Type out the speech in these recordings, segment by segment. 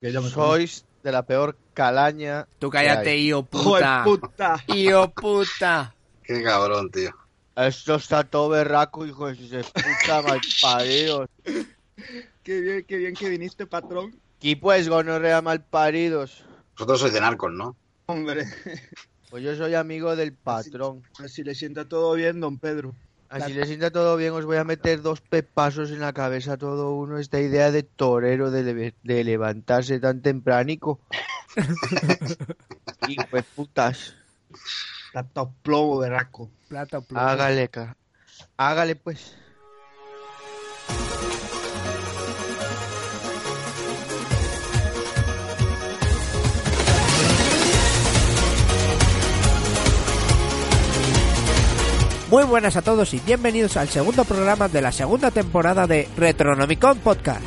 Que yo me Sois de la peor calaña. Tú cállate, hijo ¡Joder, puta. puta! Hijo puta. Qué cabrón, tío. Esto está todo berraco, hijo de puta malparidos. Qué bien, qué bien que viniste, patrón. Aquí pues, gonorrea malparidos. Vosotros sois de narcos, ¿no? Hombre, Pues yo soy amigo del patrón. así le sienta todo bien, don Pedro. Así le sienta todo bien, os voy a meter dos pepazos en la cabeza a todo uno. Esta idea de torero de, de levantarse tan tempranico. Hijo de putas. Está todo plomo, berraco. Plata, pluma. Hágale, ca- hágale pues. Muy buenas a todos y bienvenidos al segundo programa de la segunda temporada de Retronomicon Podcast.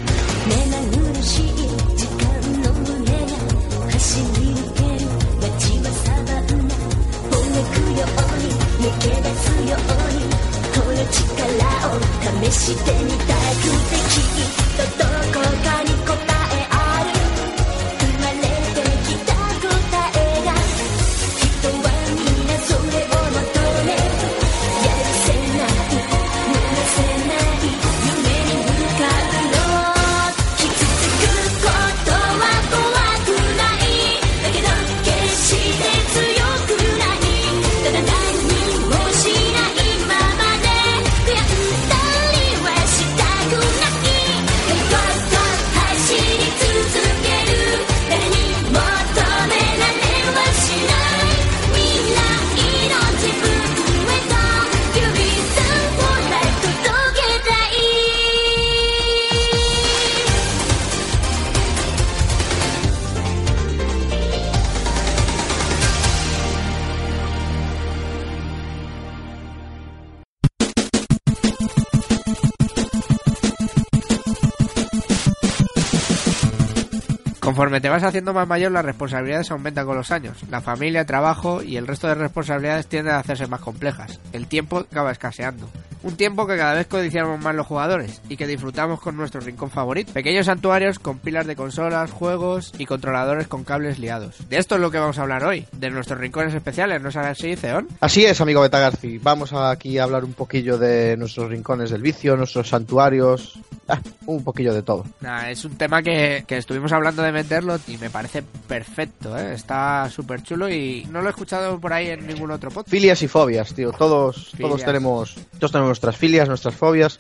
Conforme te vas haciendo más mayor, las responsabilidades aumentan con los años. La familia, el trabajo y el resto de responsabilidades tienden a hacerse más complejas. El tiempo acaba escaseando. Un tiempo que cada vez codiciamos más los jugadores y que disfrutamos con nuestro rincón favorito. Pequeños santuarios con pilas de consolas, juegos y controladores con cables liados. De esto es lo que vamos a hablar hoy, de nuestros rincones especiales, ¿no es así, Ceón? Así es, amigo Beta Garci. Vamos aquí a hablar un poquillo de nuestros rincones del vicio, nuestros santuarios. ah, un poquillo de todo. Nah, es un tema que, que estuvimos hablando de meterlo y me parece perfecto, ¿eh? está súper chulo y no lo he escuchado por ahí en ningún otro podcast. Filias y fobias, tío. Todos, todos tenemos, todos tenemos nuestras filias, nuestras fobias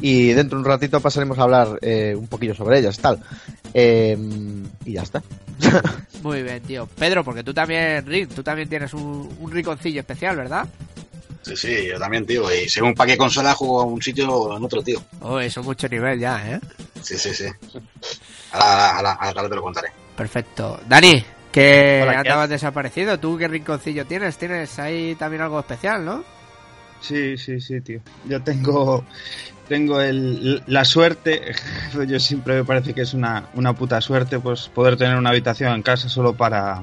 y dentro de un ratito pasaremos a hablar eh, un poquillo sobre ellas, tal. Eh, y ya está. Muy bien, tío. Pedro, porque tú también, Rick, tú también tienes un, un rinconcillo especial, ¿verdad? Sí, sí, yo también, tío. Y según para qué consola juego a un sitio o en otro, tío. Oh, eso es mucho nivel ya, ¿eh? Sí, sí, sí. Ahora, ahora, ahora, te lo contaré. Perfecto. Dani, que Hola, ¿qué andabas desaparecido, ¿tú qué rinconcillo tienes? Tienes ahí también algo especial, ¿no? Sí, sí, sí, tío. Yo tengo, tengo el, la suerte, yo siempre me parece que es una, una puta suerte, pues poder tener una habitación en casa solo para...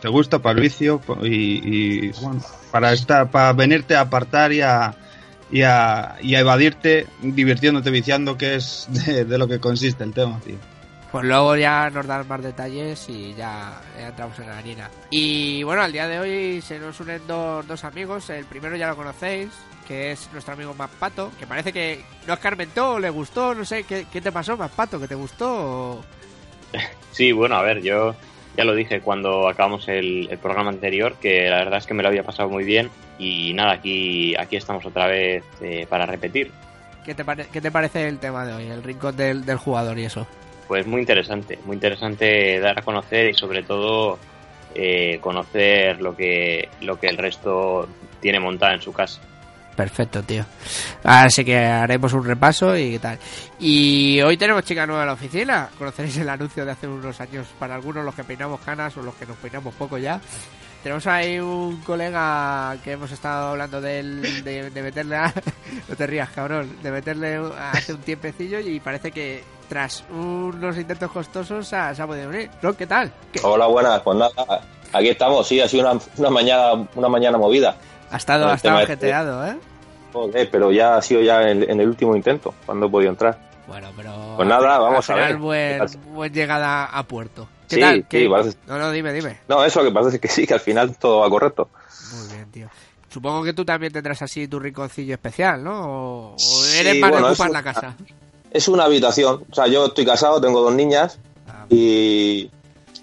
¿Te gusta? Para el vicio y, bueno, para estar, para venirte a apartar y a, y a, y a evadirte divirtiéndote, viciando, que es de, de lo que consiste el tema, tío. Pues luego ya nos dan más detalles y ya, ya entramos en la harina. Y bueno, al día de hoy se nos unen dos, dos amigos. El primero ya lo conocéis, que es nuestro amigo Pato que parece que no escarmentó, le gustó, no sé, ¿qué, qué te pasó, Pato ¿Que te gustó? o- Sí, bueno, a ver, yo ya lo dije cuando acabamos el, el programa anterior, que la verdad es que me lo había pasado muy bien y nada, aquí, aquí estamos otra vez eh, para repetir. ¿Qué te, pare- ¿Qué te parece el tema de hoy, el rincón del, del jugador y eso? Pues muy interesante, muy interesante dar a conocer y sobre todo eh, conocer lo que, lo que el resto tiene montado en su casa. Perfecto, tío. Así que haremos un repaso y tal. Y hoy tenemos chica nueva en la oficina. Conoceréis el anuncio de hace unos años para algunos los que peinamos canas o los que nos peinamos poco ya. Tenemos ahí un colega que hemos estado hablando de, él, de, de meterle a... No te rías, cabrón. De meterle hace un tiempecillo y parece que tras unos intentos costosos se ha, se ha podido unir. Ron, ¿qué tal? ¿Qué- Hola, buenas. Pues nada, aquí estamos. Sí, ha sido una, una mañana una mañana movida. Ha estado, ha estado este- jeteado, ¿eh? Joder, pero ya ha sido ya en, en el último intento, cuando he podido entrar. Bueno, pero. Pues nada, vamos a ver. Buen, buen llegada a puerto. ¿Qué Sí, tal? sí, ¿Qué- parece- No, no, dime, dime. No, eso lo que pasa es que sí, que al final todo va correcto. Muy bien, tío. Supongo que tú también tendrás así tu rinconcillo especial, ¿no? O, Sí, eres bueno, ocupar la casa. Es una habitación. O sea, yo estoy casado, tengo dos niñas Ah, y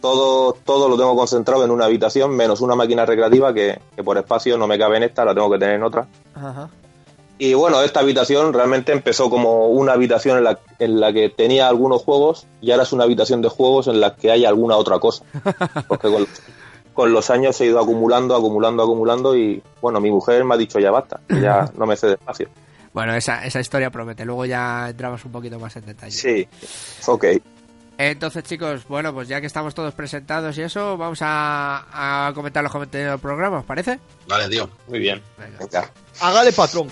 todo, todo lo tengo concentrado en una habitación, menos una máquina recreativa que, que por espacio no me cabe en esta, la tengo que tener en otra. Ajá. Y bueno, esta habitación realmente empezó como una habitación en la, en la que tenía algunos juegos y ahora es una habitación de juegos en la que hay alguna otra cosa. Porque con, con los años he ido acumulando, acumulando, acumulando y bueno, mi mujer me ha dicho ya basta, ya no me cede espacio. Bueno, esa, esa historia promete. Luego ya entramos un poquito más en detalle. Sí, ok. Entonces, chicos, bueno, pues ya que estamos todos presentados y eso, vamos a, a comentar los comentarios del programa, ¿os parece? Vale, tío. Muy bien. Venga. Venga. Hágale patrón.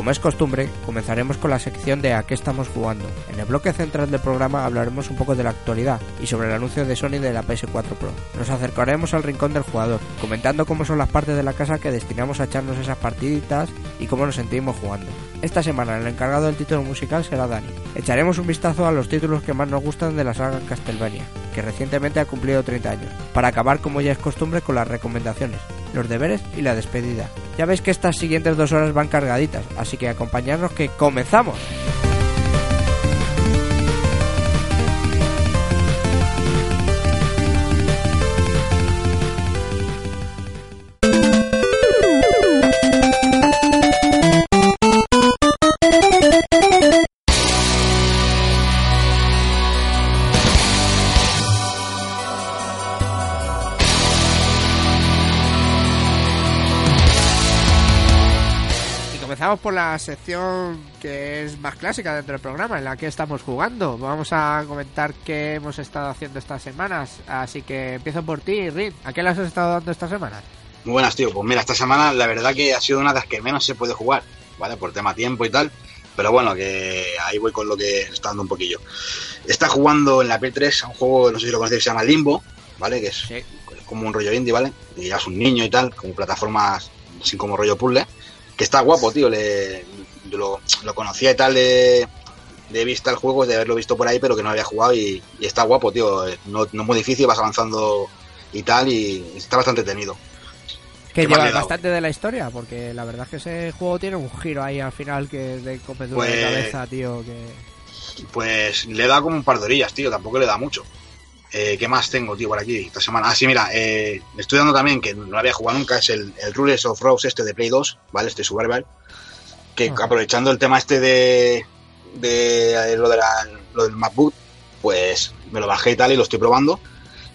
Como es costumbre, comenzaremos con la sección de A qué estamos jugando. En el bloque central del programa hablaremos un poco de la actualidad y sobre el anuncio de Sony de la PS4 Pro. Nos acercaremos al rincón del jugador, comentando cómo son las partes de la casa que destinamos a echarnos esas partiditas y cómo nos sentimos jugando. Esta semana el encargado del título musical será Dani. Echaremos un vistazo a los títulos que más nos gustan de la saga Castlevania, que recientemente ha cumplido 30 años, para acabar como ya es costumbre con las recomendaciones, los deberes y la despedida. Ya veis que estas siguientes dos horas van cargaditas, así que acompañadnos que comenzamos. Comenzamos por la sección que es más clásica dentro del programa, en la que estamos jugando. Vamos a comentar qué hemos estado haciendo estas semanas. Así que empiezo por ti, Rin. ¿A qué le has estado dando estas semanas? Muy buenas, tío. Pues mira, esta semana la verdad que ha sido una de las que menos se puede jugar, ¿vale? Por tema tiempo y tal. Pero bueno, que ahí voy con lo que está dando un poquillo. Está jugando en la P3 a un juego, no sé si lo conocéis, se llama Limbo, ¿vale? Que es Sí. como un rollo indie, ¿vale? Y ya es un niño y tal, con plataformas así como rollo puzzle. Que está guapo, tío. Le, yo lo, lo conocía y tal de, de vista el juego, de haberlo visto por ahí, pero que no había jugado y, y está guapo, tío. No, no es muy difícil, vas avanzando y tal, y está bastante entretenido. Que ¿Qué más lleva bastante de la historia, porque la verdad es que ese juego tiene un giro ahí al final que es de comedura de Pues- cabeza, tío. Que... Pues le da como un par de orillas, tío, tampoco le da mucho. Eh, ¿Qué más tengo, tío, por aquí esta semana? Ah, sí, mira, eh, estoy dando también, que no lo había jugado nunca, es el, el Rules of Rose este de Play 2, ¿vale? Este Survival. Que Ah. aprovechando el tema este de, de eh, lo, de la- lo del MacBook, pues me lo bajé y tal y lo estoy probando.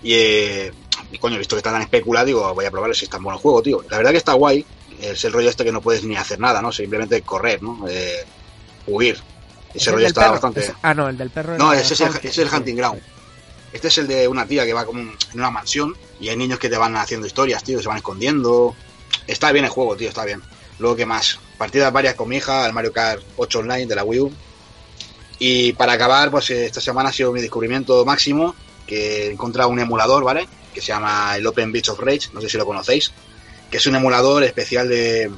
Y, eh, y coño, visto que está tan especulado, digo, voy a probarlo si está en buen juego, tío. La verdad que está guay. Es el rollo este que no puedes ni hacer nada, ¿no? Simplemente correr, ¿no? Eh, huir. ¿Es Ese el rollo está perro? bastante... Es- Ah, no, el del perro. No, ese es, el, es el. Hunting Ground. Este es el de una tía que va como en una mansión y hay niños que te van haciendo historias, tío, que se van escondiendo. Está bien el juego, tío, está bien. Luego, ¿qué más? Partidas varias con mi hija, al Mario Kart 8 Online de la Wii U. Y para acabar, pues eh, esta semana ha sido mi descubrimiento máximo, que he encontrado un emulador, ¿vale? Que se llama el Open Beach of Rage, no sé si lo conocéis. Que es un emulador especial de,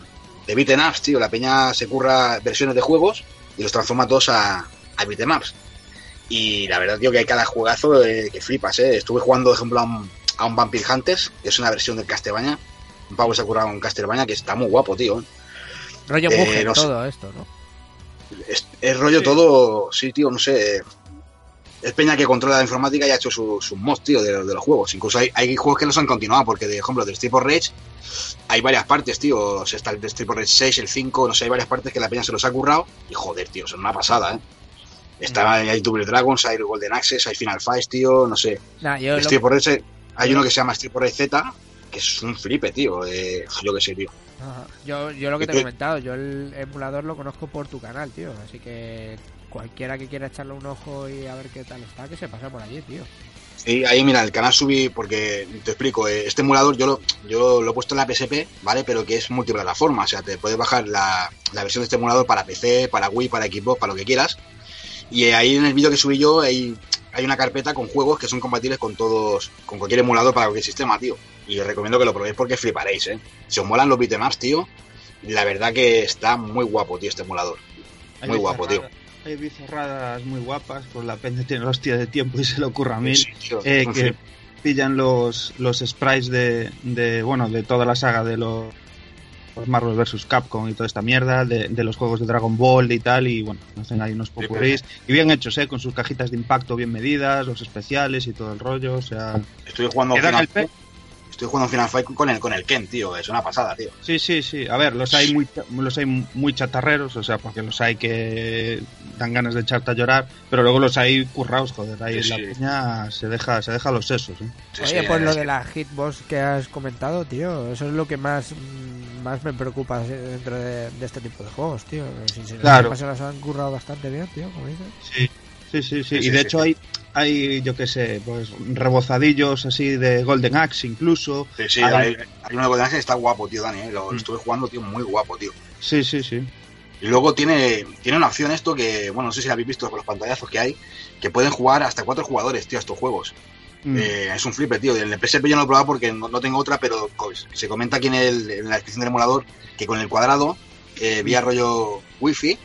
de beat'em ups, tío. La peña se curra versiones de juegos y los transforma todos a, a beat'em ups. Y la verdad, tío, que hay cada juegazo eh, que flipas, ¿eh? Estuve jugando, por ejemplo, a un, a un Vampire Hunters, que es una versión del Castlevania. Un pavo se ha currado un Castlevania que está muy guapo, tío. Rollo Eh, mujer, no sé. todo esto, ¿no? Es, es rollo todo, sí, tío, no sé. Es Peña que controla la informática y ha hecho sus su mods, tío, de, de los juegos. Incluso hay, hay juegos que los han continuado, porque, por ejemplo, del Street of Rage hay varias partes, tío. O sea, está el de Street of Rage 6, el 5, no sé, hay varias partes que la Peña se los ha currado. Y joder, tío, son una pasada, ¿eh? Está, hay Double Dragons, hay Golden Access, hay Final Fight, tío, no sé. Nah, yo lo- Street Rage, hay uno que se llama Street Rage Z, que es un flipe, tío. eh, yo qué sé, tío. Ajá. Yo, yo lo que te he comentado, yo el emulador lo conozco por tu canal, tío. Así que cualquiera que quiera echarle un ojo y a ver qué tal está, que se pasa por allí, tío. Sí, ahí mira, el canal subí porque te explico, eh, este emulador yo lo, yo lo he puesto en la PSP, ¿vale? Pero que es multiplataforma, o sea, te puedes bajar la, la versión de este emulador para PC, para Wii, para Xbox, para lo que quieras. Y ahí en el vídeo que subí yo hay, hay una carpeta con juegos que son compatibles con todos, con cualquier emulador para cualquier sistema, tío. Y os recomiendo que lo probéis porque fliparéis, ¿eh? Si os molan los beatemaps, tío, la verdad que está muy guapo, tío, este emulador. Hay Muy guapo, tío. Hay bizarradas muy guapas, pues la peña tiene los tíos de tiempo y se le ocurra a mil. Sí, tío, eh, que pillan los, los sprites de, de, bueno, de toda la saga de los, los Marvel vs. Capcom y toda esta mierda, de, de los juegos de Dragon Ball y tal, y bueno, hacen ahí unos popurrís. Y bien hechos, ¿eh? Con sus cajitas de impacto bien medidas, los especiales y todo el rollo, o sea... Estoy jugando ¿Quedan Final el pe- Estoy jugando Final Fight con el, con el Ken, tío. Es una pasada, tío. Sí, sí, sí. A ver, los hay muy, los hay muy chatarreros, o sea, porque los hay que dan ganas de echarte a llorar, pero luego los hay currados, joder. Ahí Sí, la sí. peña se deja, se deja los sesos, ¿eh? Sí, Oye, sí, pues lo de la hitbox que has comentado, tío, eso es lo que más más me preocupa dentro de, de este tipo de juegos, tío. Si se, Claro. se las han currado bastante bien, tío, como dices. Sí, sí, sí. sí. Y de hecho hay, hay, yo qué sé, pues rebozadillos así de Golden Axe incluso. Sí, sí, Hay- hay, de Golden Axe que está guapo, tío, Dani. ¿eh? Lo, lo Mm. estuve jugando, tío, muy guapo, tío. Sí, sí, sí. Y luego tiene, tiene una opción esto que, bueno, no sé si la habéis visto con los pantallazos que hay, que pueden jugar hasta cuatro jugadores, tío, a estos juegos. Mm. Eh, es un flipe, tío. En el PSP yo no lo he probado porque no, no tengo otra, pero co- se comenta aquí en, el- en la descripción del emulador que con el cuadrado, eh, vía rollo wifi,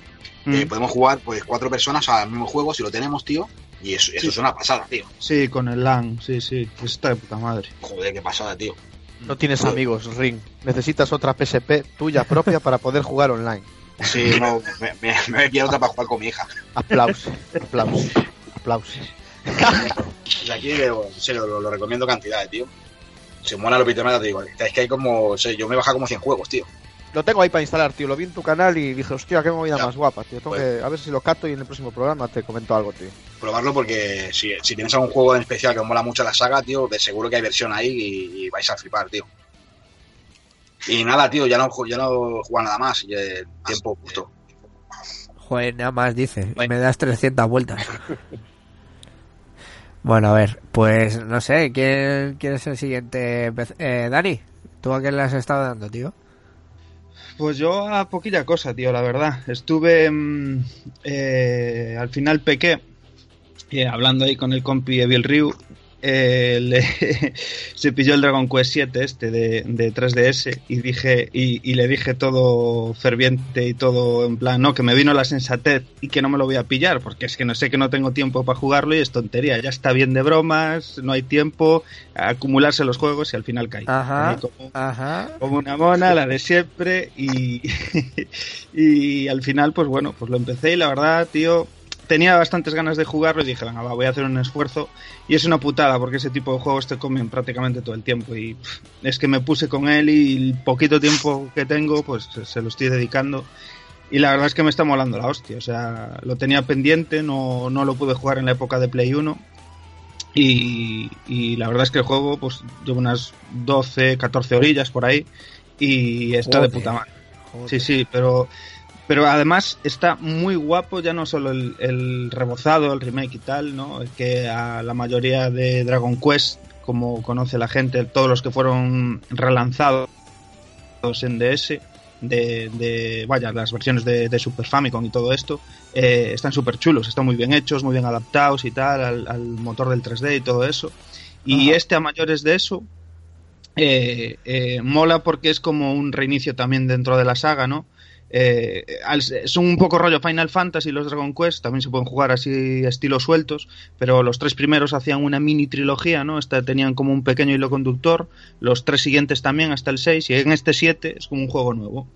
Mm. eh, podemos jugar pues cuatro personas al mismo juego si lo tenemos, tío. Y eso, eso Sí. es una pasada, tío. Sí, con el LAN, sí, sí. Está de puta madre. Joder, qué pasada, tío. No tienes amigos, Ring. Necesitas otra PSP tuya propia para poder jugar online. Sí, no, me, me, me voy a otra para jugar con mi hija. Aplausos, aplausos, aplausos. Desde aquí, en serio, lo, lo recomiendo cantidad, tío. Se mola lo pitemadas, te digo. Es que hay como, o sea, yo me he bajado como 100 juegos, tío. Lo tengo ahí para instalar, tío. Lo vi en tu canal y dije, hostia, qué movida Ya. más guapa, tío. Tengo Pues- que, a ver si lo cato y en el próximo programa te comento algo, tío. Probarlo porque si, si tienes algún juego en especial que os mola mucho la saga, tío, de seguro que hay versión ahí y, y vais a flipar, tío. Y nada, tío, ya no, ya no juego nada más. Y, eh, tiempo justo. Joder, nada más dice. Me das 300 vueltas. bueno, a ver, pues no sé, ¿quién, quién es el siguiente? Eh, Dani, ¿tú a qué le has estado dando, tío? Pues yo a poquilla cosa, tío, la verdad. Estuve. mm, eh, al final pequé. eh, hablando ahí con el compi Evil Ryu. Eh, le- se pilló el Dragon Quest 7 este de, de 3DS y dije y, y le dije todo ferviente y todo en plan no que me vino la sensatez y que no me lo voy a pillar porque es que no sé que no tengo tiempo para jugarlo y es tontería ya está bien de bromas no hay tiempo a acumularse los juegos y al final caí Ajá. Como- Ajá. como una mona, la de siempre, y, y al final, pues bueno, pues lo empecé y la verdad, tío, tenía bastantes ganas de jugarlo y dije, venga, va, voy a hacer un esfuerzo. Y es una putada porque ese tipo de juegos te comen prácticamente todo el tiempo. Y pff, es que me puse con él y el poquito tiempo que tengo, pues se lo estoy dedicando. Y la verdad es que me está molando la hostia. O sea, lo tenía pendiente, no, no lo pude jugar en la época de Play 1. Y, y la verdad es que el juego, pues llevo unas 12, 14 orillas por ahí. Y está de puta madre. Joder. Sí, sí, pero, pero además está muy guapo, ya no solo el, el rebozado, el remake y tal, ¿no? Que a la mayoría de Dragon Quest, como conoce la gente, todos los que fueron relanzados en DS, de, de vaya, las versiones de, de Super Famicom y todo esto, eh, están súper chulos, están muy bien hechos, muy bien adaptados y tal, al, al motor del 3D y todo eso. Y Ajá. este a mayores de eso, eh, eh, mola porque es como un reinicio también dentro de la saga, ¿no? Eh, son un poco rollo Final Fantasy los Dragon Quest, también se pueden jugar así estilos sueltos, pero los tres primeros hacían una mini trilogía, ¿no? Esta tenían como un pequeño hilo conductor, los tres siguientes también hasta el 6 y en este 7 es como un juego nuevo.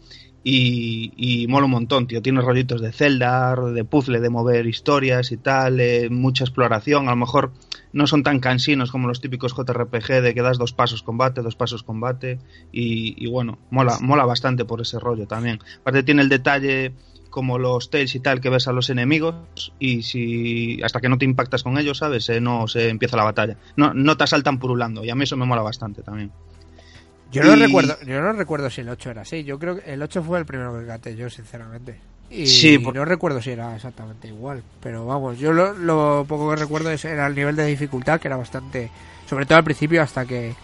Y, y mola un montón, tío. Tiene rollitos de Zelda, de puzzle, de mover historias y tal, eh, mucha exploración. A lo mejor no son tan cansinos como los típicos JRPG de que das dos pasos combate, dos pasos combate. Y, y bueno, mola, mola bastante por ese rollo también. Aparte tiene el detalle como los Tales y tal que ves a los enemigos y si hasta que no te impactas con ellos, ¿sabes? Eh, no se empieza la batalla. No, no te asaltan purulando y a mí eso me mola bastante también. Yo no Y- recuerdo, yo no recuerdo si el 8 era así. Yo creo que el 8 fue el primero que caté yo, sinceramente. Y Sí, por- no recuerdo si era exactamente igual. Pero vamos, yo lo, lo poco que recuerdo es, era el nivel de dificultad, que era bastante. Sobre todo al principio, hasta que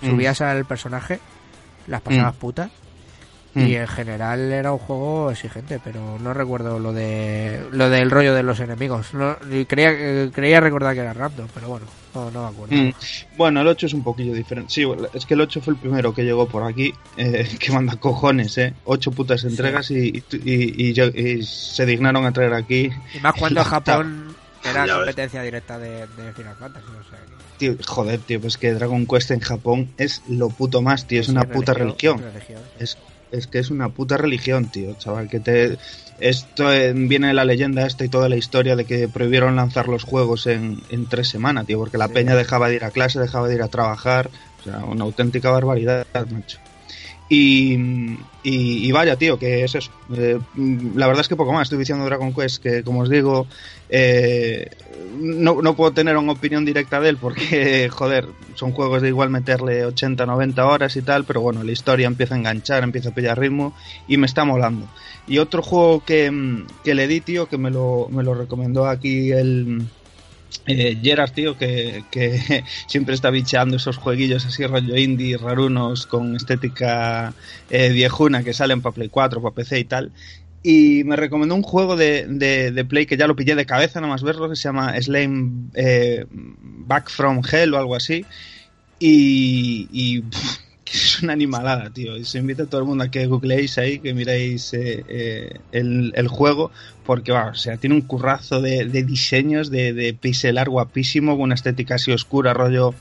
Mm. subías al personaje, las pasadas Mm. putas. Y Mm. en general era un juego exigente, pero no recuerdo lo de lo del rollo de los enemigos. No, y creía, creía recordar que era random, pero bueno, no, no me acuerdo. Mm. Bueno, el 8 es un poquillo diferente. Sí, es que el 8 fue el primero que llegó por aquí. eh, que manda cojones, ¿eh? Ocho putas entregas y, y, y- y- y se dignaron a traer aquí. Y más cuando Japón era competencia directa de, de Final Fantasy. O sea, que- Tío, joder, tío, pues que Dragon Quest en Japón es lo puto más, tío. Es una puta religión. religión. Es, es que es una puta religión, tío, chaval. Que te. Esto eh, viene la leyenda esta y toda la historia de que prohibieron lanzar los juegos en, en tres semanas, tío, porque la Sí. peña dejaba de ir a clase, dejaba de ir a trabajar. O sea, una auténtica barbaridad, macho. Y, y, vaya, tío, que es eso. Eh, la verdad es que poco más. Estoy diciendo Dragon Quest, que como os digo, eh, no, no puedo tener una opinión directa de él porque, joder, son juegos de igual meterle 80, 90 horas y tal, pero bueno, la historia empieza a enganchar, empieza a pillar ritmo y me está molando. Y otro juego que, que le di, tío, que me lo, me lo recomendó aquí el... Eh, Gerard, tío, que, siempre está bicheando esos jueguillos así rollo indie, rarunos, con estética eh, viejuna que salen para Play 4, para PC y tal. Y me recomendó un juego de, Play que ya lo pillé de cabeza, nada más verlo, que se llama Slame eh, Back from Hell o algo así. Y, y es una animalada, tío. Y se invita a todo el mundo a que googleéis ahí, que miréis eh, eh, el, el juego, porque va, o sea, tiene un currazo de, de diseños, de, de pixelar guapísimo, con una estética así oscura, rollo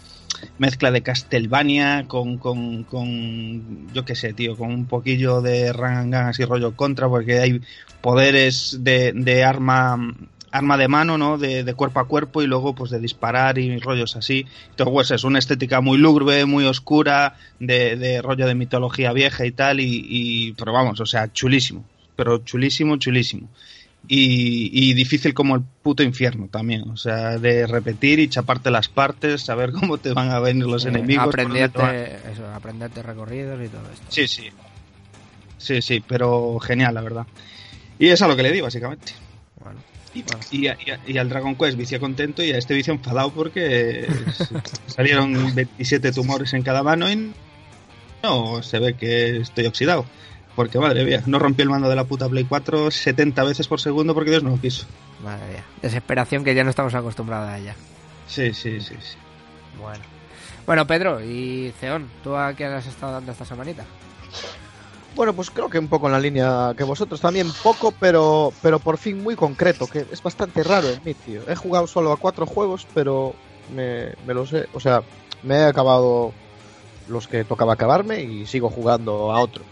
mezcla de Castlevania con, con, con yo qué sé, tío, con un poquillo de Rangan así rollo contra, porque hay poderes de, de arma arma de mano, ¿no? De, de, cuerpo a cuerpo y luego pues de disparar y rollos así. Entonces, pues es una estética muy lúgubre, muy oscura, de, de rollo de mitología vieja y tal, y, y, pero vamos, o sea, chulísimo, pero chulísimo, chulísimo. Y, y, difícil como el puto infierno también, o sea, de repetir y chaparte las partes, saber cómo te van a venir los Eh, enemigos. aprenderte, eso, aprenderte recorridos y todo esto. Sí, sí. Sí, sí, pero genial, la verdad. Y es a lo que le di, básicamente. Bueno, Y, Bueno. y, a- y a- y al Dragon Quest vicia contento y a este vicio enfadado porque salieron 27 tumores en cada mano y no se ve que estoy oxidado. Porque madre mía, no rompí el mando de la puta Play 4 70 veces por segundo porque Dios no lo quiso. madre mía. Desesperación que ya no estamos acostumbrados a ella. Sí, sí, sí, sí. Bueno. Bueno, Pedro y Ceón, ¿tú a qué has estado dando esta semanita? Bueno, pues creo que un poco en la línea que vosotros también, poco, pero, pero por fin muy concreto, que es bastante raro en mí, tío. He jugado solo a cuatro juegos, pero me, me los he, o sea, me he acabado los que tocaba acabarme y sigo jugando a otro.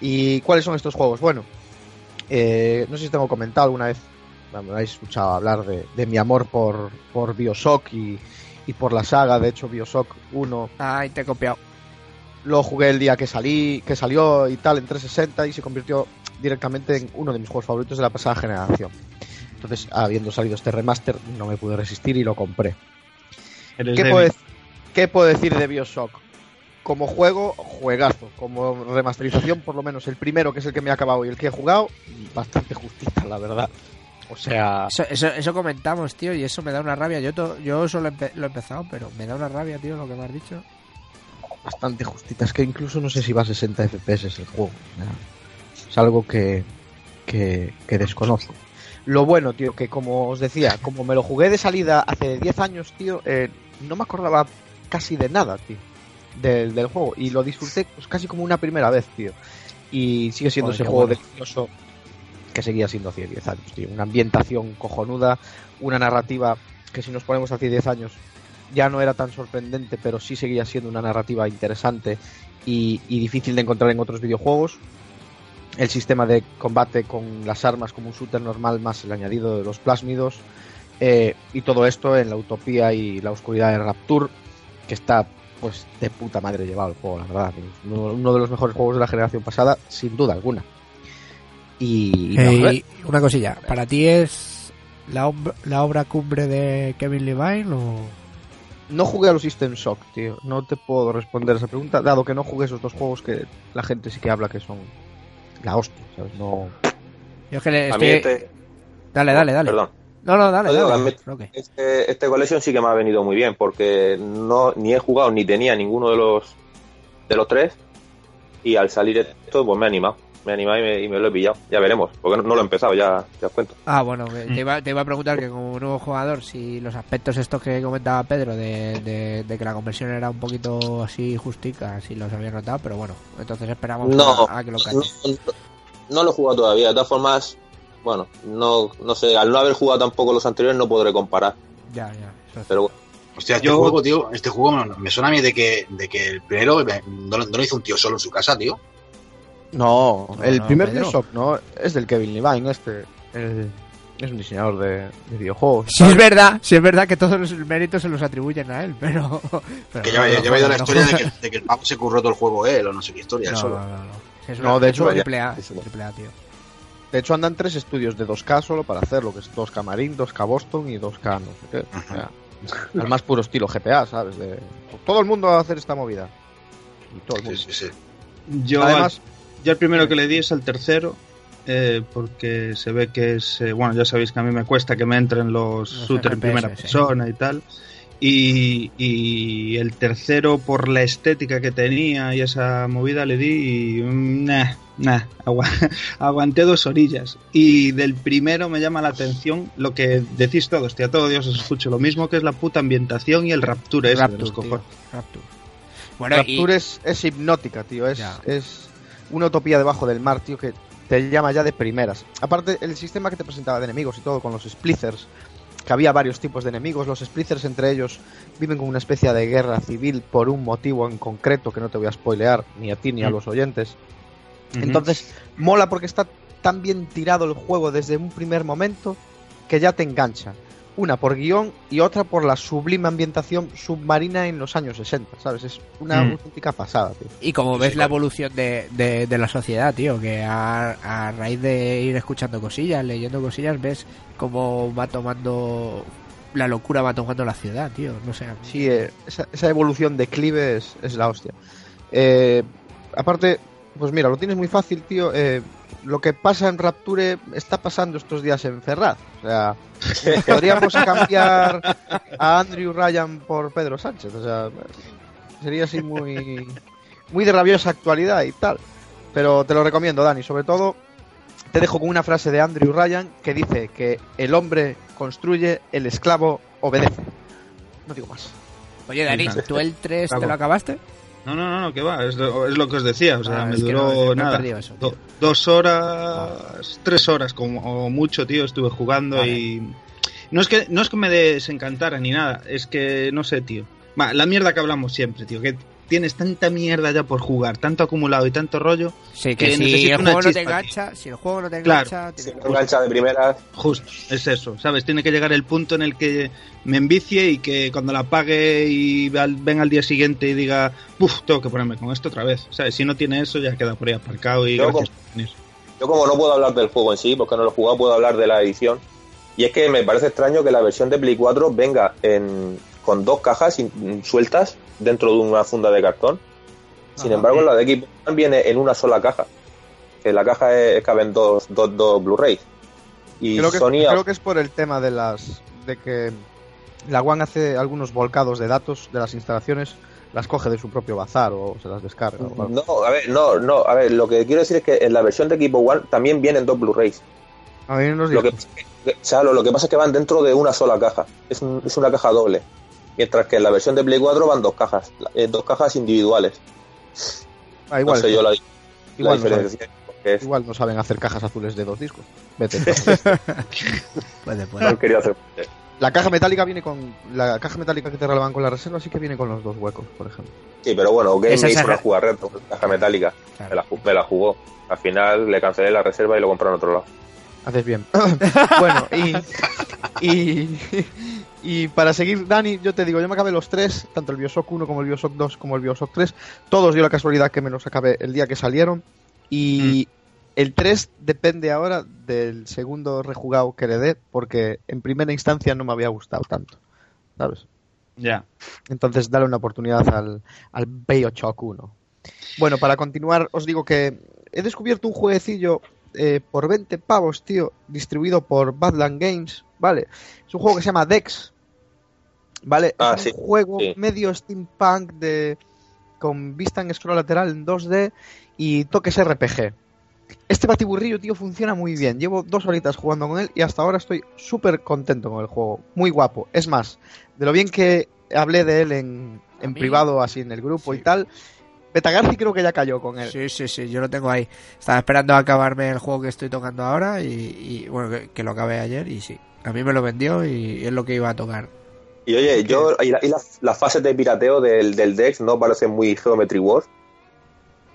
¿Y cuáles son estos juegos? Bueno, eh, no sé si tengo comentado alguna vez, me habéis escuchado hablar de, de mi amor por, por Bioshock y, y por la saga, de hecho Bioshock 1 Ay, te he copiado. Lo jugué el día que salí, que salió y tal en 360 y se convirtió directamente en uno de mis juegos favoritos de la pasada generación. Entonces, habiendo salido este remaster, no me pude resistir y lo compré. ¿Qué puedo, qué puedo decir de Bioshock? Como juego, juegazo. Como remasterización, por lo menos el primero, que es el que me ha acabado y el que he jugado, bastante justita, la verdad. O sea, Eso, eso, eso comentamos, tío, y eso me da una rabia. Yo, to- yo solo empe- lo he empezado, pero me da una rabia, tío, lo que me has dicho. Bastante justita. Es que incluso no sé si va a 60 FPS el juego. Es algo que, que, que desconozco. Lo bueno, tío, que como os decía, como me lo jugué de salida hace 10 años, tío, eh, no me acordaba casi de nada, tío, del, del juego. Y lo disfruté pues, casi como una primera vez, tío. Y sigue siendo Joder, ese juego bueno. delicioso que seguía siendo hace 10 años, tío. Una ambientación cojonuda, una narrativa que si nos ponemos hace 10 años ya no era tan sorprendente, pero sí seguía siendo una narrativa interesante y, difícil de encontrar en otros videojuegos. El sistema de combate con las armas como un shooter normal más el añadido de los plásmidos eh, y todo esto en la utopía y la oscuridad de Rapture que está pues de puta madre llevado el juego, la verdad. Uno, de los mejores juegos de la generación pasada, sin duda alguna. Y, Eh, una cosilla, ¿para ti es la, la obra cumbre de Kevin Levine o...? No jugué a los System Shock, tío. No te puedo responder esa pregunta, dado que no jugué esos dos juegos que la gente sí que habla que son la hostia, ¿sabes? No... Yo es que le A mí estoy... este, Dale, dale, dale. perdón, No, no, dale, No, dale. este, este Collection sí que me ha venido muy bien porque no ni he jugado ni tenía ninguno de los de los tres y al salir esto, pues me he animado. Me he animado y me, y me lo he pillado. Ya veremos, porque no, no lo he empezado, ya, ya os cuento. Ah, bueno, que te, iba, te iba a preguntar que como nuevo jugador, si los aspectos estos que comentaba Pedro, de, de- de que la conversión era un poquito así justica, si los había notado, pero bueno, entonces esperamos No, a, a que lo no, cache. no lo he jugado todavía. De todas formas, bueno, no, no sé, al no haber jugado tampoco los anteriores no podré comparar. Ya, ya. eso es Pero bueno, Hostia, este Yo- juego, tío, este juego me, me suena a mí de que, de que el primero no, no lo hizo un tío solo en su casa, tío. No, No, el no, primer Pedro. Bioshock no es del Kevin Levine, este. el- es un diseñador de, de videojuegos. Sí es verdad, sí es verdad que todos los méritos se los atribuyen a él, pero... pero Que no, yo, yo no, he oído la no, historia no. de que, de que el pavo se curró todo el juego él, o no sé qué historia, No, solo. no, no, no. Es No, una- de es un hecho, triple A, ya, es un triple A, tío. De hecho, andan tres estudios de 2K solo para hacerlo, que es 2K Marine, 2K Boston y 2K no sé qué. O sea, al más puro estilo GPA, ¿sabes? De, todo el mundo va a hacer esta movida. Y todo el Sí, mundo. sí, sí. Yo, Además, al- yo el primero que le di es al tercero, eh, porque se ve que es. eh, bueno, ya sabéis que a mí me cuesta que me entren los, Los shooters en primera sí. persona y tal. Y, y el tercero, por la estética que tenía y esa movida, le di y. mm, Nah, nah, agua- aguanté dos orillas. Y del primero me llama la atención lo que decís todos, tío, a todo Dios os escucho lo mismo, que es la puta ambientación y el Rapture ese de los Rapture, tío, cojones. Rapture. Bueno, y- Rapture es, es hipnótica, tío. Es, Ya. es una utopía debajo del mar, tío, que te llama ya de primeras. Aparte, el sistema que te presentaba de enemigos y todo, con los splitters, que había varios tipos de enemigos. Los splitters entre ellos viven como una especie de guerra civil por un motivo en concreto que no te voy a spoilear ni a ti ni a Mm. los oyentes. Entonces, mola porque está tan bien tirado el juego desde un primer momento que ya te engancha. Una por guion y otra por la sublime ambientación submarina en los años 60, ¿sabes? Es una Mm. auténtica pasada, tío. Y como ves sí, la evolución de, de, de la sociedad, tío, que a, a raíz de ir escuchando cosillas, leyendo cosillas, ves cómo va tomando la locura, va tomando la ciudad, tío. No sé. Sí, eh, esa, esa evolución de clive es, es la hostia. Eh, aparte, pues mira, lo tienes muy fácil, tío. eh, lo que pasa en Rapture está pasando estos días en Ferraz. O sea, podríamos cambiar a Andrew Ryan por Pedro Sánchez. O sea, sería así muy, muy de rabiosa actualidad y tal. Pero te lo recomiendo, Dani. Sobre todo, te dejo con una frase de Andrew Ryan que dice que el hombre construye, el esclavo obedece. No digo más. Oye, Dani. ¿tú el 3 te lo acabaste? No, no, no, no, que va, es lo, es lo que os decía, o sea, Ah, me duró no, nada. eso, do- dos horas, tres horas como o mucho, tío, estuve jugando Vale. y no es que no es que me desencantara ni nada, es que no sé, tío. Va, la mierda que hablamos siempre, tío, que tienes tanta mierda ya por jugar, tanto acumulado y tanto rollo, Sí, que Que si el una juego no te engancha, si el juego no te Claro. engancha, Si tiene- me engancha de primeras, justo, es eso, ¿sabes? Tiene que llegar el punto en el que me envicie y que cuando la pague y venga al día siguiente y diga, uff, tengo que ponerme con esto otra vez, ¿sabes? Si no tiene eso ya queda por ahí aparcado y Yo gracias por venir. Yo como no puedo hablar del juego en sí, porque no lo he jugado, puedo hablar de la edición. Y es que me parece extraño que la versión de Play 4 venga en, con dos cajas sueltas dentro de una funda de cartón. Sin Ajá. embargo, la de Xbox One viene en una sola caja. Que la caja es, caben dos, dos, dos Blu-rays. Y Creo que, Sony creo que es por el tema de las de que la One hace algunos volcados de datos de las instalaciones, las coge de su propio bazar o se las descarga. o. No, a ver, no, no, a ver, lo que quiero decir es que en la versión de Xbox One también vienen dos Blu-rays. A mí nos Lo que, dijo. que- o sea, lo, lo que pasa es que van dentro de una sola caja. Es, un- es una caja doble. Mientras que en la versión de Play 4 van dos cajas. eh, dos cajas individuales. Ah, igual, no sé yo la, la igual, no saben, diferencia. porque es- igual no saben hacer cajas azules de dos discos. Vete. Puede, puede. no hacer. la caja metálica viene con la caja metálica que te regalaban con la reserva, sí que viene con los dos huecos, por ejemplo. Sí, pero bueno, Game Esa hizo la- una jugar reto, caja metálica. Claro. Me la, me la jugó. Al final le cancelé la reserva y lo compré en otro lado. Haces bien. bueno, y, y, y para seguir, Dani, yo te digo, yo me acabé los tres, tanto el Bioshock 1 como el Bioshock 2 como el Bioshock 3. Todos dio la casualidad que me los acabé el día que salieron. Y el 3 depende ahora del segundo rejugado que le dé, porque en primera instancia no me había gustado tanto. ¿Sabes? Ya. Entonces, dale una oportunidad al, al Bioshock 1. Bueno, para continuar, os digo que he descubierto un jueguecillo eh, por 20 pavos, tío, distribuido por Badland Games, ¿vale? Es un juego que se llama Dex, ¿vale? Ah, es sí, un juego sí. medio steampunk de, con vista en scroll lateral en 2D y toques RPG. Este batiburrillo, tío, funciona muy bien. Llevo dos horitas jugando con él y hasta ahora estoy súper contento con el juego. Muy guapo. Es más, de lo bien que hablé de él en, en privado, así en el grupo y tal, Betagarci creo que ya cayó con él. Sí, sí, sí, yo lo tengo ahí. Estaba esperando a acabarme el juego que estoy tocando ahora y, y, bueno, que, que lo acabé ayer y sí. A mí me lo vendió y es lo que iba a tocar. Y oye, yo, y, la- y las, las fases de pirateo del, del Dex no parecen muy Geometry Wars.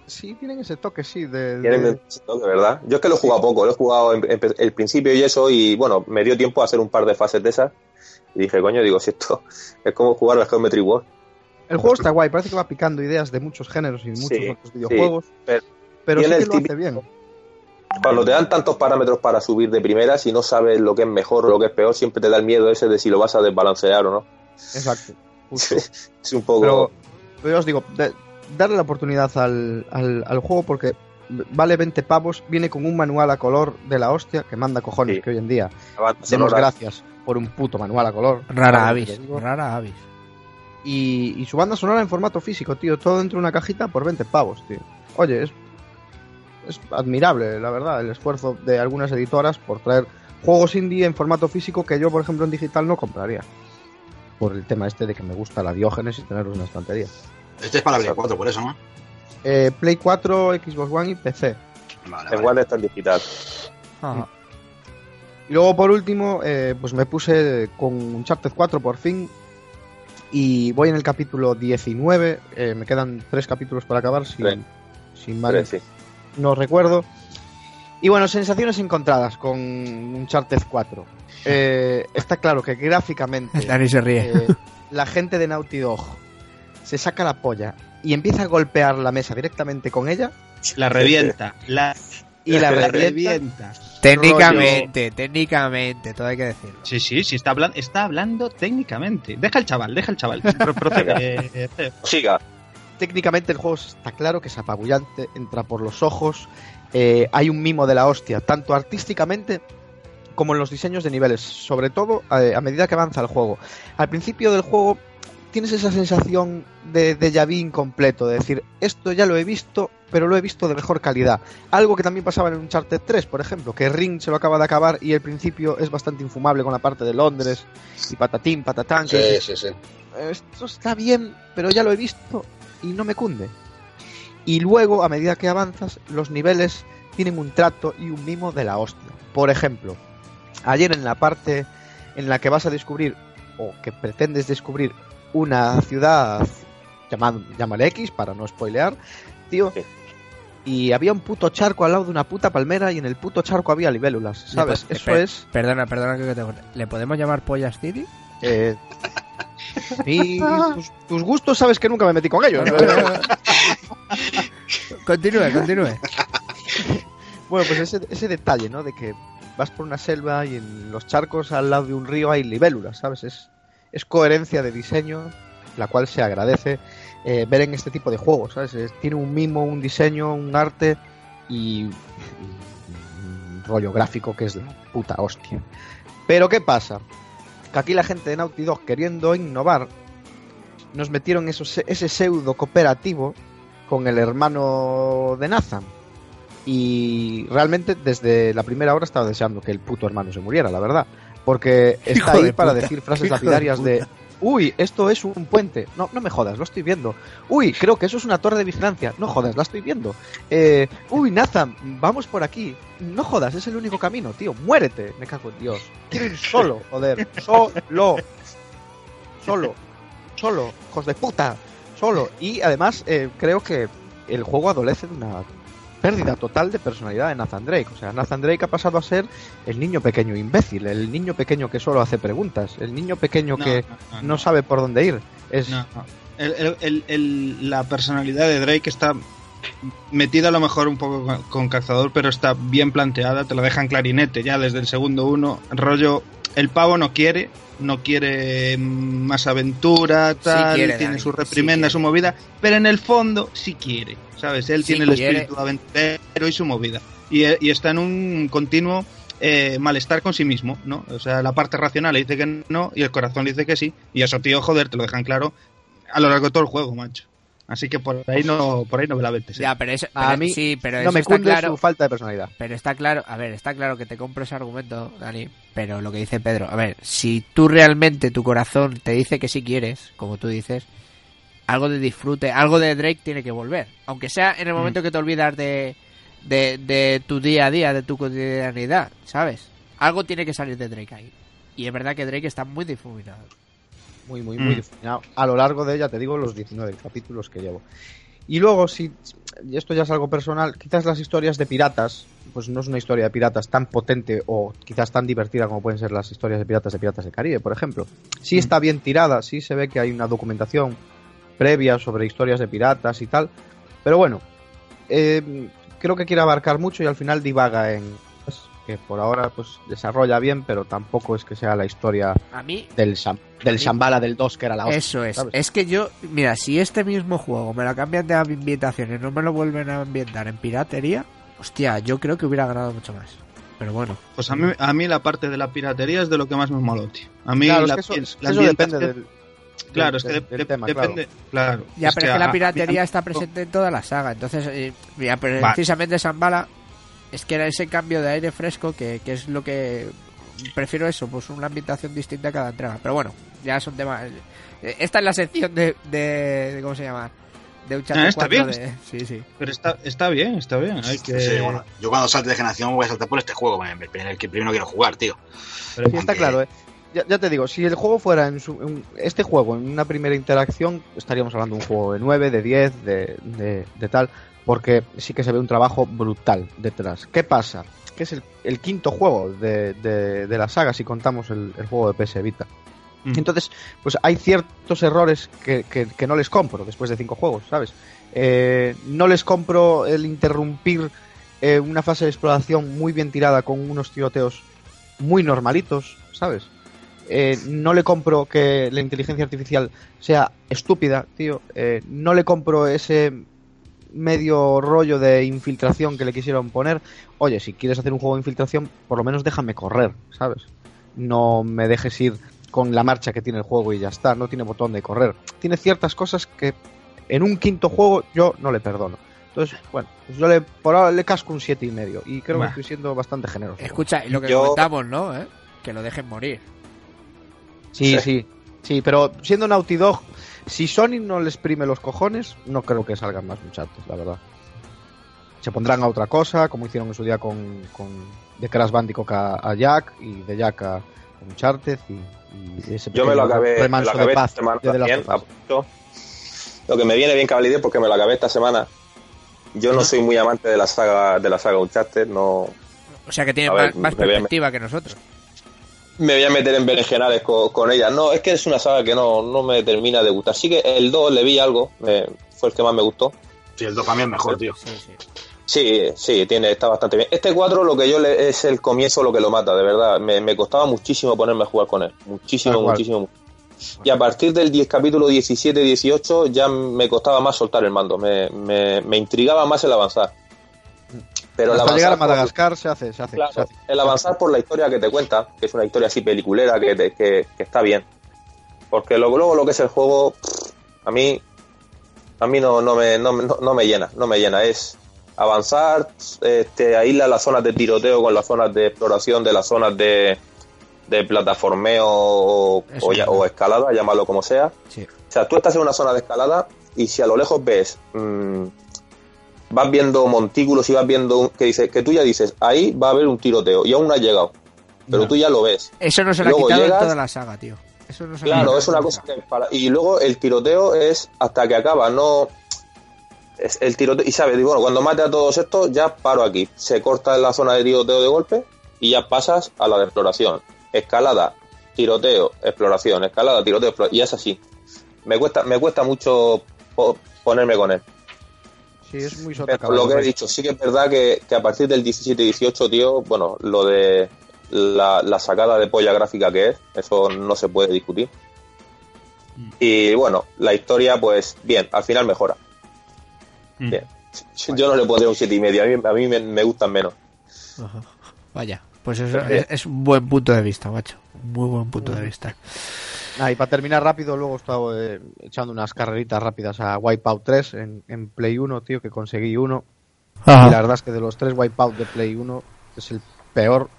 Sí, tienen ese toque, sí. De, Tienen de- ese toque, ¿verdad? Yo es que lo he jugado poco, lo he jugado en, en- el principio y eso, y bueno, me dio tiempo a hacer un par de fases de esas. Y dije, coño, digo, si esto es como jugar al Geometry Wars. El juego está guay, parece que va picando ideas de muchos géneros y de muchos Sí, otros videojuegos. pero pero sí que el lo hace bien. Cuando te dan tantos parámetros para subir de primera, si no sabes lo que es mejor o lo que es peor, siempre te da el miedo ese de si lo vas a desbalancear o no. Exacto. justo. es un poco... Pero, pero ya os digo, de- darle la oportunidad al, al, al juego porque vale 20 pavos, viene con un manual a color de la hostia que manda cojones Sí. que hoy en día demos gracias por un puto manual a color. Rara avis, rara avis. Y, y su banda sonora en formato físico, tío, todo dentro de una cajita por 20 pavos, tío. Oye, es, es admirable, la verdad, el esfuerzo de algunas editoras por traer juegos indie en formato físico que yo, por ejemplo, en digital no compraría. Por el tema este de que me gusta la diógenes y tenerlos en la estantería. Este es para Play 4, por eso, ¿no? Eh, Play 4, Xbox One y PC. Vale, En vale. One está en digital. Ajá. Y luego, por último, eh, pues me puse con Uncharted 4 por fin. Y voy en el capítulo 19. eh, me quedan tres capítulos para acabar, si, Tres. si mal Sí. no recuerdo. Y bueno, sensaciones encontradas con Uncharted 4. Eh, está claro que gráficamente Dani se ríe. eh, la gente de Naughty Dog se saca la polla y empieza a golpear la mesa directamente con ella La revienta. La, y la la revienta. técnicamente, técnicamente, todo hay que decirlo. Sí, sí, sí, está, hablan- está hablando técnicamente. Deja el chaval, deja el chaval. Procede, eh, Ceo. Siga. técnicamente el juego está claro que es apabullante, entra por los ojos, eh, hay un mimo de la hostia, tanto artísticamente como en los diseños de niveles, sobre todo eh, a medida que avanza el juego. Al principio del juego tienes esa sensación de déjà vu incompleto, de decir, esto ya lo he visto, pero lo he visto de mejor calidad. Algo que también pasaba en Uncharted 3, por ejemplo, que Ring se lo acaba de acabar y el principio es bastante infumable con la parte de Londres y patatín, patatán, Sí, sí, sí. esto está bien, pero ya lo he visto y no me cunde. Y luego, a medida que avanzas, los niveles tienen un trato y un mimo de la hostia. Por ejemplo, ayer en la parte en la que vas a descubrir, o que pretendes descubrir, una ciudad llamada, llámale X, para no spoilear, tío, Sí. y había un puto charco al lado de una puta palmera y en el puto charco había libélulas, ¿sabes? Eso es... Perdona, perdona que te. ¿Le podemos llamar Pollas City? Eh, y tus, tus gustos sabes que nunca me metí con ellos. continúe, continúe. Bueno, pues ese, ese detalle, ¿no? De que vas por una selva y en los charcos al lado de un río hay libélulas, ¿sabes? Es, es coherencia de diseño, la cual se agradece eh, ver en este tipo de juegos, ¿sabes? Es- tiene un mimo, un diseño, un arte y, un rollo gráfico que es la puta hostia. Pero ¿qué pasa? Que aquí la gente de Naughty Dog, queriendo innovar, nos metieron ese pseudo cooperativo con el hermano de Nathan. Y realmente desde la primera hora estaba deseando que el puto hermano se muriera, la verdad. Porque está ahí de para puta, decir frases de lapidarias de, uy, esto es un puente. No, no me jodas, lo estoy viendo. Uy, creo que eso es una torre de vigilancia. No jodas, la estoy viendo. Eh, uy, Nathan, vamos por aquí. No jodas, es el único camino, tío. Muérete. Me cago en Dios. Quiero ir solo, joder. Solo. Solo. Solo. Hijos de puta. Solo. Y además, eh, creo que el juego adolece de una pérdida total de personalidad de Nathan Drake. O sea, Nathan Drake ha pasado a ser el niño pequeño imbécil, el niño pequeño que solo hace preguntas, el niño pequeño que no, no sabe por dónde ir. Es. El- el- el- el- la personalidad de Drake está metida a lo mejor un poco con, con cazador, pero está bien planteada, te lo dejan clarinete ya desde el segundo uno, rollo, el pavo no quiere, no quiere más aventura, tal, quiere, tiene Dani, su reprimenda, su movida, pero en el fondo sí quiere, ¿sabes? Él Sí tiene el espíritu aventurero y su movida, y, y está en un continuo eh, malestar con sí mismo, ¿no? O sea, la parte racional le dice que no y el corazón le dice que sí, y eso, tío, joder, te lo dejan claro a lo largo de todo el juego, macho. Así que por ahí no, por ahí no me la. ¿eh? Ya, pero eso, A mí sí, pero no eso me está cunde claro. su falta de personalidad. Pero está claro, a ver, está claro que te compro ese argumento, Dani, pero lo que dice Pedro, a ver, si tú realmente tu corazón te dice que sí quieres, como tú dices, algo de disfrute, algo de Drake tiene que volver, aunque sea en el Mm. momento que te olvidas de, de, de tu día a día, de tu cotidianidad, ¿sabes? Algo tiene que salir de Drake ahí. Y es verdad que Drake está muy difuminado. Muy, muy, muy Mm. difuminado. A lo largo de, ya te digo, los 19 capítulos que llevo. Y luego, si y esto ya es algo personal, quizás las historias de piratas, pues no es una historia de piratas tan potente o quizás tan divertida como pueden ser las historias de piratas de Piratas del Caribe, por ejemplo. Sí está bien tirada, sí se ve que hay una documentación previa sobre historias de piratas y tal, pero bueno, eh, creo que quiere abarcar mucho y al final divaga en que por ahora pues desarrolla bien, pero tampoco es que sea la historia A mí, del Sham- del mí- Shambhala del 2 que era la hostia, Eso es. ¿sabes? Es que yo, mira, si este mismo juego me lo cambian de ambientación y no me lo vuelven a ambientar en piratería, hostia, yo creo que hubiera ganado mucho más. Pero bueno, Pues a mí, a mí la parte de la piratería es de lo que más me moló, tío. A mí Claro, es la, que eso, la eso ambientación- depende del, Claro, es que de- del de- tema, claro. depende. Claro. ya, pero es que la piratería a- está presente en toda la saga. Entonces, eh, mira, pero Vale. precisamente Zambala es que era ese cambio de aire fresco que, que es lo que prefiero eso, pues una ambientación distinta a cada entrega. Pero bueno, ya es un tema. eh, Esta es la sección de, de, de- ¿cómo se llama? De un chat Ah, está bien. de, sí, sí. Pero está, está bien, está bien. Hay que... Sí, bueno, yo cuando salte de generación voy a saltar por este juego, el, el que primero quiero jugar, tío. pero- Sí, está claro, ¿eh? Ya, ya te digo, si el juego fuera en su, en este juego, en una primera interacción, estaríamos hablando de un juego de 9, de 10, de, de, de tal, porque sí que se ve un trabajo brutal detrás. ¿Qué pasa? Que es el, el quinto juego de, de, de la saga, si contamos el, el juego de PS Vita. Mm. Entonces, pues hay ciertos errores que, que- que no les compro después de cinco juegos, ¿sabes? Eh, no les compro el interrumpir eh, una fase de exploración muy bien tirada con unos tiroteos muy normalitos, ¿sabes? Eh, no le compro que la inteligencia artificial sea estúpida, tío. Eh, no le compro ese medio rollo de infiltración que le quisieron poner. Oye, si quieres hacer un juego de infiltración, por lo menos déjame correr, ¿sabes? No me dejes ir con la marcha que tiene el juego y ya está. No tiene botón de correr. Tiene ciertas cosas que en un quinto juego yo no le perdono. Entonces, bueno, pues yo le, por ahora le casco un siete y medio. Y creo Bah. que estoy siendo bastante generoso. Escucha, y lo que Yo- comentamos, ¿no? ¿Eh? Que lo dejen morir. Sí, Sí. sí, sí, pero siendo Naughty Dog, si Sony no les prime los cojones, no creo que salgan más muchachos, la verdad. Se pondrán a otra cosa, como hicieron en su día con, con de Crash Bandicoot a, a Jack y de Jack a Uncharted y, y ese Yo me lo acabé, me lo acabé de esta paz semana de también. Lo que me viene bien Cavalier porque me lo acabé esta semana. Yo no soy muy amante de la saga de la saga Uncharted, no O sea que tiene ver, más, más me perspectiva que nosotros. Me voy a meter en berenjenales con, con ella. No, es que es una saga que no, no me termina de gustar. Sí que el 2 le vi algo, me- fue el que más me gustó. Sí, el 2 para mí es mejor, tío. Sí, sí. Sí, sí, tiene, está bastante bien. Este 4 lo que yo le, es el comienzo lo que lo mata, de verdad. Me, me costaba muchísimo ponerme a jugar con él. Muchísimo, muchísimo. Y a partir del 10, capítulo 17-18 ya me costaba más soltar el mando. Me, me, me intrigaba más el avanzar. Pero el Hasta llegar a avanzar por- Madagascar se hace, se hace, Claro, se hace. el avanzar por la historia que te cuenta, que es una historia así peliculera, que, te- que, que está bien. Porque luego, luego lo que es el juego, a mí, a mí no, no, me, no, me- no, no me llena, no me llena. Es avanzar, este, aísla las zonas de tiroteo con las zonas de exploración de las zonas de, de plataformeo o, o o escalada, llámalo como sea. Sí. O sea, tú estás en una zona de escalada y si a lo lejos ves, mm, vas viendo montículos y vas viendo un- que dice que tú ya dices, ahí va a haber un tiroteo y aún no ha llegado, pero No. tú ya lo ves. Eso no se lo ha quitado llegas- en toda la saga, tío. Eso no se Claro, es una cosa que para- y luego el tiroteo es hasta que acaba, no es el tiroteo y sabes, digo, bueno, cuando mate a todos estos ya paro aquí, se corta la zona de tiroteo de golpe y ya pasas a la de exploración, escalada, tiroteo, exploración, escalada, tiroteo, explo- y es así. Me cuesta me cuesta mucho po- ponerme con él. Sí, es muy sota Pero lo que he dicho, sí que es verdad que, que a partir del 17-18, tío, bueno, lo de la, la sacada de polla gráfica que es, eso no se puede discutir. Y bueno, la historia, pues bien, al final mejora. Mm. Bien. Yo no le pondré un 7,5, y medio, a mí, a mí me, me gustan menos. Ajá. Vaya, pues eso es, es un buen punto de vista, macho. Muy buen punto de vista. Ah, y para terminar rápido, luego he estado eh, echando unas carreritas rápidas a Wipeout 3 en, en Play 1, tío, que conseguí uno. Y la verdad es que de los tres Wipeout de Play 1 es el peor.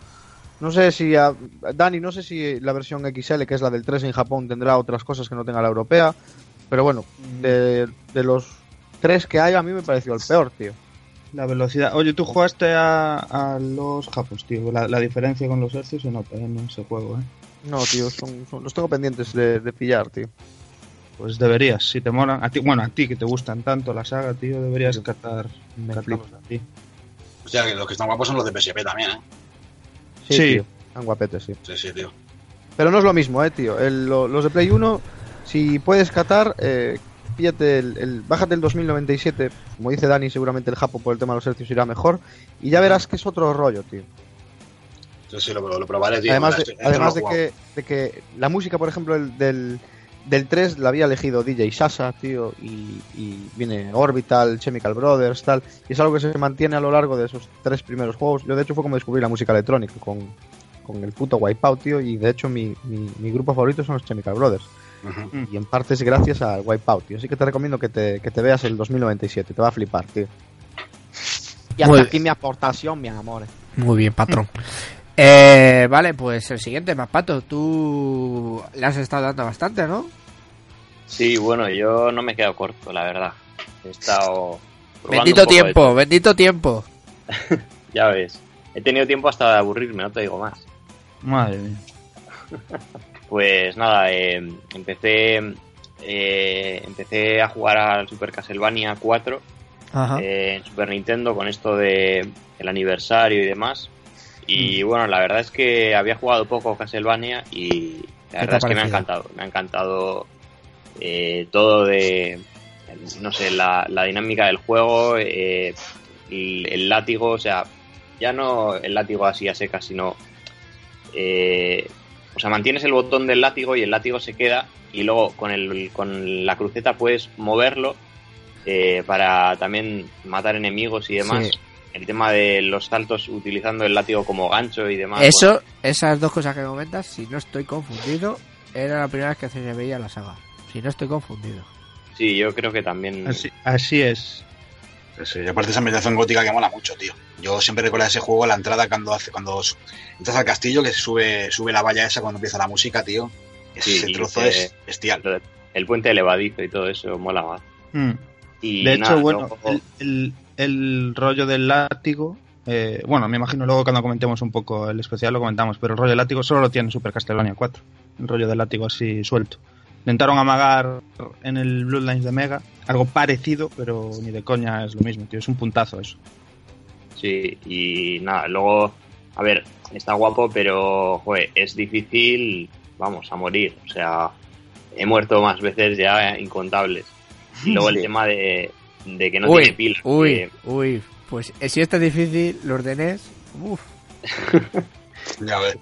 No sé si, a- Dani, no sé si la versión XL, que es la del 3 en Japón, tendrá otras cosas que no tenga la europea. Pero bueno, de, de los tres que hay, a mí me pareció el peor, tío. La velocidad. Oye, tú jugaste a, a los japos, tío. La, la diferencia con los hercios nota en ese juego, ¿eh? No, tío, son, son- los tengo pendientes de, de pillar, tío. Pues deberías, si te molan. A ti, bueno, a ti que te gustan tanto la saga, tío, deberías catar. A ti. O sea, que los que están guapos son los de PSP también, ¿eh? Sí, Sí. tío, están guapetes, sí. Sí, sí, tío. Pero no es lo mismo, eh, tío. El- lo- los de Play 1, si puedes catar, eh, píllate el, el- bájate el 2097. Como dice Dani, seguramente el Japo por el tema de los hercios irá mejor. Y ya verás que es otro rollo, tío. Sí, sí, lo, lo probaré, tío. además de, además que, de que la música, por ejemplo, el, del, del 3 la había elegido DJ Sasa, tío. Y, y viene Orbital, Chemical Brothers, tal. Y es algo que se mantiene a lo largo de esos tres primeros juegos. Yo, de hecho, fue como descubrí la música electrónica con, con el puto Wipeout, tío. Y de hecho, mi, mi, mi grupo favorito son los Chemical Brothers. Ujú. Y en parte es gracias al Wipeout, tío. Así que te recomiendo que te, que te veas el 2097. Te va a flipar, tío. Y hasta Muy aquí mi aportación, mi amor. Muy bien, patrón. Eh, vale, pues el siguiente, Pato. Tú le has estado dando bastante, ¿no? Sí, bueno, yo no me he quedado corto, la verdad. He estado. Bendito de tiempo, bendito tiempo. Ya ves. He tenido tiempo hasta de aburrirme, no te digo más. Madre mía. Pues nada, eh, empecé. eh, empecé a jugar al Super Castlevania 4 Ajá. eh, en Super Nintendo con esto de el aniversario y demás. Y bueno, la verdad es que había jugado poco Castlevania y la verdad es que me ha encantado. Me ha encantado eh, todo de, no sé, la, la dinámica del juego, eh, el, el látigo, o sea, ya no el látigo así a secas, sino... eh, o sea, mantienes el botón del látigo y el látigo se queda y luego con, el, con la cruceta puedes moverlo eh, para también matar enemigos y demás. Sí. El tema de los saltos utilizando el látigo como gancho y demás. Eso, esas dos cosas que comentas, si no estoy confundido, era la primera vez que se veía la saga. Si no estoy confundido. sí, yo creo que también. Así, así es. Sí, sí, y aparte esa ambientación gótica que mola mucho, tío. Yo siempre recuerdo ese juego, la entrada cuando hace, cuando entras al castillo, que se sube, sube la valla esa cuando empieza la música, tío. Sí, Ese y trozo es bestial. El puente elevadizo y todo eso mola más. Mm. Y De hecho, bueno, el, el- el rollo del látigo. eh, bueno, me imagino luego cuando comentemos un poco el especial lo comentamos, pero el rollo del látigo solo lo tiene Super Castlevania 4. El rollo del látigo así suelto. Intentaron amagar en el Bloodlines de Mega algo parecido, pero ni de coña es lo mismo, tío. Es un puntazo eso. Sí, y nada, luego, a ver, está guapo, pero, joder, es difícil, vamos, a morir. O sea, he muerto más veces ya incontables. Y luego el Sí. tema de, de que no uy, tiene pila. uy, que- uy. Pues eh, si esto es difícil, los de NES, uf. Ya ves.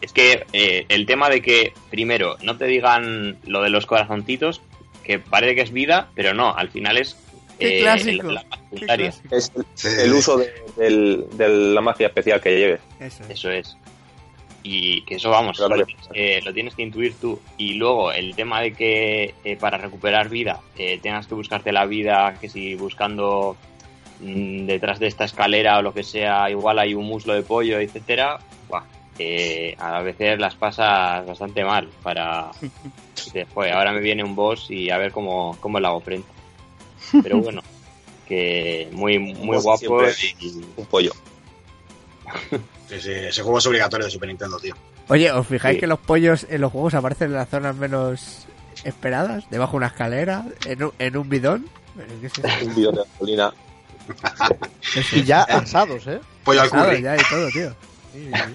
Es que eh, el tema de que, primero, no te digan lo de los corazoncitos, que parece que es vida, pero no, al final es... Qué eh, clásico, el- la Qué clásico. Es el, Sí. el uso de, del- de la magia especial que lleve. Eso es. Eso es. Y que eso, vamos, Claro lo, tienes que, lo tienes que intuir tú. Y luego el tema de que eh, para recuperar vida eh, tengas que buscarte la vida, que si buscando mm, detrás de esta escalera o lo que sea, igual hay un muslo de pollo, etcétera, buah, eh, a veces las pasas bastante mal para... "Joder, ahora me viene un boss y a ver cómo, cómo le hago frente. Pero bueno, que muy, muy guapo y, Un pollo. Sí, sí, ese juego es obligatorio de Super Nintendo, tío. Oye, ¿os fijáis Sí. que los pollos en los juegos aparecen en las zonas menos esperadas? Debajo de una escalera, en un, en un bidón. Un bidón de gasolina. Y ya asados, ¿eh? Pollo al curry. ya y todo, tío. Sí, sí, sí.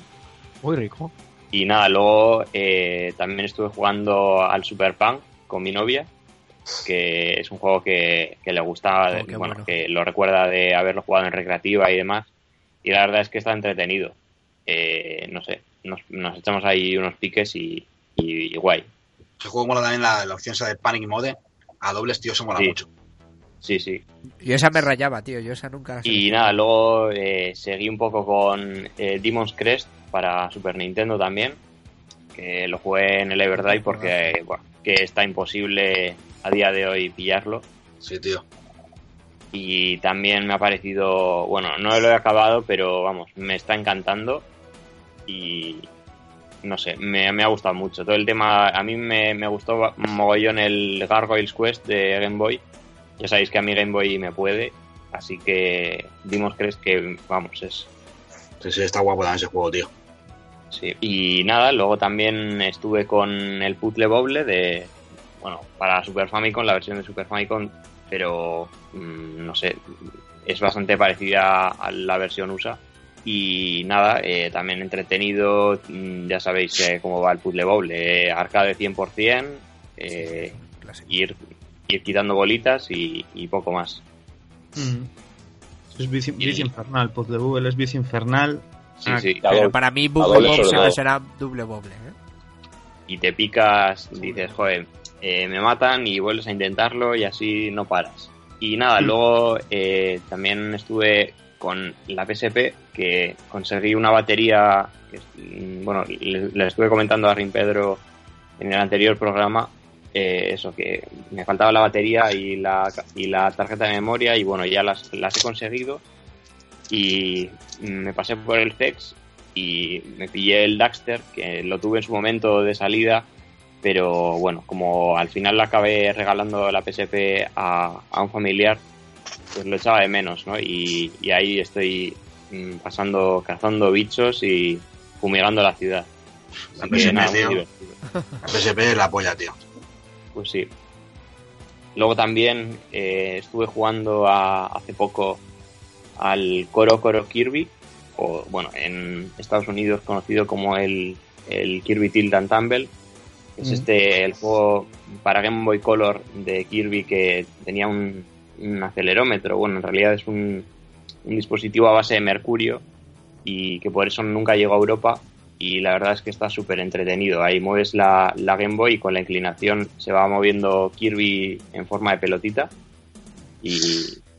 Muy rico. Y nada, luego eh, también estuve jugando al Super Punk con mi novia, que es un juego que, que le gusta, Oh, bueno. que lo recuerda de haberlo jugado en recreativa y demás. Y la verdad es que está entretenido. Eh, no sé, nos, nos echamos ahí unos piques y, y, y guay. Ese juego mola también la, la opción esa de Panic Mode. A dobles, tío, eso mola Sí. mucho. Sí, sí. Yo esa me rayaba, tío. Yo esa nunca la Y nada, luego eh, seguí un poco con eh, Demon's Crest para Super Nintendo también, que lo jugué en el Everdrive porque bueno, que está imposible a día de hoy pillarlo. Sí, tío. Y también me ha parecido, bueno, no lo he acabado, pero vamos, me está encantando. Y no sé, me, me ha gustado mucho. Todo el tema, a mí me, me gustó mogollón el Gargoyles Quest de Game Boy. Ya sabéis que a mi Game Boy me puede. Así que dimos crees que, vamos, es Sí, sí, está guapo también ese juego, tío. Sí, y nada, luego también estuve con el Puzzle Bobble de, bueno, para Super Famicom, la versión de Super Famicom, pero mm, no sé, es bastante parecida a la versión USA. Y nada, eh, también entretenido, mm, ya sabéis eh, cómo va el Puzzle Bobble, eh, arcade 100%, eh, ir, ir quitando bolitas y, y poco más. Mm. Es vicio, Y- vicio infernal, de Google es vicio infernal. Sí, Ah, sí. A Pero doble- para mí Bubble sobre siempre será doble boble. ¿eh? y te picas, dices, joder, eh, me matan y vuelves a intentarlo y así no paras. Y nada, luego eh, también estuve con la PSP que conseguí una batería, que, mm, bueno, le, le estuve comentando a Rin Pedro en el anterior programa, eh, eso, que me faltaba la batería y la, y la tarjeta de memoria y bueno, ya las, las he conseguido y me pasé por el CEX y me pillé el Daxter, que lo tuve en su momento de salida, pero bueno, como al final le acabé regalando la PSP a, a un familiar, pues lo echaba de menos, ¿no? Y, y ahí estoy mm, pasando, cazando bichos y fumigando la ciudad. La PSP, nada, tío. La PSP es la polla, tío. Pues sí. Luego también eh, estuve jugando a- hace poco al Coro Coro Kirby, o bueno, en Estados Unidos conocido como el, el Kirby Tilt and Tumble. Es Mm. este el juego para Game Boy Color de Kirby que tenía un, un acelerómetro. Bueno, en realidad es un, un dispositivo a base de mercurio y que por eso nunca llegó a Europa. Y la verdad es que está súper entretenido. Ahí mueves la, la Game Boy y con la inclinación se va moviendo Kirby en forma de pelotita y,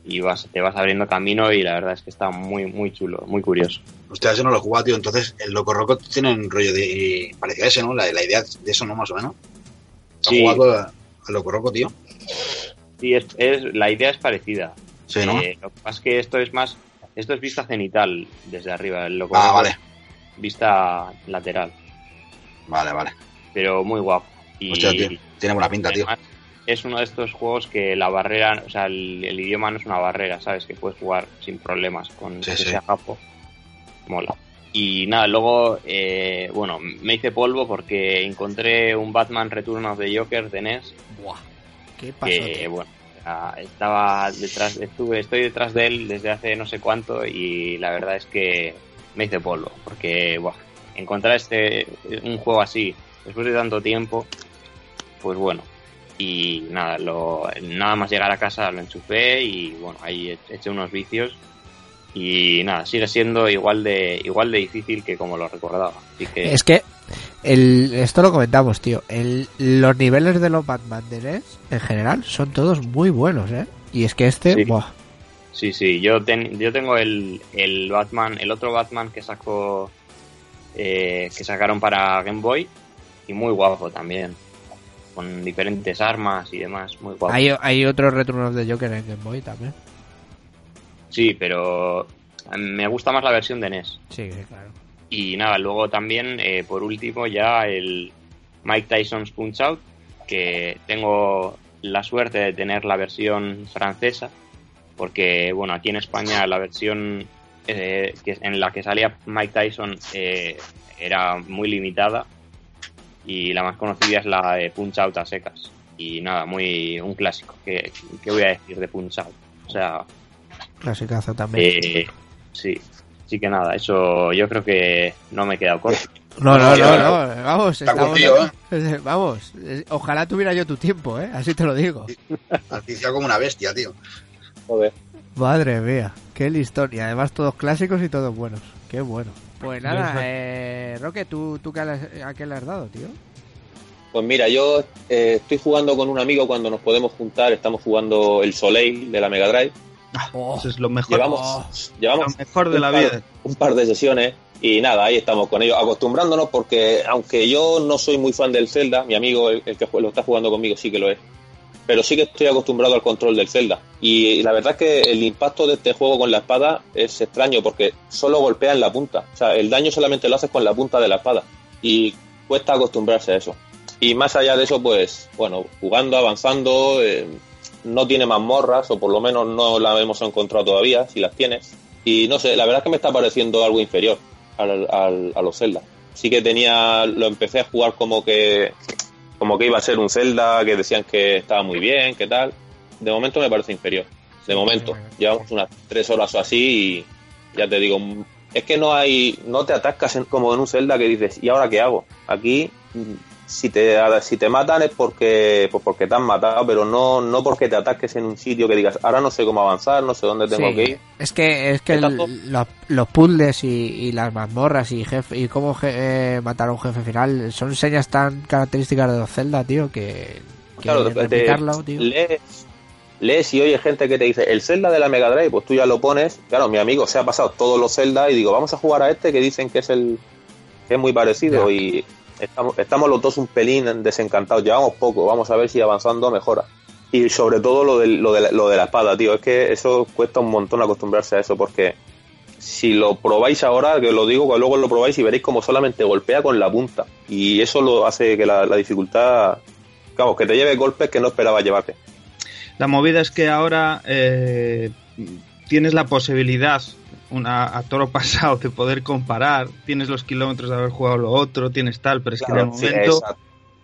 y vas, te vas abriendo camino y la verdad es que está muy, muy chulo, muy curioso. Ese no lo he jugado, tío. Entonces, el Loco Roco tiene un rollo de. Parecía ese, ¿no? La, la idea de eso, ¿no? Más o menos. ¿Has Sí. jugado al Loco Roco, tío? Sí, es, es- la idea es parecida. Sí, ¿no? Eh, lo que pasa es que esto es más, esto es vista cenital desde arriba, loco ah, vale. vista lateral, Vale, vale. pero muy guapo. Y Hostia, tío. Tiene buena pinta, tío. es uno de estos juegos que la barrera, o sea, el, el idioma no es una barrera, ¿sabes? Que puedes jugar sin problemas con Sí, que sí. sea japo. Mola. Y nada, luego, eh, bueno, me hice polvo porque encontré un Batman Return of the Joker de NES Buah. ¿Qué pasó? que bueno ah, estaba detrás estuve estoy detrás de él desde hace no sé cuánto y la verdad es que me hice polvo porque buah, encontrar este un juego así después de tanto tiempo pues bueno. Y nada lo nada más llegar a casa lo enchufé y bueno ahí eché unos vicios. Y nada sigue siendo igual de igual de difícil que como lo recordaba. Así que Es que el, esto lo comentamos, tío. El, los niveles de los Batman de NES en general son todos muy buenos, ¿eh? Y es que este, Sí. buah, Sí, sí, yo, ten- yo tengo el, el Batman, el otro Batman que sacó, eh, que sacaron para Game Boy, y muy guapo también, con diferentes armas y demás, muy guapo. hay, hay otros Return of the Joker en Game Boy también. Sí, pero me gusta más la versión de NES. Sí, claro. Y nada, luego también, eh, por último, ya el Mike Tyson's Punch Out, que tengo la suerte de tener la versión francesa, porque, bueno, aquí en España la versión eh, que, en la que salía Mike Tyson eh, era muy limitada y la más conocida es la de Punch Out a secas. Y nada, muy un clásico. ¿Qué, qué voy a decir de Punch Out? O sea, Clasicazo también. eh, sí. Así que nada, eso yo creo que no me he quedado corto. no, no, no, no, vamos, estamos- curtido, vamos, eh, ojalá tuviera yo tu tiempo, ¿eh? Así te lo digo. Has viciado como una bestia, tío. Joder. Madre mía, qué listón. Y además todos clásicos y todos buenos. Qué bueno. Pues nada, eh, Roque, ¿tú, tú qué a qué le has dado, tío? Pues mira, yo eh, estoy jugando con un amigo cuando nos podemos juntar, estamos jugando el Soleil de la Mega Drive Oh, Eso es lo mejor. Llevamos, Oh. llevamos Lo mejor de la par- vida. un par de sesiones y nada, ahí estamos con ellos, acostumbrándonos porque aunque yo no soy muy fan del Zelda, mi amigo, el, el que lo está jugando conmigo, sí que lo es, pero sí que estoy acostumbrado al control del Zelda. Y, la verdad es que el impacto de este juego con la espada es extraño porque solo golpea en la punta, o sea, el daño solamente lo haces con la punta de la espada y cuesta acostumbrarse a eso. Y más allá de eso, pues, bueno, jugando, avanzando, eh, no tiene mazmorras, o por lo menos no la hemos encontrado todavía, si las tienes. Y no sé, la verdad es que me está pareciendo algo inferior al, al- a los Zelda. Sí que tenía, lo empecé a jugar como que, como que iba a ser un Zelda, que decían que estaba muy bien, que tal. De momento me parece inferior. De momento. Llevamos unas tres horas o así y ya te digo, es que no hay, no te atascas en- como en un Zelda que dices, ¿y ahora qué hago? Aquí, si te, si te matan es porque, pues porque te han matado, pero no, no porque te atasques en un sitio que digas, ahora no sé cómo avanzar, no sé dónde tengo Sí, que ir. Es que, es que los, los puzzles y, y las mazmorras y jefe, y cómo je- eh, matar a un jefe final son señas tan características de los Zelda, tío, que, que Claro, te- tío. lees, lees y oyes gente que te dice, el Zelda de la Mega Drive, pues tú ya lo pones. Claro, mi amigo se ha pasado todos los Zelda y digo, vamos a jugar a este que dicen que es el que es muy parecido Ya. y estamos, estamos los dos un pelín desencantados. Llevamos poco, vamos a ver si avanzando mejora. Y sobre todo lo de, lo de, la, lo de la espada, tío, es que eso cuesta un montón acostumbrarse a eso porque si lo probáis ahora, que lo digo, que luego lo probáis y veréis como solamente golpea con la punta. Y eso lo hace que la, dificultad, vamos, que te lleve golpes que no esperabas llevarte. La movida es que ahora eh, tienes la posibilidad, una, a toro pasado, de poder comparar. Tienes los kilómetros de haber jugado lo otro, tienes tal, pero es que en el Claro, sí, momento exacto.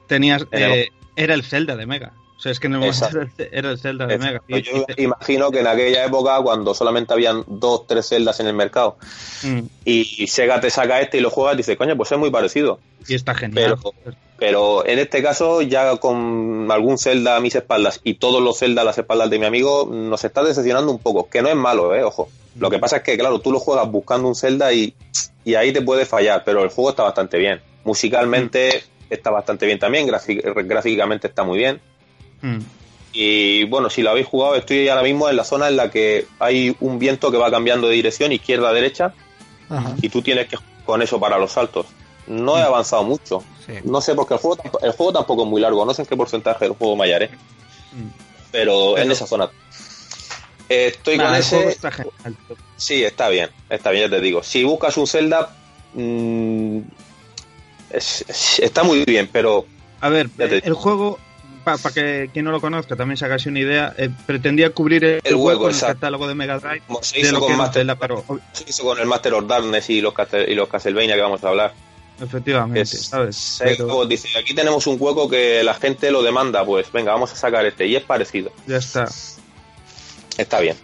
tenías. Eh, era el Zelda de Mega. O sea, es que en el momento Exacto. era el, Zelda de Mega. Y- Yo y imagino que en aquella época, cuando solamente habían dos, tres celdas en el mercado, mm, y, y Sega te saca este y lo juegas, dices, coño, pues es muy parecido. y está genial. Pero, pero en este caso, ya con algún Zelda a mis espaldas y todos los Zelda a las espaldas de mi amigo, nos está decepcionando un poco. Que no es malo, eh, ojo. Lo que pasa es que, claro, tú lo juegas buscando un Zelda y, y ahí te puede fallar, pero el juego está bastante bien. Musicalmente está bastante bien también, gráficamente está muy bien. Mm. Y bueno, si lo habéis jugado, estoy ahora mismo en la zona en la que hay un viento que va cambiando de dirección izquierda a derecha Ajá, y tú tienes que con eso para los saltos. No he avanzado mucho. sí. No sé, porque el juego, tamp- el juego tampoco es muy largo. No sé en qué porcentaje del juego me hallaré, Mm. pero, en Pero- esa zona. Estoy con ese. está. Sí, está bien. Está bien, ya te digo. Si buscas un Zelda, mm, es- es- está muy bien, pero A ver, el juego, para que quien no lo conozca también se hagáis una idea, eh, pretendía cubrir el, El hueco en el catálogo de Mega Drive como se de hizo lo con Master, Zelda, pero o- se hizo con el Master of Darkness y los, Castel- y los Castlevania que vamos a hablar. efectivamente, Es- ¿sabes? Sega Pero dice, aquí tenemos un hueco que la gente lo demanda, pues venga, vamos a sacar este. Y es parecido. ya está. Está bien.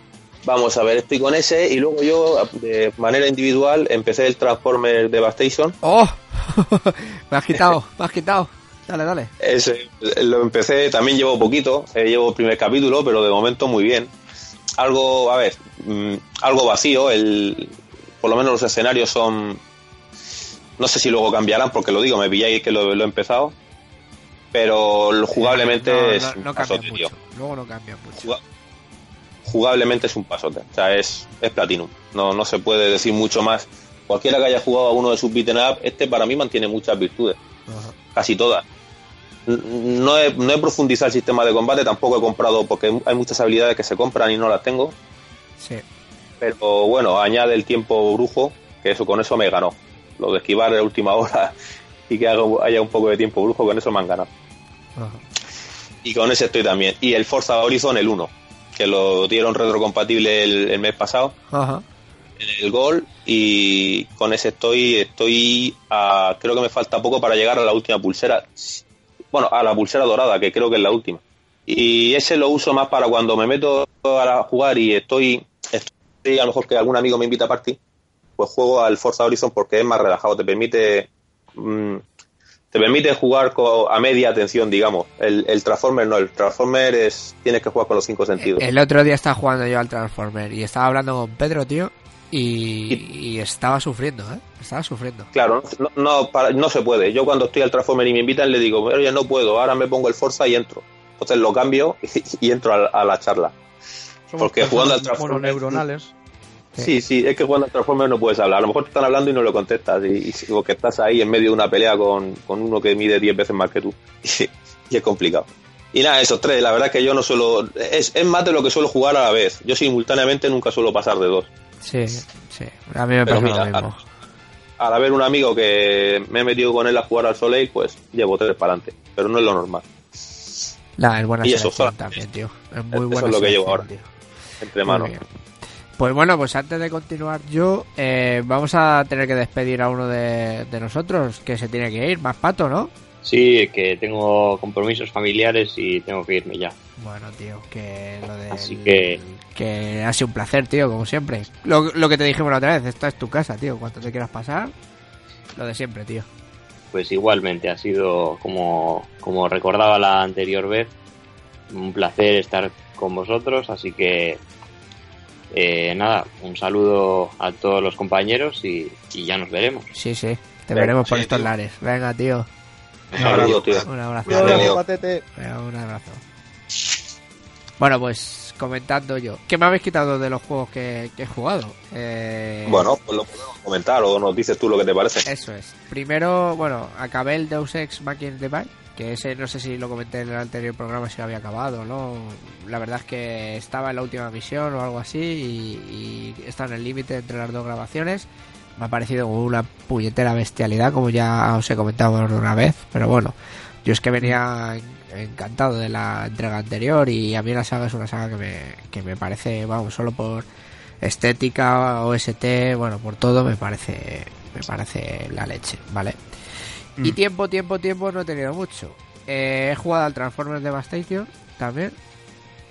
Vamos a ver, estoy con ese y luego yo, de manera individual, empecé el Transformer Devastation. ¡Oh! me has quitado, me has quitado. Dale, dale. Ese lo empecé, también llevo poquito, eh, llevo el primer capítulo, pero de momento muy bien. Algo, a ver, mm, algo vacío, el, por lo menos los escenarios son... No sé si luego cambiarán, porque lo digo, me pilláis que lo, lo he empezado. Pero jugablemente no, es no, un no pasote, tío. mucho. Luego no cambia mucho. Juga- jugablemente es un pasote. O sea, es, es Platinum. No, no se puede decir mucho más. Cualquiera que haya jugado a uno de sus beaten up, este para mí mantiene muchas virtudes. Ajá. Casi todas. No he, no he profundizado el sistema de combate, tampoco he comprado, porque hay muchas habilidades que se compran y no las tengo. Sí. Pero bueno, añade el tiempo brujo, que eso con eso me ganó. Lo de esquivar en la última hora y que haya un poco de tiempo brujo, con eso me han ganado. Ajá. Y con ese estoy también. Y el Forza Horizon, el 1, que lo dieron retrocompatible el, el mes pasado Ajá. en el gol. Y con ese estoy, estoy a, creo que me falta poco para llegar a la última pulsera. Bueno, a la pulsera dorada, que creo que es la última. Y ese lo uso más para cuando me meto a jugar y estoy, estoy a lo mejor que algún amigo me invita a party, pues juego al Forza Horizon porque es más relajado, te permite mm, te permite jugar co- a media atención, digamos. El, el Transformer no, el Transformer es tienes que jugar con los cinco sentidos. El otro día estaba jugando yo al Transformer y estaba hablando con Pedro, tío, y, y estaba sufriendo, ¿eh? Estaba sufriendo. Claro, no, no, para- no se puede. Yo cuando estoy al Transformer y me invitan le digo, oye, no puedo, ahora me pongo el Forza y entro. Entonces lo cambio y, y entro a, a la charla. Porque jugando al personas Transformers- mononeuronales. Sí, sí, es que jugando al Transformers no puedes hablar. A lo mejor te están hablando y no lo contestas. Y, y- o que estás ahí en medio de una pelea con, con uno que mide 10 veces más que tú. Y, y es complicado. Y nada, esos tres, la verdad es que yo no suelo. Es, es más de lo que suelo jugar a la vez. Yo simultáneamente nunca suelo pasar de dos. Sí, sí. A mí me pasa mira, lo mismo. Al haber un amigo que me he metido con él a jugar al Soleil, pues llevo tres para adelante. Pero no es lo normal. Nada, es buena y eso, también, tío. Es eso muy es buena lo que llevo ahora. tío. Entre manos. Pues bueno, pues antes de continuar yo, eh, vamos a tener que despedir a uno de, de nosotros que se tiene que ir, más pato, ¿no? Sí, que tengo compromisos familiares y tengo que irme ya. Bueno, tío, que lo de... Así que- Que ha sido un placer, tío, como siempre. Lo, lo que te dijimos la otra vez, esta es tu casa, tío. Cuanto te quieras pasar, lo de siempre, tío. Pues igualmente ha sido como, como recordaba la anterior vez, un placer estar con vosotros, así que eh, nada, un saludo a todos los compañeros y, y ya nos veremos. Sí, sí. Te Venga, veremos por sí, estos tío. lares. Venga, tío. Un saludo, tío. Un abrazo. Abrazo, un abrazo. Bueno, pues comentando yo. ¿Qué me habéis quitado de los juegos que, que he jugado? Eh, Bueno, pues lo podemos comentar o nos dices tú lo que te parece. Eso es. Primero, bueno, acabé el Deus Ex Machina Divine, que ese no sé si lo comenté en el anterior programa si lo había acabado no. La verdad es que estaba en la última misión o algo así y, y está en el límite entre las dos grabaciones. Me ha parecido una puñetera bestialidad, como ya os he comentado una vez, pero bueno, yo es que venía en- encantado de la entrega anterior y a mí la saga es una saga que me, que me parece, vamos, solo por estética, OST, bueno, por todo me parece me parece la leche, ¿vale? Y Mm. tiempo, tiempo, tiempo no he tenido mucho. Eh, he jugado al Transformers Devastation también.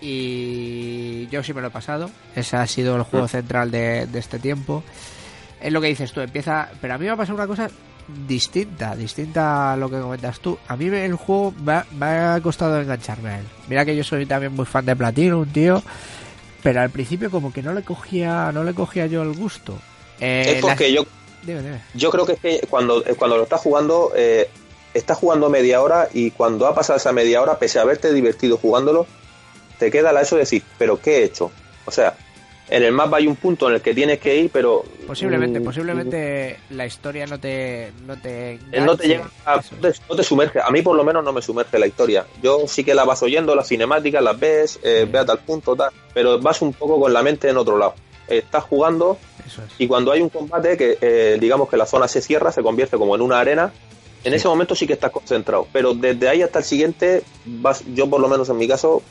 Y yo sí me lo he pasado. Ese ha sido el juego central de, de este tiempo. Es lo que dices tú, empieza... Pero a mí me ha pasado una cosa distinta, distinta a lo que comentas tú. A mí el juego me ha, me ha costado engancharme a él. Mira que yo soy también muy fan de Platinum, tío. Pero al principio como que no le cogía, no le cogía yo el gusto. Eh, es porque yo, Dime, dime. yo creo que es que cuando, eh, cuando lo estás jugando, eh, estás jugando media hora y cuando ha pasado esa media hora, pese a haberte divertido jugándolo, te queda la eso de decir, ¿pero qué he hecho? O sea, en el mapa hay un punto en el que tienes que ir, pero... Posiblemente, mm, posiblemente la historia no te no te, Eh, no te llega a- no te, sumerge a mí por lo menos no me sumerge la historia yo sí que la vas oyendo las cinemáticas las ves eh, Sí. ve a tal punto tal pero vas un poco con la mente en otro lado estás jugando es. y cuando hay un combate que eh, digamos que la zona se cierra se convierte como en una arena en Sí. ese momento sí que estás concentrado pero desde ahí hasta el siguiente vas yo por lo menos en mi caso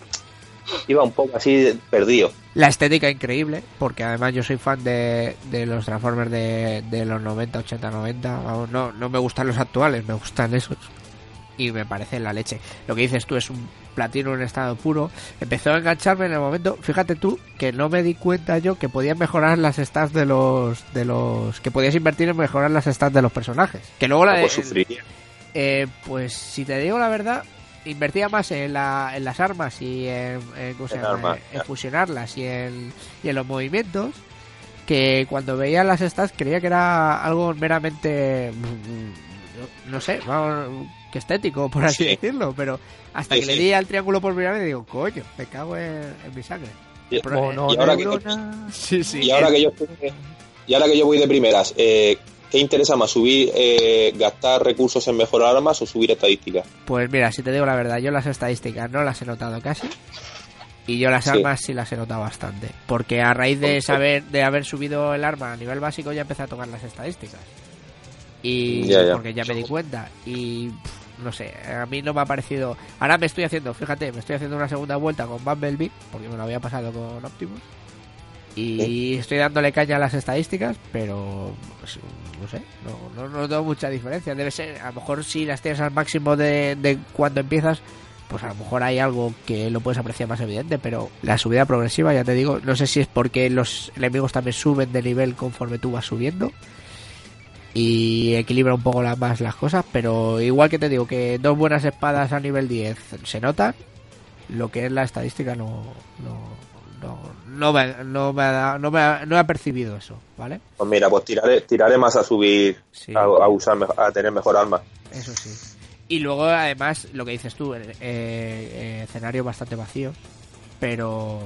iba un poco así perdido La estética increíble, porque además yo soy fan de, de los Transformers de, de los 90, 80, 90. Vamos, no, no me gustan los actuales, me gustan esos. Y me parece la leche. Lo que dices tú es un platino en estado puro. Empezó a engancharme en el momento. Fíjate tú que no me di cuenta yo que podías mejorar las stats de los. de los que podías invertir en mejorar las stats de los personajes. Que luego la pues sufriría Eh, pues si te digo la verdad, invertía más en, la, en las armas y en, en, ¿cómo se En llama? armas, en ya. fusionarlas y en, y en los movimientos que cuando veía las stats creía que era algo meramente mm, no, no sé, vamos, que estético por así Sí. decirlo, pero hasta Sí, que le sí. di al triángulo por primera vez digo, coño, me cago en, mi sangre. Y- Pero, y ahora que- Mononeurona. sí, sí, y ahora que yo y ahora que yo voy de primeras eh, ¿qué interesa más subir eh, gastar recursos en mejorar armas o subir estadísticas? Pues mira, si te digo la verdad, yo las estadísticas no las he notado casi. Y yo las Sí. armas sí las he notado bastante. Porque a raíz de saber, de haber subido el arma a nivel básico ya empecé a tocar las estadísticas. Y Ya, ya. porque ya me di cuenta. Y pff, no sé, a mí no me ha parecido. Ahora me estoy haciendo, fíjate, me estoy haciendo una segunda vuelta con Bumblebee, porque me lo había pasado con Optimus. Y estoy dándole caña a las estadísticas, pero pues, no sé, no, no, no noto mucha diferencia. Debe ser, a lo mejor si las tienes al máximo de, de cuando empiezas, pues a lo mejor hay algo que lo puedes apreciar más evidente, pero la subida progresiva, ya te digo, no sé si es porque los enemigos también suben de nivel conforme tú vas subiendo y equilibra un poco más las cosas, pero igual que te digo que dos buenas espadas a nivel 10 se notan, lo que es la estadística no no, no me, no me ha, no me ha- no he percibido eso, ¿vale? Pues mira, pues tiraré, tiraré más a subir, Sí. a, a usar, a tener mejor arma. Eso sí. Y luego, además, lo que dices tú, eh, eh, escenario bastante vacío, pero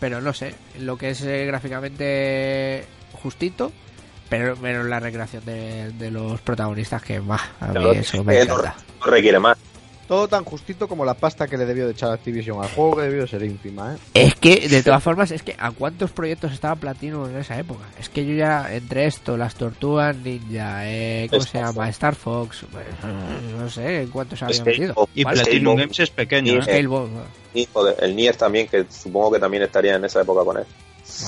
pero no sé, lo que es eh, gráficamente justito, pero menos la recreación de, de los protagonistas que bah, a mí eso me encanta. no requiere más. Todo tan justito como la pasta que le debió de echar Activision al juego, que debió de ser ínfima, ¿eh? Es que, de todas formas, es que ¿a cuántos proyectos estaba Platino en esa época? Es que yo ya, entre esto, las Tortugas Ninja, eh, ¿cómo se llama? Fox. Star Fox, pues, no sé, ¿cuántos había Scalebound. metido? Y ¿Vale? Platinum. Games es pequeño, Y ¿eh? Scalebound, ¿no? Y, joder, el Nier también, que supongo que también estaría en esa época con él.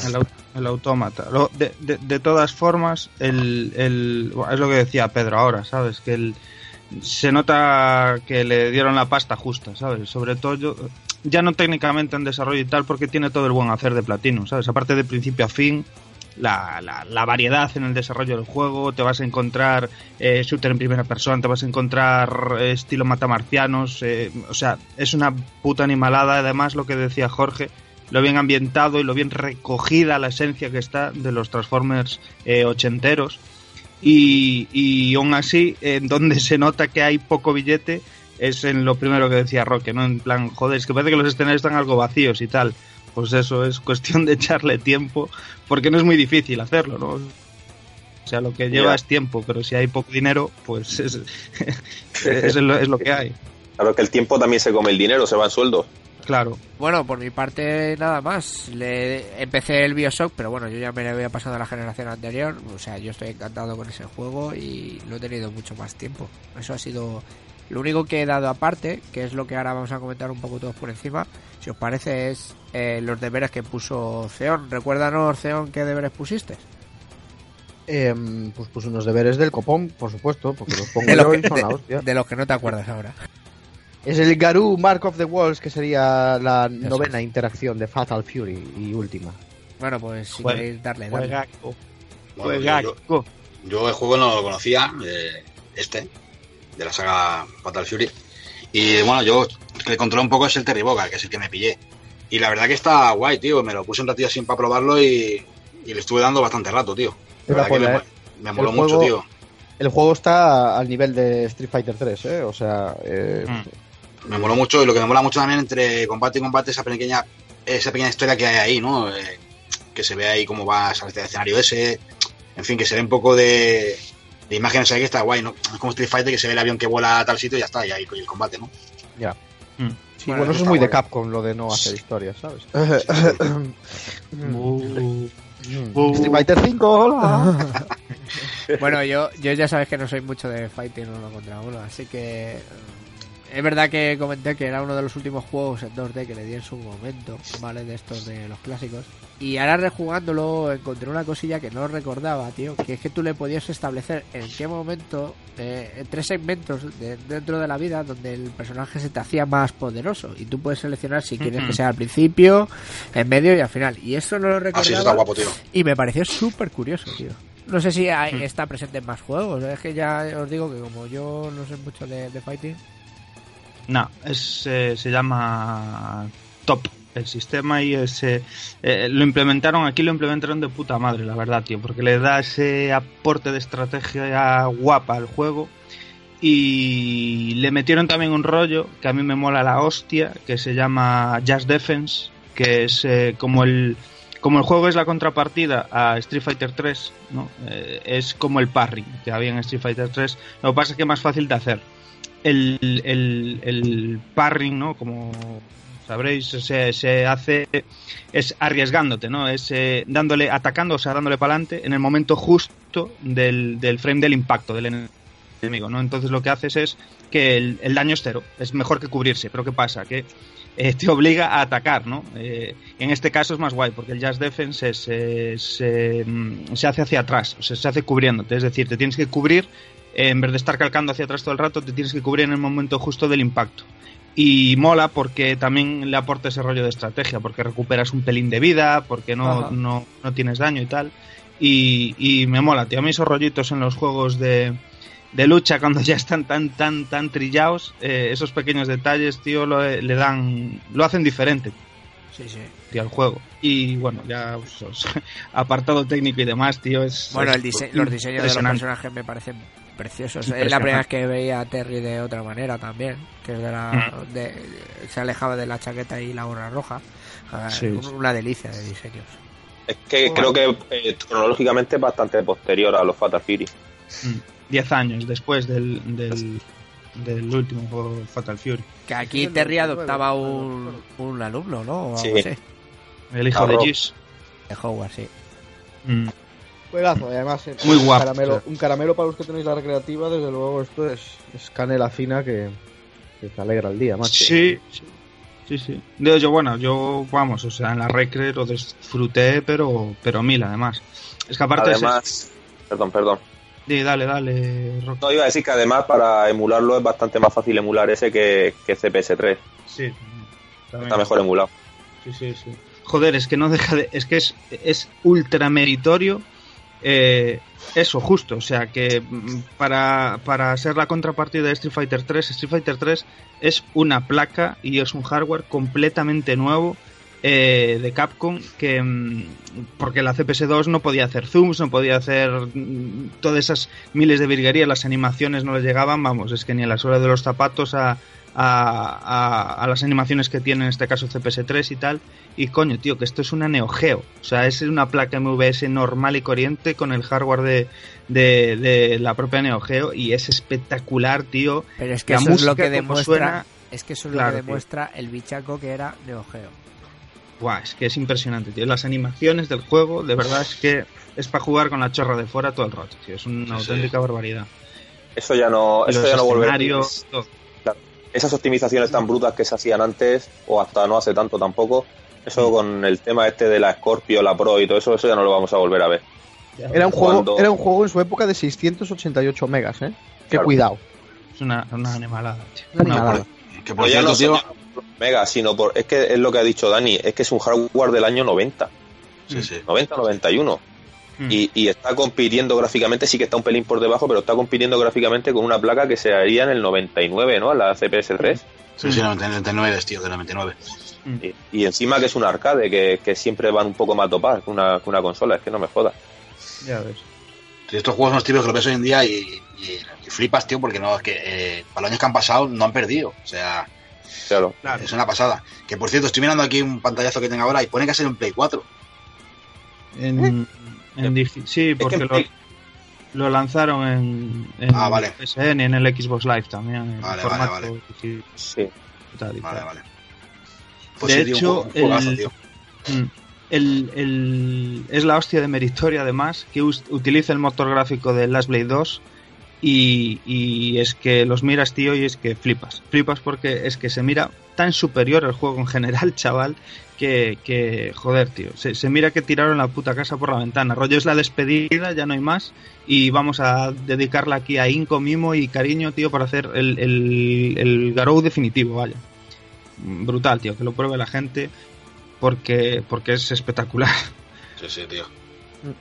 El, el autómata. Lo- De, de- de todas formas, el, el- bueno, es lo que decía Pedro ahora, ¿sabes? Que el, se nota que le dieron la pasta justa, ¿sabes? Sobre todo, yo- ya no técnicamente en desarrollo y tal, porque tiene todo el buen hacer de Platino, ¿sabes? Aparte de principio a fin, la, la- la variedad en el desarrollo del juego, te vas a encontrar eh, shooter en primera persona, te vas a encontrar eh, estilo matamarcianos, eh, o sea, es una puta animalada, además lo que decía Jorge, lo bien ambientado y lo bien recogida la esencia que está de los Transformers eh, ochenteros. Y, y aún así, en donde se nota que hay poco billete es en lo primero que decía Roque, ¿no? En plan, joder, es que parece que los escenarios están algo vacíos y tal. Pues eso es cuestión de echarle tiempo, porque no es muy difícil hacerlo, ¿no? O sea, lo que lleva es tiempo, pero si hay poco dinero, pues es, es, lo, es lo que hay. Claro que el tiempo también se come el dinero, se va en sueldos. Claro. Bueno, por mi parte nada más. Le empecé el Bioshock, pero bueno, yo ya me le había pasado a la generación anterior. O sea, yo estoy encantado con ese juego y lo he tenido mucho más tiempo. Eso ha sido lo único que he dado aparte, que es lo que ahora vamos a comentar un poco todos por encima. Si os parece, es eh, los deberes que puso Ceon. Recuérdanos, Ceon, qué deberes pusiste. Em, pues puse unos deberes del copón, por supuesto, porque los pongo De los, yo que, y son la hostia. de los que no te acuerdas ahora. Es el Garou Mark of the Walls, que sería la novena interacción de Fatal Fury y última. Bueno, pues si Jue- queréis darle, darle. Juegaco. Bueno, yo, yo- Juegaco. yo el juego no lo conocía, eh, este, de la saga Fatal Fury. Y bueno, yo el que le controlo un poco es el Terry Bogard, que es el que me pillé. Y la verdad que está guay, tío. Me lo puse un ratillo así para probarlo y, y le estuve dando bastante rato, tío. La que me, mo- me moló mucho, tío. El juego está al nivel de Street Fighter 3, ¿eh? O sea, eh, Mm. Me moló mucho y lo que me mola mucho también entre combate y combate esa pequeña esa pequeña historia que hay ahí, ¿no? Eh, que se ve ahí cómo va a salir del escenario ese. En fin, que se ve un poco de, de imágenes ahí que está guay, ¿no? Es como Street Fighter que se ve el avión que vuela a tal sitio y ya está, y ahí el combate, ¿no? ya. Mm. Sí, Bueno, bueno, eso es muy de. Capcom, lo de no hacer historias, ¿sabes? Uh, Mm. Street Fighter 5, hola. Bueno, yo, yo ya sabes que no soy mucho de fighting uno contra uno, así que es verdad que comenté que era uno de los últimos juegos en 2D que le di en su momento, ¿vale? De estos de los clásicos. Y ahora rejugándolo encontré una cosilla que no recordaba, tío, que es que tú le podías establecer en qué momento, eh, en tres segmentos de- dentro de la vida donde el personaje se te hacía más poderoso. Y tú puedes seleccionar si quieres que sea al principio, en medio y al final. Y eso no lo Así recordaba. eso está guapo, tío. Y me pareció súper curioso, tío. No sé si hay- está presente en más juegos. Es que ya os digo que como yo no sé mucho de, de fighting. No, es, eh, se llama Top el sistema y ese eh, lo implementaron aquí lo implementaron de puta madre la verdad tío porque le da ese aporte de estrategia guapa al juego y le metieron también un rollo que a mí me mola la hostia que se llama Just Defense que es eh, como el como el juego es la contrapartida a Street Fighter 3 ¿no? Eh, es como el parry que había en Street Fighter 3 lo que pasa es que es más fácil de hacer el, el, el parring, ¿no? Como sabréis, se, se hace es arriesgándote, ¿no? Es eh, dándole, atacando, o sea, dándole para adelante en el momento justo del, del frame del impacto del enemigo, ¿no? Entonces lo que haces es que el, daño es cero, es mejor que cubrirse, pero ¿qué pasa? Que eh, te obliga a atacar, ¿no? Eh, en este caso es más guay, porque el Just Defense es, es, se hace hacia atrás, o sea, se hace cubriéndote, es decir, te tienes que cubrir en vez de estar calcando hacia atrás todo el rato, te tienes que cubrir en el momento justo del impacto. Y mola porque también le aporta ese rollo de estrategia, porque recuperas un pelín de vida, porque no, no, no tienes daño y tal. Y, y me mola, tío. A mí esos rollitos en los juegos de, de lucha, cuando ya están tan, tan, tan trillados, eh, esos pequeños detalles, tío, lo, le dan, lo hacen diferente Sí, sí. tío, al juego. Y bueno, ya pues, apartado técnico y demás, tío, es... Bueno, el dise- los diseños de los personajes me parecen preciosos. Es la primera vez que veía a Terry de otra manera también, que es de la, Mm. de- se alejaba de la chaqueta y la gorra roja. Sí, un- sí. Una delicia de diseños. Es que creo que eh, cronológicamente es bastante posterior a los Fatal Fury. Mm. Diez años después del, del, del último juego Fatal Fury. Que aquí el Terry 99, adoptaba un, un alumno, ¿no? O Sí. algo así. El hijo de. Gis. De Howard, sí. Mm. Juegazo, y además eh, Muy un guapo, Caramelo, sí. Un caramelo para los que tenéis la recreativa, desde luego esto es, es canela fina que, que te alegra el día, macho. Sí, sí, sí, sí. Digo, yo, bueno, yo, vamos, o sea, en la recre lo disfruté, pero, pero mil además. Es que aparte Además, perdón, perdón. es... Sí, dale, dale, Rock. No, iba a decir que además para emularlo es bastante más fácil emular ese que, que CPS3. Sí, también. Está mejor emulado. Sí, sí, sí. Joder, es que no deja de. Es que es, es ultra meritorio. Eh, eso, justo. O sea, que mm, para, para ser la contrapartida de Street Fighter 3, Street Fighter 3 es una placa y es un hardware completamente nuevo eh, de Capcom que. mm, Porque la CPS2 no podía hacer zooms, no podía hacer mm, todas esas miles de virguerías, las animaciones no les llegaban, vamos, es que ni a la suela de los zapatos a, a, a- a las animaciones que tiene en este caso CPS3 y tal. Y coño, tío, que esto es una Neo Geo. O sea, es una placa MVS normal y corriente con el hardware de, de, de la propia Neo Geo y es espectacular, tío. Pero es que La eso es lo música que demuestra. suena- Es que eso es Claro, lo que tío. demuestra el bichaco que era Neo Geo. Buah, es que es impresionante, tío. Las animaciones del juego, de verdad, es que es para jugar con la chorra de fuera todo el rato, tío. Es una Sí, sí. auténtica barbaridad. Eso ya no, eso ya no volverá. Esas optimizaciones tan brutas que se hacían antes, o hasta no hace tanto tampoco, eso con el tema este de la Scorpio, la Pro y todo eso, eso ya no lo vamos a volver a ver. Era un, juego, Cuando- era un juego en su época de 688 megas, ¿eh? Qué Claro. cuidado. Es una, una animalada, tío. Una animalada. Que por Pero ya cierto, no tío. son mega, sino por, es que es lo que ha dicho Dani, es que es un hardware del año 90, Sí, sí. 90, 91. Mm. Y, y está compitiendo gráficamente, sí que está un pelín por debajo, pero está compitiendo gráficamente con una placa que se haría en el 99, ¿no? La CPS3. Sí, sí, 99, tío, de 99. Y, y encima que es un arcade, que, que siempre van un poco más topadas que una, que una consola, es que no me jodas. Ya ves. Sí, estos juegos son los típicos que lo ves hoy en día y, y- y flipas, tío, porque no, es que eh, para los años que han pasado no han perdido. O sea, Claro. Es una pasada. Que por cierto, estoy mirando aquí un pantallazo que tengo ahora y pone que ser en Play 4. En, en digi- sí, Es que porque en lo, Play- lo lanzaron en, en Ah, vale. PSN y en el Xbox Live también. En Vale, formato vale, vale. digi- Sí. tal y Vale, tal. vale. De tío, hecho, un, el- tío. Mm. El, el- es la hostia de Meritoria además, que utiliza el motor gráfico de Last Blade 2 y, y es que los miras, tío, y es que flipas. Flipas porque es que se mira tan superior el juego en general, chaval, que, que joder, tío. Se, se mira que tiraron la puta casa por la ventana. Rollo es la despedida, ya no hay más. Y vamos a dedicarla aquí a Inco, Mimo y cariño, tío, para hacer el, el, el Garou definitivo, vaya. Brutal, tío, que lo pruebe la gente porque, porque es espectacular. Sí, sí, tío.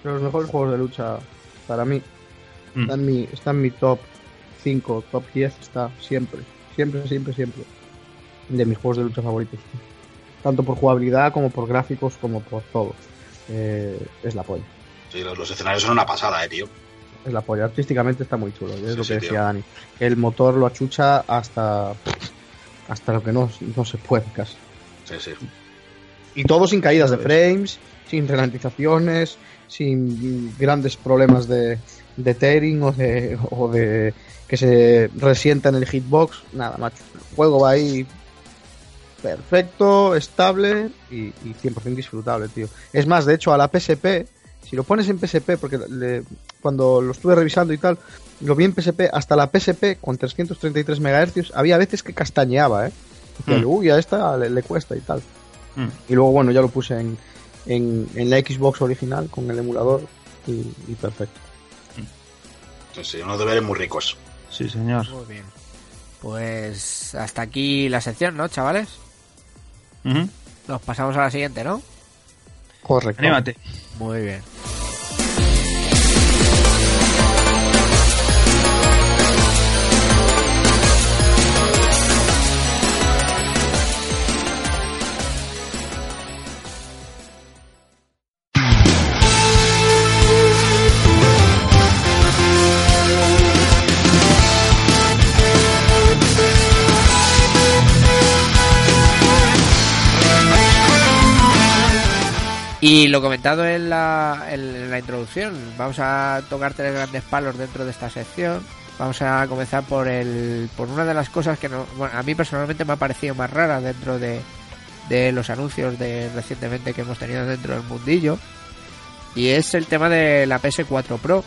Los mejores juegos de lucha para mí Mm. está en mi, está en mi top 5, top 10, está siempre, siempre, siempre, siempre. De mis juegos de lucha favoritos. Tanto por jugabilidad como por gráficos como por todo. Eh, es la polla. Sí, los, los escenarios son una pasada, eh, tío. Es la polla. Artísticamente está muy chulo. Es Sí, lo que sí, decía tío. Dani. El motor lo achucha hasta hasta lo que no, no se puede casi. Sí, sí. Y todo sin caídas de frames, sin ralentizaciones, sin grandes problemas de, de tearing o de, o de que se resienta en el hitbox. Nada, macho. El juego va ahí perfecto, estable y, y 100% disfrutable, tío. Es más, de hecho, a la PSP, si lo pones en PSP, porque le- cuando lo estuve revisando y tal, lo vi en PSP, hasta la PSP con 333 MHz, había veces que castañeaba, ¿eh? Decía, Mm. uy, a esta le, le cuesta y tal. Mm. Y luego, bueno, ya lo puse en, en, en la Xbox original con el emulador y, y perfecto. Sí, sí, unos deberes muy ricos. Sí, señor. Muy bien. Pues hasta aquí la sección, ¿no, chavales? Ujú. Nos pasamos a la siguiente, ¿no? Correcto. Anímate. Muy bien.「Y lo comentado en la, introducción, vamos a tocar tres grandes palos dentro de esta sección. Vamos a comenzar por el por una de las cosas que no, a mí personalmente me ha parecido más rara dentro de, de los anuncios de recientemente que hemos tenido dentro del mundillo y es el tema de la PS4 Pro.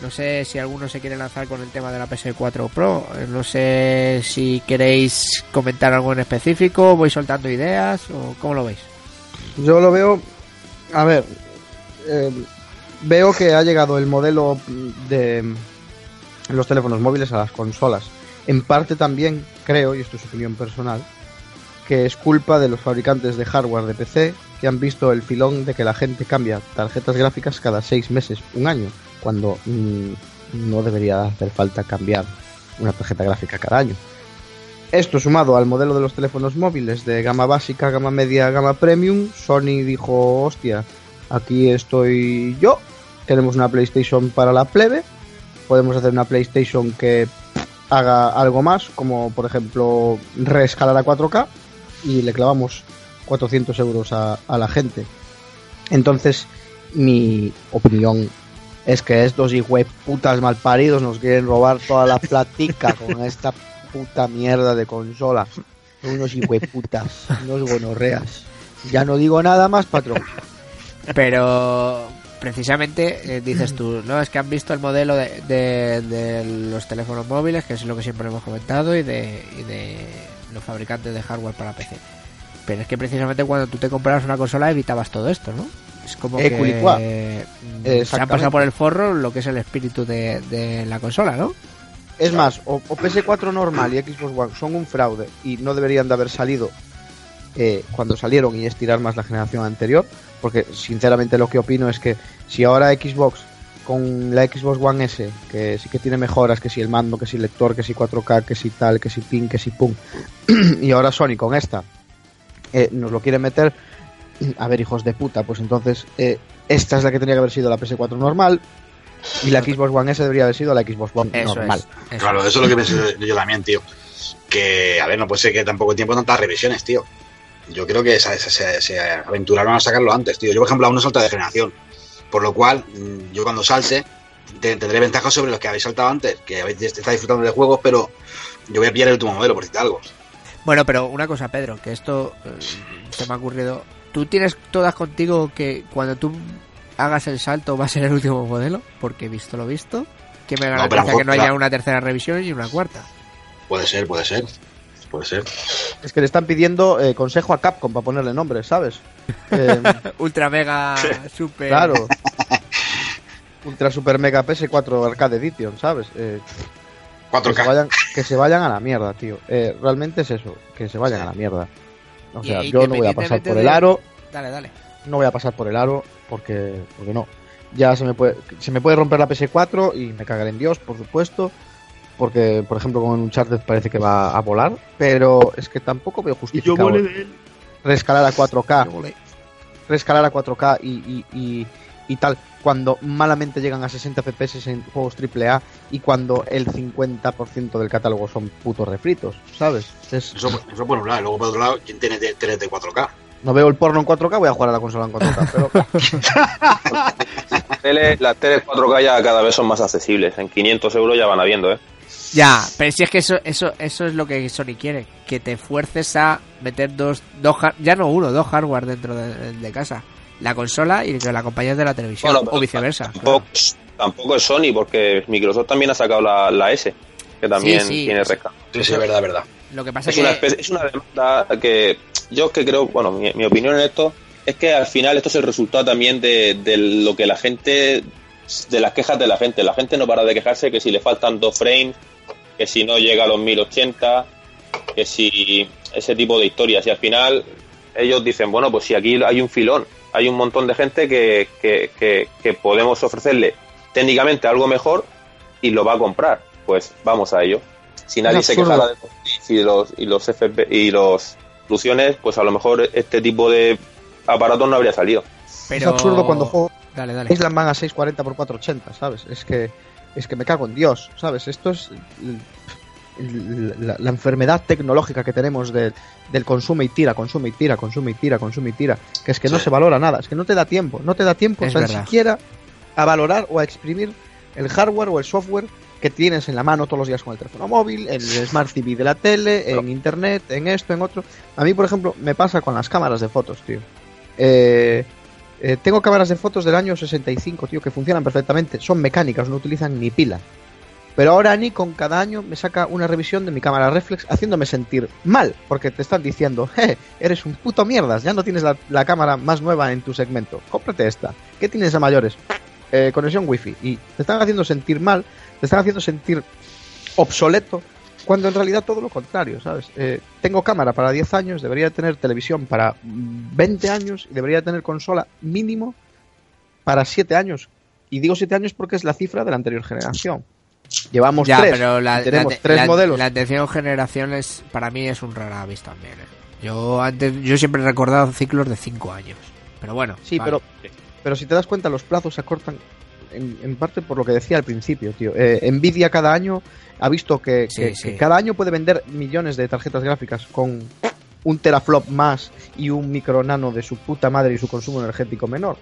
No sé si alguno se quiere lanzar con el tema de la PS4 Pro. No sé si queréis comentar algo en específico, voy soltando ideas o cómo lo veis. Yo lo veo. A ver. eh, veo que ha llegado el modelo de los teléfonos móviles a las consolas. En parte también creo, y esto es opinión personal, que es culpa de los fabricantes de hardware de PC que han visto el filón de que la gente cambia tarjetas gráficas cada seis meses, un año, cuando mm, no debería hacer falta cambiar una tarjeta gráfica cada año. Esto sumado al modelo de los teléfonos móviles de gama básica, gama media, gama premium, Sony dijo, hostia, aquí estoy yo, tenemos una PlayStation para la plebe, podemos hacer una PlayStation que haga algo más, como por ejemplo reescalar a 4K y le clavamos 400 euros a, a la gente. Entonces, mi opinión es que estos putas malparidos nos quieren robar toda la platica con esta puta mierda de consola. Unos putas, unos gonorreas. Ya no digo nada más, patrón. Pero precisamente eh, dices tú, no, es que han visto el modelo de, de- de los teléfonos móviles, que es lo que siempre hemos comentado, y de, y de los fabricantes de hardware para PC. Pero es que precisamente cuando tú te comprabas una consola evitabas todo esto, ¿no? Es como Eh, que mm, se han pasado por el forro lo que es el espíritu de, de la consola, ¿no? Es más, o, o PS4 normal y Xbox One son un fraude y no deberían de haber salido eh, cuando salieron y estirar más la generación anterior, porque sinceramente lo que opino es que si ahora Xbox con la Xbox One S, que sí que tiene mejoras, que si el mando, que si el lector, que si 4K, que si tal, que si pin, que si pum, y ahora Sony con esta eh, nos lo quiere meter, a ver hijos de puta, pues entonces eh, esta es la que tenía que haber sido la PS4 normal y la Xbox One S debería haber sido la Xbox One Eso normal. es. eso Claro, es. eso es lo que pienso yo también, tío. Que, a ver, no puede ser que tampoco tiempo tantas revisiones, tío. Yo creo que se, se- se aventuraron a sacarlo antes, tío. Yo, por ejemplo, aún no salta de generación. Por lo cual, mm, yo cuando salte, te- tendré ventajas sobre los que habéis saltado antes, que habéis estáis disfrutando de juegos, pero yo voy a pillar el último modelo, por decirte algo. Bueno, pero una cosa, Pedro, que esto eh, se me ha ocurrido. ¿Tú tienes todas contigo que cuando tú hagas el salto va a ser el último modelo? Porque visto lo visto, que me garantiza lo que no haya una tercera revisión y una cuarta. Puede ser, puede ser. Puede ser. Es que le están pidiendo eh, consejo a Capcom para ponerle nombre, ¿sabes? Eh, Ultra mega super. claro. Ultra Super Mega PS4 Arcade Edition, ¿sabes? Eh, que, se 4K. vayan, que se vayan a la mierda, tío. Eh, realmente es eso, que se vayan a la mierda. O sea, Y- yo no voy a pasar por el aro, Dale, dale. no voy a pasar por el aro porque, porque no. Ya se me puede se me puede romper la PS4 y me cagaré en Dios, por supuesto. Porque, por ejemplo, con Uncharted parece que va a volar. Pero es que tampoco veo justificado reescalar a 4K. Reescalar a 4K y, y, y, y tal. Cuando malamente llegan a 60 FPS en juegos AAA y cuando el 50% del catálogo son putos refritos, ¿sabes? Es- Eso, eso por un lado. Luego por otro lado, ¿quién tiene te- tele de 4K? No veo el porno en 4K, voy a jugar a la consola en 4K. Pero Tele- las teles 4K ya cada vez son más accesibles. En 500 euros ya van habiendo, ¿eh? Ya, pero si es que eso, eso, eso es lo que Sony quiere, que te fuerces a meter dos, dos ya no uno, dos hardware dentro de, de casa. La consola y que la acompañes de la televisión, Bueno, o viceversa. Tampoco, tampoco es Sony, porque Microsoft también ha sacado la, la S, que también Sí, sí. tiene rescate. Sí, sí, es verdad, es verdad. Lo que pasa Es que una, especie- es una demanda que yo que creo, bueno, mi, mi opinión en esto es que al final esto es el resultado también de, de lo que la gente, de las quejas de la gente. La gente no para de quejarse que si le faltan dos frames, que si no llega a los 1080, que si ese tipo de historias. Y al final ellos dicen, bueno, pues si aquí hay un filón, hay un montón de gente que, que, que, que podemos ofrecerle técnicamente algo mejor y lo va a comprar. Pues vamos a ello. Si nadie se quejara de los y los y los FP y los soluciones, pues a lo mejor este tipo de aparatos no habría salido. pero... es absurdo cuando juego Dale, dale. Island Man a 640 por 480, ¿sabes? Es que es que me cago en Dios, ¿sabes? Esto es la, la enfermedad tecnológica que tenemos de- del consume y tira, consume y tira, consume y tira, consume y tira, que es que no Sí. se valora nada, es que no te da tiempo, no te da tiempo verdad. siquiera a valorar o a exprimir el hardware o el software que tienes en la mano todos los días con el teléfono móvil, en el Smart TV de la tele, en internet, en esto, en otro. A mí, por ejemplo, me pasa con las cámaras de fotos, tío. Eh, eh, tengo cámaras de fotos del año 65, tío, que funcionan perfectamente. Son mecánicas, no utilizan ni pila. Pero ahora Nikon cada año me saca una revisión de mi cámara reflex haciéndome sentir mal, porque te están diciendo, "Je, eres un puto mierdas, ya no tienes la, la cámara más nueva en tu segmento, cómprate esta. ¿Qué tienes a mayores? Eh, conexión wifi. Y te están haciendo sentir mal, te están haciendo sentir obsoleto, cuando en realidad todo lo contrario, ¿sabes? Eh, tengo cámara para 10 años, debería tener televisión para mm, 20 años y debería tener consola mínimo para 7 años. Y digo 7 años porque es la cifra de la anterior generación. Llevamos Ya, 3 pero la, tenemos la- 3 la- modelos. La atención generaciones para mí es un rara avis también. ¿eh? Yo antes yo siempre he recordado ciclos de 5 años. Pero bueno. Sí, vale. pero, pero si te das cuenta, los plazos se acortan en, en parte por lo que decía al principio, tío. Eh, Nvidia cada año ha visto que, Sí, que- sí. que cada año puede vender millones de tarjetas gráficas con un teraflop más y un micro nano de su puta madre y su consumo energético menor.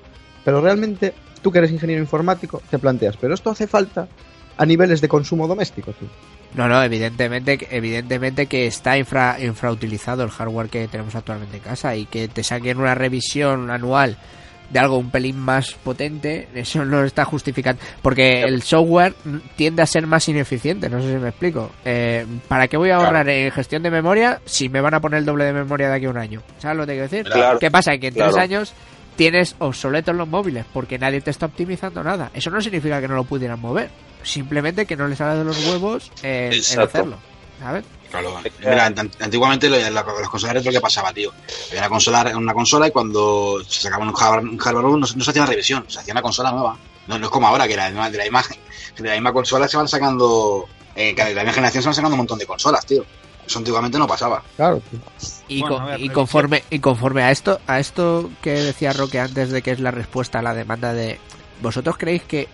Pero realmente, tú que eres ingeniero informático, te planteas, pero esto hace falta a niveles de consumo doméstico, tío. No, no, evidentemente, evidentemente que está infra, infrautilizado el hardware que tenemos actualmente en casa y que te saquen una revisión anual de algo un pelín más potente, eso no está justificando. Porque el software tiende a ser más ineficiente, no sé si me explico. Eh, ¿Para qué voy a ahorrar en gestión de memoria si me van a poner el doble de memoria de aquí a un año? ¿Sabes lo que te quiero decir? Claro. ¿Qué pasa? Que en Claro. tres años tienes obsoletos los móviles porque nadie te está optimizando nada. Eso no significa que no lo pudieran mover. Simplemente que no les sale de los huevos en Exacto. hacerlo. ¿Sabes? Claro, mira, ant- antiguamente las consolas retro, ¿qué pasaba, tío? Había una consola, una consola y cuando se sacaba un hardware, un hardware nuevo, no, se- no se hacía una revisión, se hacía una consola nueva. No, no es como ahora, que la, de la imagen, de la misma consola se van sacando, eh, de la misma generación se van sacando un montón de consolas, tío. Eso antiguamente no pasaba. Claro, tío. Y, Bueno, con- a ver, y conforme y conforme a esto a esto que decía Roque antes de que es la respuesta a la demanda de vosotros creéis que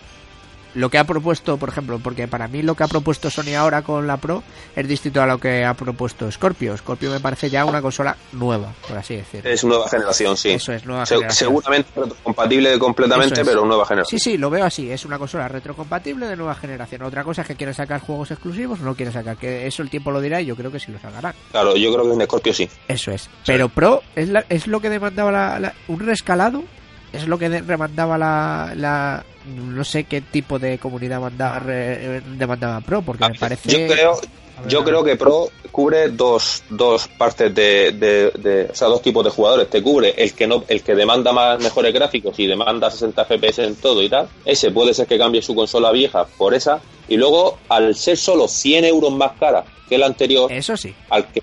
lo que ha propuesto, por ejemplo, porque para mí lo que ha propuesto Sony ahora con la Pro es distinto a lo que ha propuesto Scorpio. Scorpio me parece ya una consola nueva, por así decirlo. Es nueva generación, sí. Eso es nueva Se- generación. seguramente compatible completamente, es. pero nueva generación. Sí, sí, lo veo así. Es una consola retrocompatible de nueva generación. Otra cosa es que quieren sacar juegos exclusivos o no quieren sacar. Que eso el tiempo lo dirá y yo creo que sí lo sacarán. Claro, yo creo que en Scorpio sí. Eso es. Pero Pro es, la- es lo que demandaba la, la- un rescalado. Es lo que de- demandaba la, la- No sé qué tipo de comunidad mandaba, re- demandaba Pro, porque me parece. Yo creo, yo creo que Pro cubre dos, dos partes de, de, de- o sea, dos tipos de jugadores. Te cubre el que no, el que demanda más mejores gráficos y demanda 60 FPS en todo y tal. Ese puede ser que cambie su consola vieja por esa. Y luego, al ser solo 100 euros más cara que la anterior, Eso sí. al que,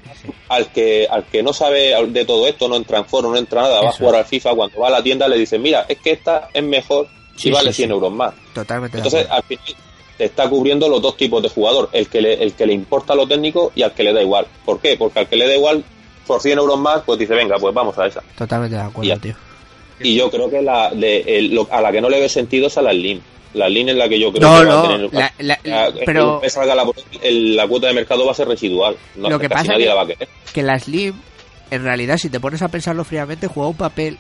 al que, al que no sabe de todo esto, no entra en foro, no entra nada, va a jugar al FIFA, cuando va a la tienda le dicen, mira, es que esta es mejor Sí, y vale sí, 100 sí. euros más. Totalmente Entonces, al final, te está cubriendo los dos tipos de jugador, el que, le, el que le importa lo técnico y al que le da igual. ¿Por qué? Porque al que le da igual, por 100 euros más, pues dice, venga, pues vamos a esa. Totalmente de acuerdo, ya. tío. Y yo creo que la, de- el- lo- a la que no le ve sentido es a la Slim. La Slim es la que yo creo No, que va no, a tener... la- la- ya, pero- que salga la, el- la cuota de mercado va a ser residual. No, Lo que pasa nadie que- la va a querer. que la Slim, en realidad, si te pones a pensarlo fríamente, juega un papel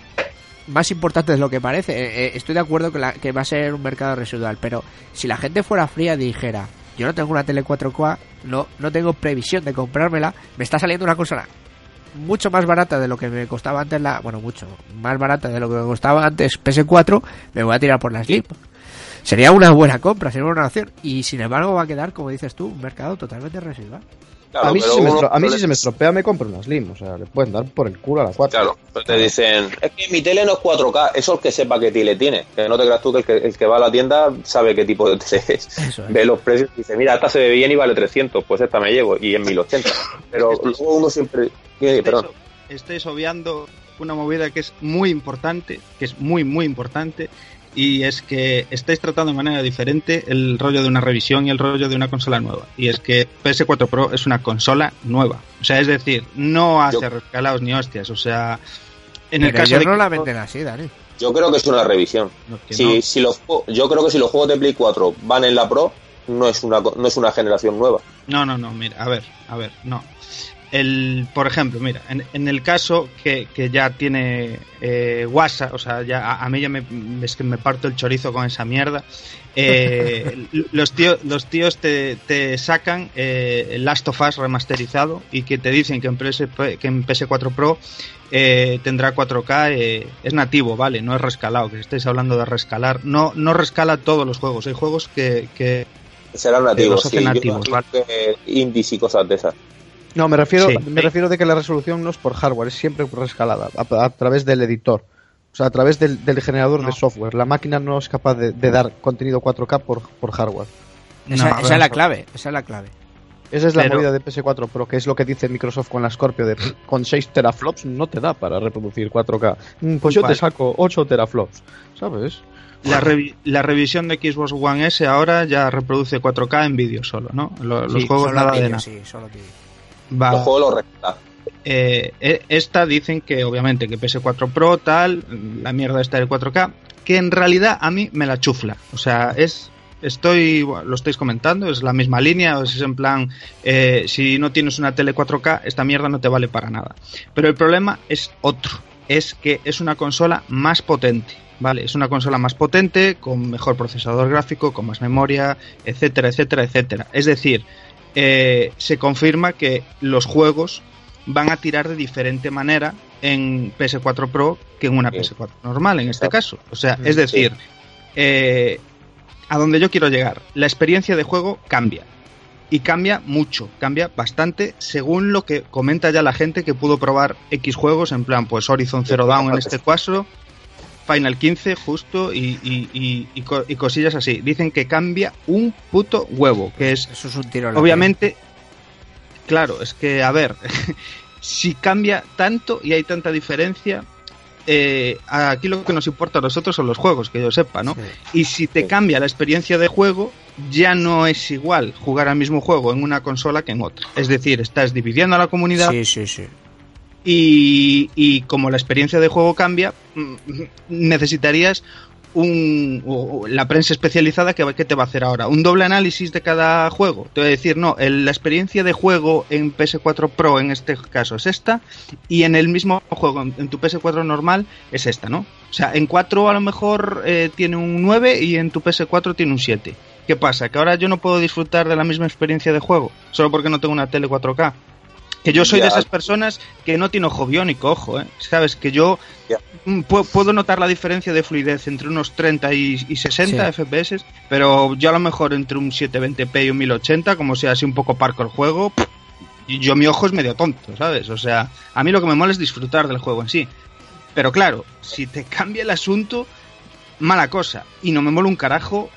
más importante de lo que parece. Eh, eh, estoy de acuerdo que, la- que va a ser un mercado residual, pero si la gente fuera fría dijera, yo no tengo una tele 4K, no, no tengo previsión de comprármela, me está saliendo una consola mucho más barata de lo que me costaba antes la... Bueno, mucho más barata de lo que me costaba antes PS4, me voy a tirar por la Slim. Sería una buena compra, sería una opción. Y sin embargo va a quedar, como dices tú, un mercado totalmente residual. Claro, a mí, si se, me uno- estro- a mí si le- se me estropea me compro una Slim. O sea, le pueden dar por el culo a la 4. Claro, pero te dicen, es que mi tele no es 4K, eso es el que sepa qué tele tiene. Que no te creas tú que el, que el que va a la tienda sabe qué tipo de tele es. Eso es. Ve los precios y dice, mira, esta se ve bien y vale 300, pues esta me llevo, y en 1080. Pero luego uno siempre... eh, perdón. estáis, estáis obviando una movida que es muy importante, que es muy, muy importante, y es que estáis tratando de manera diferente el rollo de una revisión y el rollo de una consola nueva. Y es que PS4 Pro es una consola nueva. O sea, es decir, no hace Yo- rescalados ni hostias. O sea, en el caso ellos de no que- la venden así, Dani. Yo creo que es una revisión. No, Si, no. si los, yo creo que si los juegos de Play 4 van en la Pro, no es una, co- no es una generación nueva. No, no, no, mira, a ver, a ver, no. El, por ejemplo, mira, en, en el caso que, que ya tiene eh, WhatsApp, o sea, ya a, a mí ya me, es que me parto el chorizo con esa mierda. eh, los, tíos, los tíos te, te sacan eh, el Last of Us remasterizado y que te dicen que en, PS, que en PS4 Pro eh, tendrá 4K, eh, es nativo, ¿vale? No es rescalado, que estáis hablando de rescalar. No, no rescala todos los juegos, hay juegos que, que Serán nativos, los hacen sí. Yo nativos, imagino que indies y cosas de esas. No, me refiero, Sí. me refiero de que la resolución no es por hardware, es siempre rescalada a, a través del editor. O sea, a través del, del generador No. de software. La máquina no es capaz de, de dar contenido 4K por, por hardware. Esa, No, es la por- clave, esa es la clave. Esa es la Pero- movida de PS4 Pro, que es lo que dice Microsoft con la Scorpio de con 6 teraflops no te da para reproducir 4K. Mm, Pues yo Vale. te saco 8 teraflops, ¿sabes? La, revi- la revisión de Xbox One S ahora ya reproduce 4K en vídeo solo, ¿no? Lo- los Sí, juegos nada de nada. sí, solo vídeo. Va, Los juegos los rescatan. eh, eh, esta dicen que obviamente que PS4 Pro tal, la mierda esta del 4K, que en realidad a mí me la chufla. O sea, es estoy lo estáis comentando, es la misma línea, es en plan eh, si no tienes una tele 4K, esta mierda no te vale para nada. Pero el problema es otro, es que es una consola más potente. Vale, es una consola más potente, con mejor procesador gráfico, con más memoria, etcétera, etcétera, etcétera. Es decir, eh, se confirma que los juegos van a tirar de diferente manera en PS4 Pro que en una Sí. PS4 normal, en este caso. O sea, es decir, eh, a donde yo quiero llegar, la experiencia de juego cambia. Y cambia mucho, cambia bastante según lo que comenta ya la gente que pudo probar X juegos, en plan, pues Horizon Zero Dawn en este caso, Final 15 justo y, y- y- y co- y cosillas así. Dicen que cambia un puto huevo, que es Eso es un tiro. en Obviamente, claro, es que, a ver, si cambia tanto y hay tanta diferencia, eh, aquí lo que nos importa a nosotros son los juegos, que yo sepa, ¿no? Y si te cambia la experiencia de juego, ya no es igual jugar al mismo juego en una consola que en otra. Es decir, estás dividiendo a la comunidad Sí, sí, sí. Y, como la experiencia de juego cambia, mm, necesitarías un, la prensa especializada que, te va a hacer ahora. Un doble análisis de cada juego. Te voy a decir, no, el- la experiencia de juego en PS4 Pro en este caso es esta y en el mismo juego, en, en tu PS4 normal, es esta, ¿no? O sea, en 4 a lo mejor eh, tiene un 9 y en tu PS4 tiene un 7. ¿Qué pasa? Que ahora yo no puedo disfrutar de la misma experiencia de juego solo porque no tengo una tele 4K. Que yo soy de esas personas que no tiene ojo biónico, ojo, ¿eh? Sabes que yo mm, pu- puedo notar la diferencia de fluidez entre unos 30 y, y 60 FPS, pero yo a lo mejor entre un 720p y un 1080, como sea así un poco parco el juego, yo mi ojo es medio tonto, ¿sabes? O sea, a mí lo que me mola es disfrutar del juego en sí. Pero claro, si te cambia el asunto, mala cosa. Y no me mola un carajo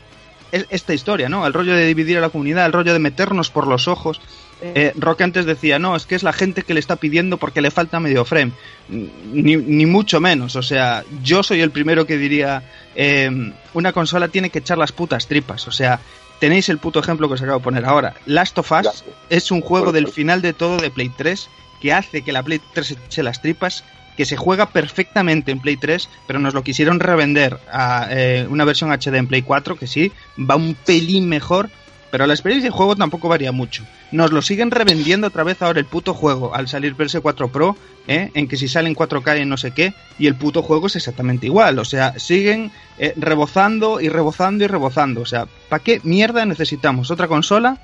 es- esta historia, ¿no? El rollo de dividir a la comunidad, el rollo de meternos por los ojos. Eh, Roque antes decía, no, es que es la gente que le está pidiendo porque le falta medio frame. Ni, ni mucho menos. O sea, yo soy el primero que diría, eh, una consola tiene que echar las putas tripas. O sea, tenéis el puto ejemplo que os acabo de poner ahora. Last of Us es un juego del final de todo de Play 3 que hace que la Play 3 eche las tripas, que se juega perfectamente en Play 3, pero nos lo quisieron revender a eh, una versión HD en Play 4, que sí, va un pelín mejor, pero la experiencia de juego tampoco varía mucho. Nos lo siguen revendiendo otra vez ahora el puto juego al salir PS4 Pro, ¿eh? en que si sale en 4K y no sé qué, y el puto juego es exactamente igual. O sea, siguen eh, rebozando y rebozando y rebozando. O sea, ¿para qué mierda necesitamos otra consola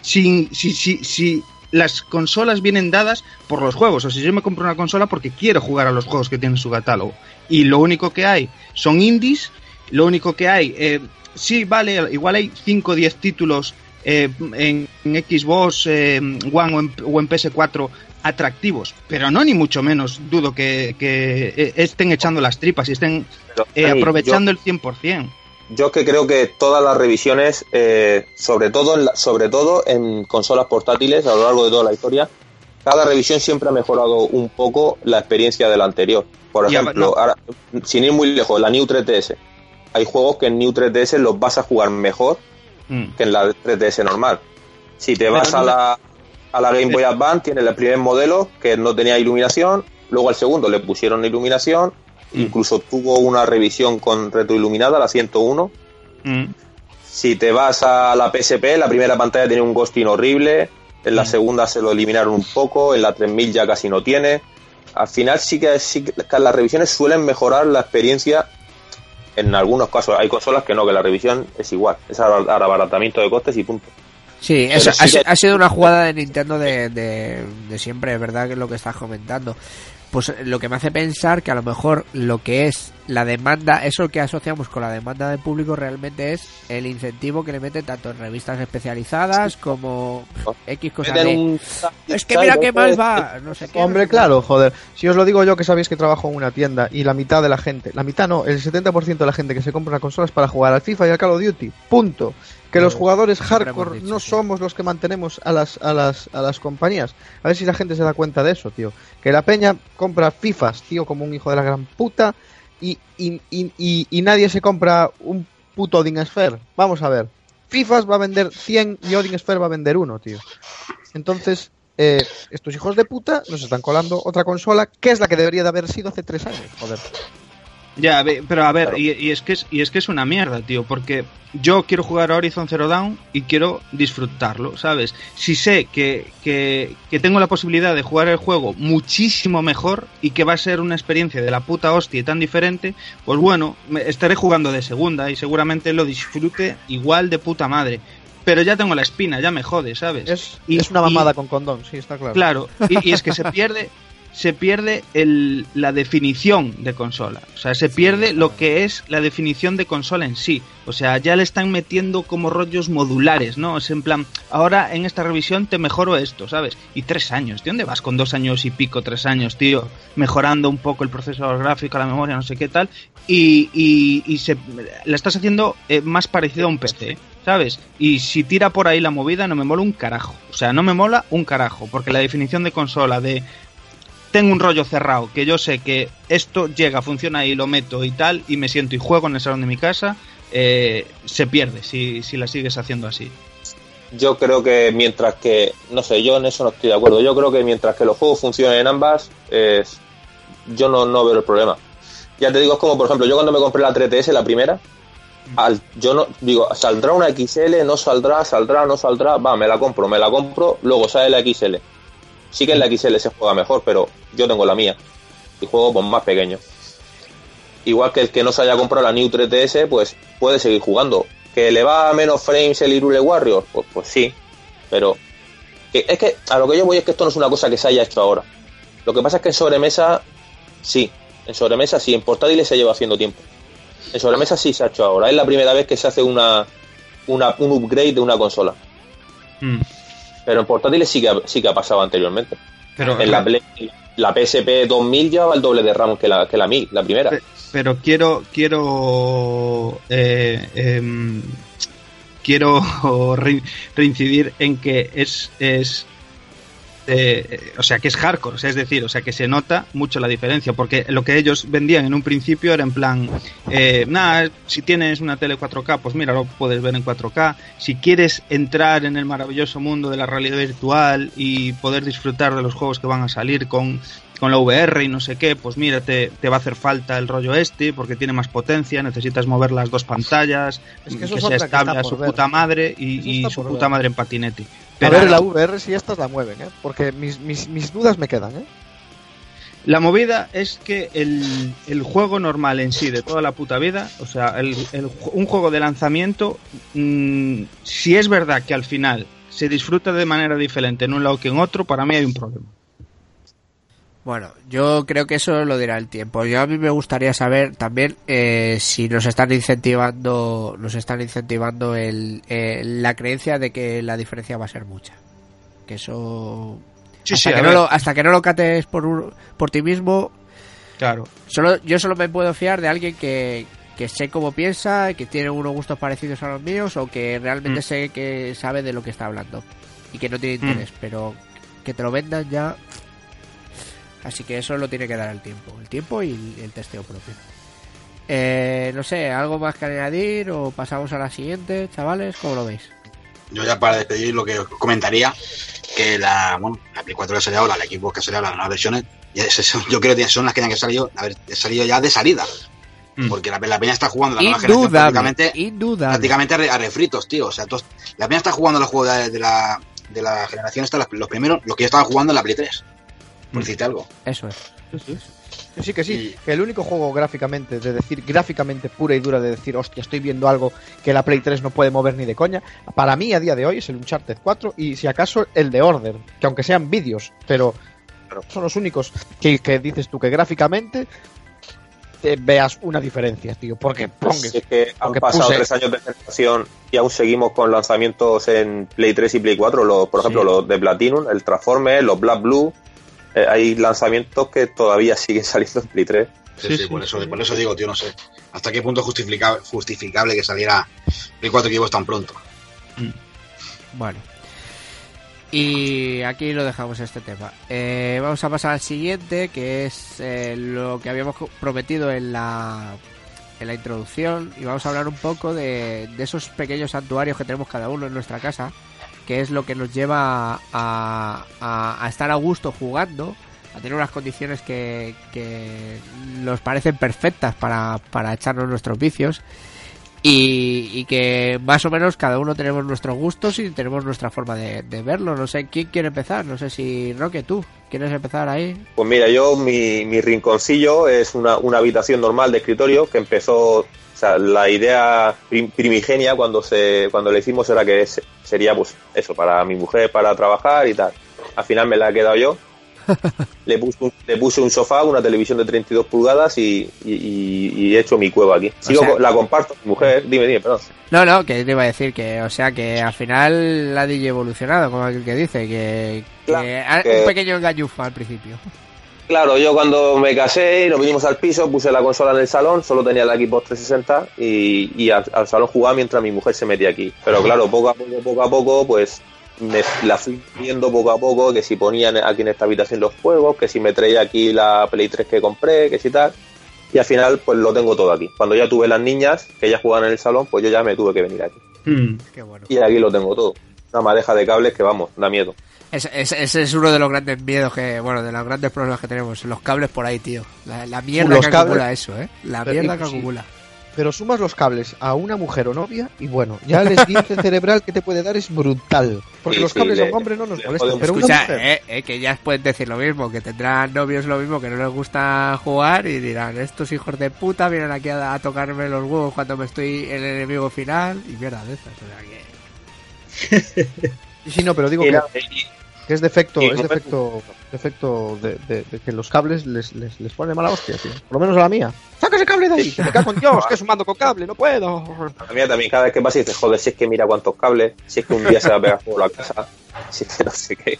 sin, si, si, si las consolas vienen dadas por los juegos. O sea, yo me compro una consola porque quiero jugar a los juegos que tienen su catálogo. Y lo único que hay son indies. Lo único que hay, eh, sí, vale, igual hay 5 o 10 títulos eh, en, en Xbox eh, One o en, o en PS4 atractivos, pero no ni mucho menos dudo que, que, eh, estén echando las tripas y estén eh, aprovechando el 100%. Yo, yo que creo que todas las revisiones, eh, sobre, todo en la- sobre todo en consolas portátiles a lo largo de toda la historia, cada revisión siempre ha mejorado un poco la experiencia de la anterior. Por Ya, ejemplo, no. ahora, sin ir muy lejos, la New 3DS. Hay juegos que en New 3DS los vas a jugar mejor Mm. que en la 3DS normal. Si te vas a la, a la Game Boy Advance, tienes el primer modelo que no tenía iluminación, luego al segundo le pusieron iluminación, Mm. incluso tuvo una revisión con retroiluminada, la 101, Mm. Si te vas a la PSP, la primera pantalla tiene un ghosting horrible, en la segunda se lo eliminaron un poco, en la 3000 ya casi no tiene. Al final sí que, sí que las revisiones suelen mejorar la experiencia en algunos casos. Hay consolas que no, que la revisión es igual, es ar- abaratamiento de costes y punto. Sí, eso sí ha, que- ha sido una jugada de Nintendo de, de, de siempre, es verdad que es lo que estás comentando. Pues eh, lo que me hace pensar que a lo mejor lo que es la demanda, eso que asociamos con la demanda del público realmente es el incentivo que le meten tanto en revistas especializadas como X cosas de... un- Es que mira qué mal va, no sé qué. Hombre, claro, joder. Si os lo digo yo que sabéis que trabajo en una tienda y la mitad de la gente, la mitad no, el 70% de la gente que se compra una consola es para jugar al FIFA y al Call of Duty. Punto. Que los jugadores hardcore dicho, no somos los que mantenemos a las, a las, a las compañías. A ver si la gente se da cuenta de eso, tío. Que la peña compra FIFAs, tío, como un hijo de la gran puta y, y, y, y- y nadie se compra un puto Odin Sphere. Vamos a ver. FIFAs va a vender 100 y Odin Sphere va a vender uno, tío. Entonces, eh, estos hijos de puta nos están colando otra consola que es la que debería de haber sido hace tres años. Joder. Ya, pero a ver, Claro. y, y es que es, y es que es una mierda, tío, porque yo quiero jugar a Horizon Zero Dawn y quiero disfrutarlo, ¿sabes? Si sé que, que, que tengo la posibilidad de jugar el juego muchísimo mejor y que va a ser una experiencia de la puta hostia y tan diferente, pues bueno, me- estaré jugando de segunda y seguramente lo disfrute igual de puta madre. Pero ya tengo la espina, ya me jode, ¿sabes? Es, Y- es una y- mamada con condón, sí, está claro. Claro, y, y es que se pierde se pierde el, la definición de consola. O sea, se pierde lo que es la definición de consola en sí. O sea, ya le están metiendo como rollos modulares, ¿no? Es en plan, ahora en esta revisión te mejoro esto, ¿sabes? Y tres años, ¿de dónde vas con dos años y pico, tres años, tío? Mejorando un poco el procesador gráfico, la memoria, no sé qué tal. Y, y, y se, la estás haciendo eh, más parecido a un PC. ¿Sabes? Y si tira por ahí la movida, no me mola un carajo. O sea, no me mola un carajo. Porque la definición de consola de tengo un rollo cerrado, que yo sé que esto llega, funciona y lo meto y tal, y me siento y juego en el salón de mi casa, eh, se pierde si, si la sigues haciendo así. Yo creo que mientras que, no sé, yo en eso no estoy de acuerdo. Yo creo que mientras que los juegos funcionen en ambas, yo no, no veo el problema. Ya te digo, es como por ejemplo, yo cuando me compré la 3DS, la primera, al, yo no digo, saldrá una XL, no saldrá, saldrá, no saldrá, va, me la compro, me la compro, luego sale la XL. Sí que en la XL se juega mejor, pero yo tengo la mía y juego pues más pequeño. Igual que el que no se haya comprado la New 3DS, pues puede seguir jugando. ¿Que le va a menos frames el Irule Warriors? Pues, pues sí, pero es que a lo que yo voy es que esto no es una cosa que se haya hecho ahora. Lo que pasa es que en sobremesa, sí, en sobremesa sí, en portátiles se lleva haciendo tiempo. En sobremesa sí se ha hecho ahora. Es la primera vez que se hace una, una un upgrade de una consola. Mm. Pero en portátiles sí que sí que ha pasado anteriormente. Pero, En la, Play- la PSP 2000 llevaba el doble de RAM que la, que la 1000, la primera. Pe- pero quiero quiero eh, em, quiero re- reincidir en que es es eh, o sea que es hardcore, o sea, es decir, o sea que se nota mucho la diferencia, porque lo que ellos vendían en un principio era en plan, eh, nada, si tienes una tele 4K, pues mira, lo puedes ver en 4K. Si quieres entrar en el maravilloso mundo de la realidad virtual y poder disfrutar de los juegos que van a salir con, con la VR y no sé qué, pues mira, te, te va a hacer falta el rollo este, porque tiene más potencia, necesitas mover las dos pantallas, Es que que, que estable a su ver. puta madre y, su puta ver. madre en patinete. A Pero ver la VR si estas la mueven, ¿eh? Porque mis, mis, mis dudas me quedan, ¿eh? La movida es que el, el juego normal en sí, de toda la puta vida, o sea, el, un juego de lanzamiento, mm, si es verdad que al final se disfruta de manera diferente en un lado que en otro, para mí hay un problema. Bueno, yo creo que eso lo dirá el tiempo. Yo a mí me gustaría saber también eh, si nos están incentivando, nos están incentivando el, eh, la creencia de que la diferencia va a ser mucha. Que eso Sí, hasta, sí, que no lo, hasta que no lo cates por, un- por ti mismo, Claro. solo yo solo me puedo fiar de alguien que, que sé cómo piensa, que tiene unos gustos parecidos a los míos o que realmente Mm. sé que sabe de lo que está hablando y que no tiene Mm. interés, pero que te lo vendan ya. Así que eso lo tiene que dar el tiempo, el tiempo y el, testeo propio. Eh, no sé, algo más que añadir o pasamos a la siguiente, chavales, ¿cómo lo veis? Yo ya para despedir lo que os comentaría, que la, bueno, la Play 4 que ha salido ahora, la Xbox que ha salido ahora, las nuevas versiones, ya es- son- yo creo que son las que tienen que salir, haber salido ya de salida. Mm. Porque la, la peña está jugando la nueva generación Indudable, prácticamente, indudable. prácticamente a, re- a refritos, tío. O sea, la peña está jugando los juegos de, de la, de la generación esta, los, los primeros, los que ya estaban jugando en la Play 3. Por decirte algo. Eso es. Que sí, que sí. Y- el único juego gráficamente, de decir, gráficamente pura y dura, de decir, hostia, estoy viendo algo que la Play 3 no puede mover ni de coña, para mí a día de hoy es el Uncharted 4 y si acaso el de Order, que aunque sean vídeos, pero son los únicos que, que dices tú que gráficamente te veas una diferencia, tío. Porque pongas. Si es que han pasado puse- tres años de generación y aún seguimos con lanzamientos en Play 3 y Play 4, los, por ejemplo Sí. los de Platinum, el Transformer, los Black Blue, eh, hay lanzamientos que todavía siguen saliendo en Play 3. Sí, Sí, sí, sí, por, eso, sí. por eso digo, tío, no sé. ¿Hasta qué punto es justificable, justificable que saliera Play 4 equipos tan pronto? Bueno. Y aquí lo dejamos este tema. Eh, vamos a pasar al siguiente, que es eh, lo que habíamos prometido en la, en la introducción. Y vamos a hablar un poco de, de esos pequeños santuarios que tenemos cada uno en nuestra casa, que es lo que nos lleva a, a- estar a gusto jugando, a tener unas condiciones que, nos parecen perfectas para echarnos nuestros vicios y, y que más o menos cada uno tenemos nuestros gustos y tenemos nuestra forma de, de verlo. No sé quién quiere empezar, no sé si Roque, tú quieres empezar ahí. Pues mira, yo mi, mi rinconcillo es una, una habitación normal de escritorio que empezó, o sea, la idea prim- primigenia cuando se cuando le hicimos era que sería pues eso, para mi mujer, para trabajar y tal. Al final me la he quedado yo. Le puse, un, le puse un sofá, una televisión de 32 pulgadas y, y, y- y he hecho mi cueva aquí. Sigo sea- la comparto con mi mujer, dime, dime, perdón. No, no, que te iba a decir que, o sea, que al final la DJ evolucionado, como aquel que dice, que, Claro, un pequeño engañufa al principio. Claro, yo cuando me casé y nos vinimos al piso, puse la consola en el salón, solo tenía la Xbox 360 y, y al, al salón jugaba mientras mi mujer se metía aquí. Pero claro, poco a poco, poco a poco, pues me la fui viendo poco a poco, que si ponían aquí en esta habitación los juegos, que si me traía aquí la Play 3 que compré, que si tal. Y al final, pues lo tengo todo aquí. Cuando ya tuve las niñas, que ellas jugaban en el salón, pues yo ya me tuve que venir aquí. Mm. Qué bueno. Y aquí lo tengo todo. Una madeja de cables que vamos, da miedo. Ese, ese- ese es uno de los grandes miedos que, bueno, de los grandes problemas que tenemos. Los cables por ahí, tío. La, la mierda Los que cables- acumula eso, ¿eh? La Pero, mierda que sí. Pero sumas los cables a una mujer o novia y bueno, ya el esguince cerebral que te puede dar es brutal. Porque Sí, los sí, cables a le- un hombre no nos le molestan, pero una Escucha, mujer... eh, eh, que ya pueden decir lo mismo, que tendrán novios lo mismo, que no les gusta jugar y dirán, estos hijos de puta vienen aquí a, a tocarme los huevos cuando me estoy en el enemigo final y mierda de estas. O sea que... Sí, no, pero digo Y que, que es defecto, y es no- defecto, defecto de, de- de que los cables les, les, les pone mala hostia, tío. Por lo menos a la mía. ¡Saca ese cable de ahí! ¡Que me cago en Dios! ¡Que es un mando con cable! ¡No puedo! A mí también cada vez que pasa dices, joder, si es que mira cuántos cables, si es que un día se va a pegar fuego la casa, si es que no sé qué.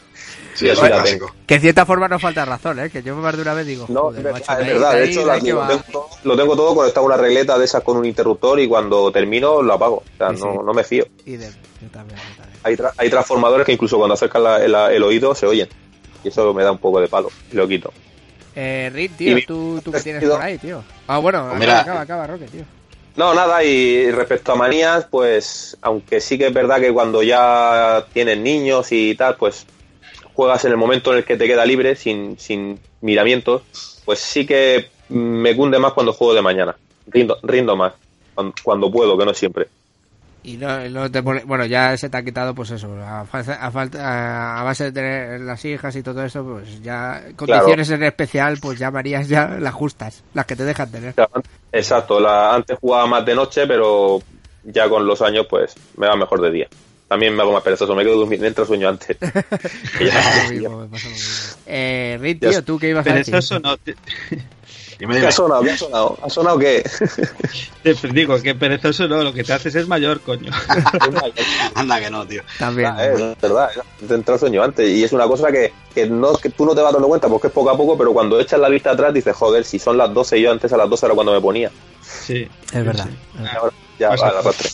Sí, Y eso así es la clásico. Que en cierta forma no falta razón, ¿eh? Que yo más de una vez digo, No, joder, es verdad, macho, es de ahí- verdad. de De hecho, de la- ahí lo, tengo todo, lo tengo todo conectado a una regleta de esas con un interruptor y cuando termino lo apago. O sea, Sí, sí. no, no me fío. Yo también, yo también. Hay, tra- hay transformadores que incluso cuando acercan la- el, el oído se oyen. Y eso me da un poco de palo. Y lo quito. Eh, tío, Y- ¿tú, tú qué tienes por ahí, tío? Ah, bueno, acaba, mira. acaba, acaba, Roque, tío. No, nada, y respecto a manías, pues, aunque sí que es verdad que cuando ya tienes niños y tal, pues juegas en el momento en el que te queda libre, sin, sin miramientos, pues sí que me cunde más cuando juego de mañana. Rindo, rindo más, cuando, cuando puedo, que no siempre. Y no, no te pone- bueno, ya se te ha quitado, pues eso, a, falta- a, falta, a base de tener las hijas y todo eso, pues ya condiciones en especial, pues ya Marías ya las justas, las que te dejan tener. Exacto, la, antes jugaba más de noche, pero ya con los años, pues me va mejor de día. También me hago más perezoso, me quedo durmiendo, entro sueño antes. Ya- Me pasa lo mismo. Eh, tío, ¿tú qué ibas a decir? eso no. Dime, ¿Qué dime. ha sonado? ¿Qué ha sonado? ¿Ha sonado qué? te digo que perezoso no, lo que te haces es mayor, coño. Anda que no, tío. También. Ah, es verdad, te entra el sueño antes. Y es una cosa que, que, no, que tú no te vas dando cuenta porque es poco a poco, pero cuando echas la vista atrás dices, joder, si son las 12 y yo antes a las 12 era cuando me ponía. Sí. es verdad. Ahora ya va sí. la rastre.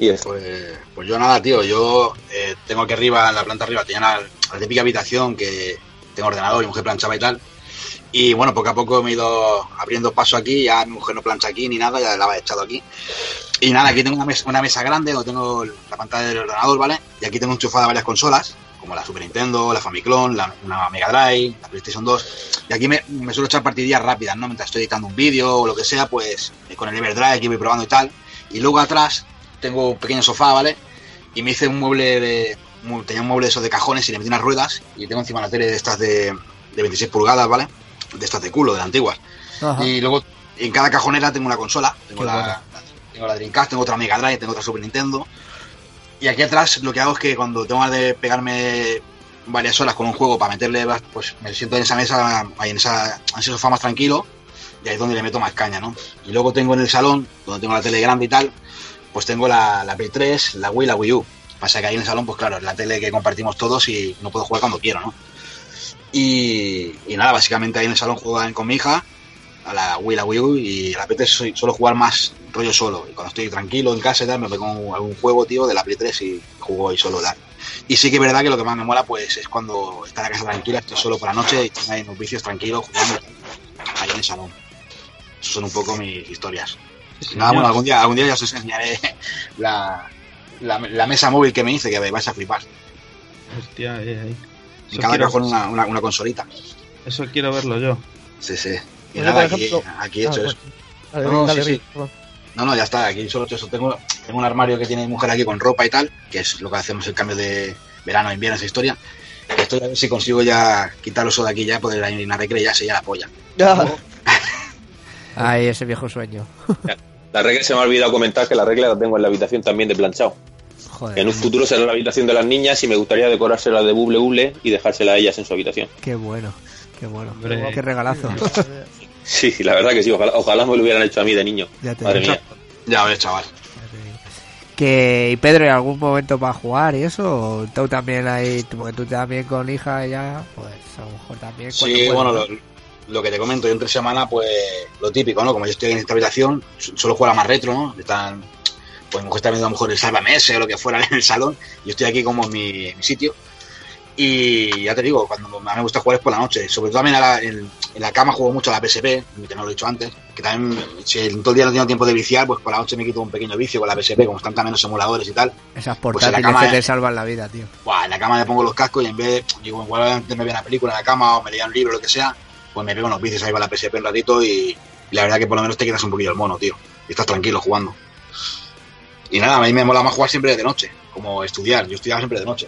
Y eso. Pues, pues yo nada, tío. Yo eh, tengo aquí arriba, en la planta arriba, tenía la, la típica habitación que tengo ordenador y mujer planchaba y tal. Y bueno, poco a poco me he ido abriendo paso aquí. Ya mi mujer no plancha aquí ni nada, ya la he echado aquí. Y nada, aquí tengo una mesa, grande donde tengo la pantalla del ordenador, ¿vale? Y aquí tengo enchufada varias consolas. como la Super Nintendo, la Famicom, la, una Mega Drive, la PlayStation 2. Y aquí me, suelo echar partidillas rápidas, ¿no? Mientras estoy editando un vídeo o lo que sea, pues eh, con el Everdrive aquí voy probando y tal. Y luego atrás tengo un pequeño sofá, ¿vale? Y me hice un mueble de. Tenía un mueble de esos de cajones y le metí unas ruedas. Y tengo encima la tele de estas de 26 pulgadas, ¿vale? De estas de culo, de las antiguas. Ajá. Y luego en cada cajonera tengo una consola. Tengo la, buena. tengo la Dreamcast, tengo otra Mega Drive, tengo otra Super Nintendo. Y aquí atrás lo que hago es que cuando tengo ganas de pegarme varias horas con un juego para meterle, pues me siento en esa mesa, ahí en, esa, en ese sofá más tranquilo. Y ahí es donde le meto más caña, ¿no? Y luego tengo en el salón, donde tengo la tele grande y tal, pues tengo la, la Play 3, la Wii y la Wii U. Pasa que ahí en el salón, pues claro, es la tele que compartimos todos y no puedo jugar cuando quiero, ¿no? Y, y nada, básicamente ahí en el salón juegan con mi hija, a la Wii, la Wii U, y a la Play 3 soy- suelo jugar más rollo solo. Y cuando estoy tranquilo en casa y tal, me pego un- algún juego, tío, de la Play 3 y juego ahí solo, tal. Y sí que es verdad que lo que más me mola, pues, es cuando está en la casa tranquila, estoy solo por la noche y estoy ahí en los vicios tranquilos, jugando ahí en el salón. Esas son un poco mis historias. Sí, Nada, señor. bueno, algún día, algún día ya os enseñaré la, la, la mesa móvil que me hice, que vais a flipar. Hostia, ahí, ahí. En cada quiero, cajón una, una, una consolita. eso quiero verlo yo. Sí, sí. Y Oye, nada, por aquí, he hecho Ah, eso. Dale, No, dale, sí. No, no, ya está. Aquí solo he hecho eso. Tengo, tengo un armario que tiene mi mujer aquí con ropa y tal, que es lo que hacemos el cambio de verano a invierno, esa historia. Estoy a ver si consigo ya quitarlo eso de aquí ya, poder ir a una recre y ya se ya la polla. Ya. Ay, ese viejo sueño. La regla se me ha olvidado comentar que la regla la tengo en la habitación también de planchado. Joder, En un futuro será la habitación de las niñas y me gustaría decorársela de buble buble y dejársela a ellas en su habitación. qué bueno. Qué bueno. Hombre. Qué regalazo. Sí, la verdad que sí, ojalá, ojalá me lo hubieran hecho a mí de niño. Ya te Madre digo. mía. Ya ves, chaval. Que, y Pedro, ¿en algún momento para jugar y eso? ¿O tú también ahí, tú- porque tú también con hija ya, pues a lo mejor también. Sí, bueno, ¿no? lo, lo que te comento, yo entre semana, pues lo típico, ¿no? Como yo estoy en esta habitación, su- suelo jugar a más retro, ¿no? Están, pues mi mujer está viendo a lo mejor el Sálvame ese o lo que fuera en el salón, y yo estoy aquí como en mi, mi sitio. Y ya te digo, cuando más me gusta jugar es por la noche. Sobre todo también a la- en, en la cama juego mucho a la PSP, que no lo he dicho antes. Que también, si todo el día no tengo tiempo de viciar, pues por la noche me quito un pequeño vicio con la PSP, como están también los emuladores y tal. Esas pues portátiles cama que te salvan la vida, tío. Buah, en la cama me pongo los cascos y en vez de, digo, igual antes me veo una película en la cama o me leía un libro o lo que sea, pues me pego unos vicios ahí para la PSP un ratito y, y la verdad que por lo menos te quitas un poquillo el mono, tío. Y estás tranquilo jugando. Y nada, a mí me mola más jugar siempre de noche, como estudiar. Yo estudiaba siempre de noche.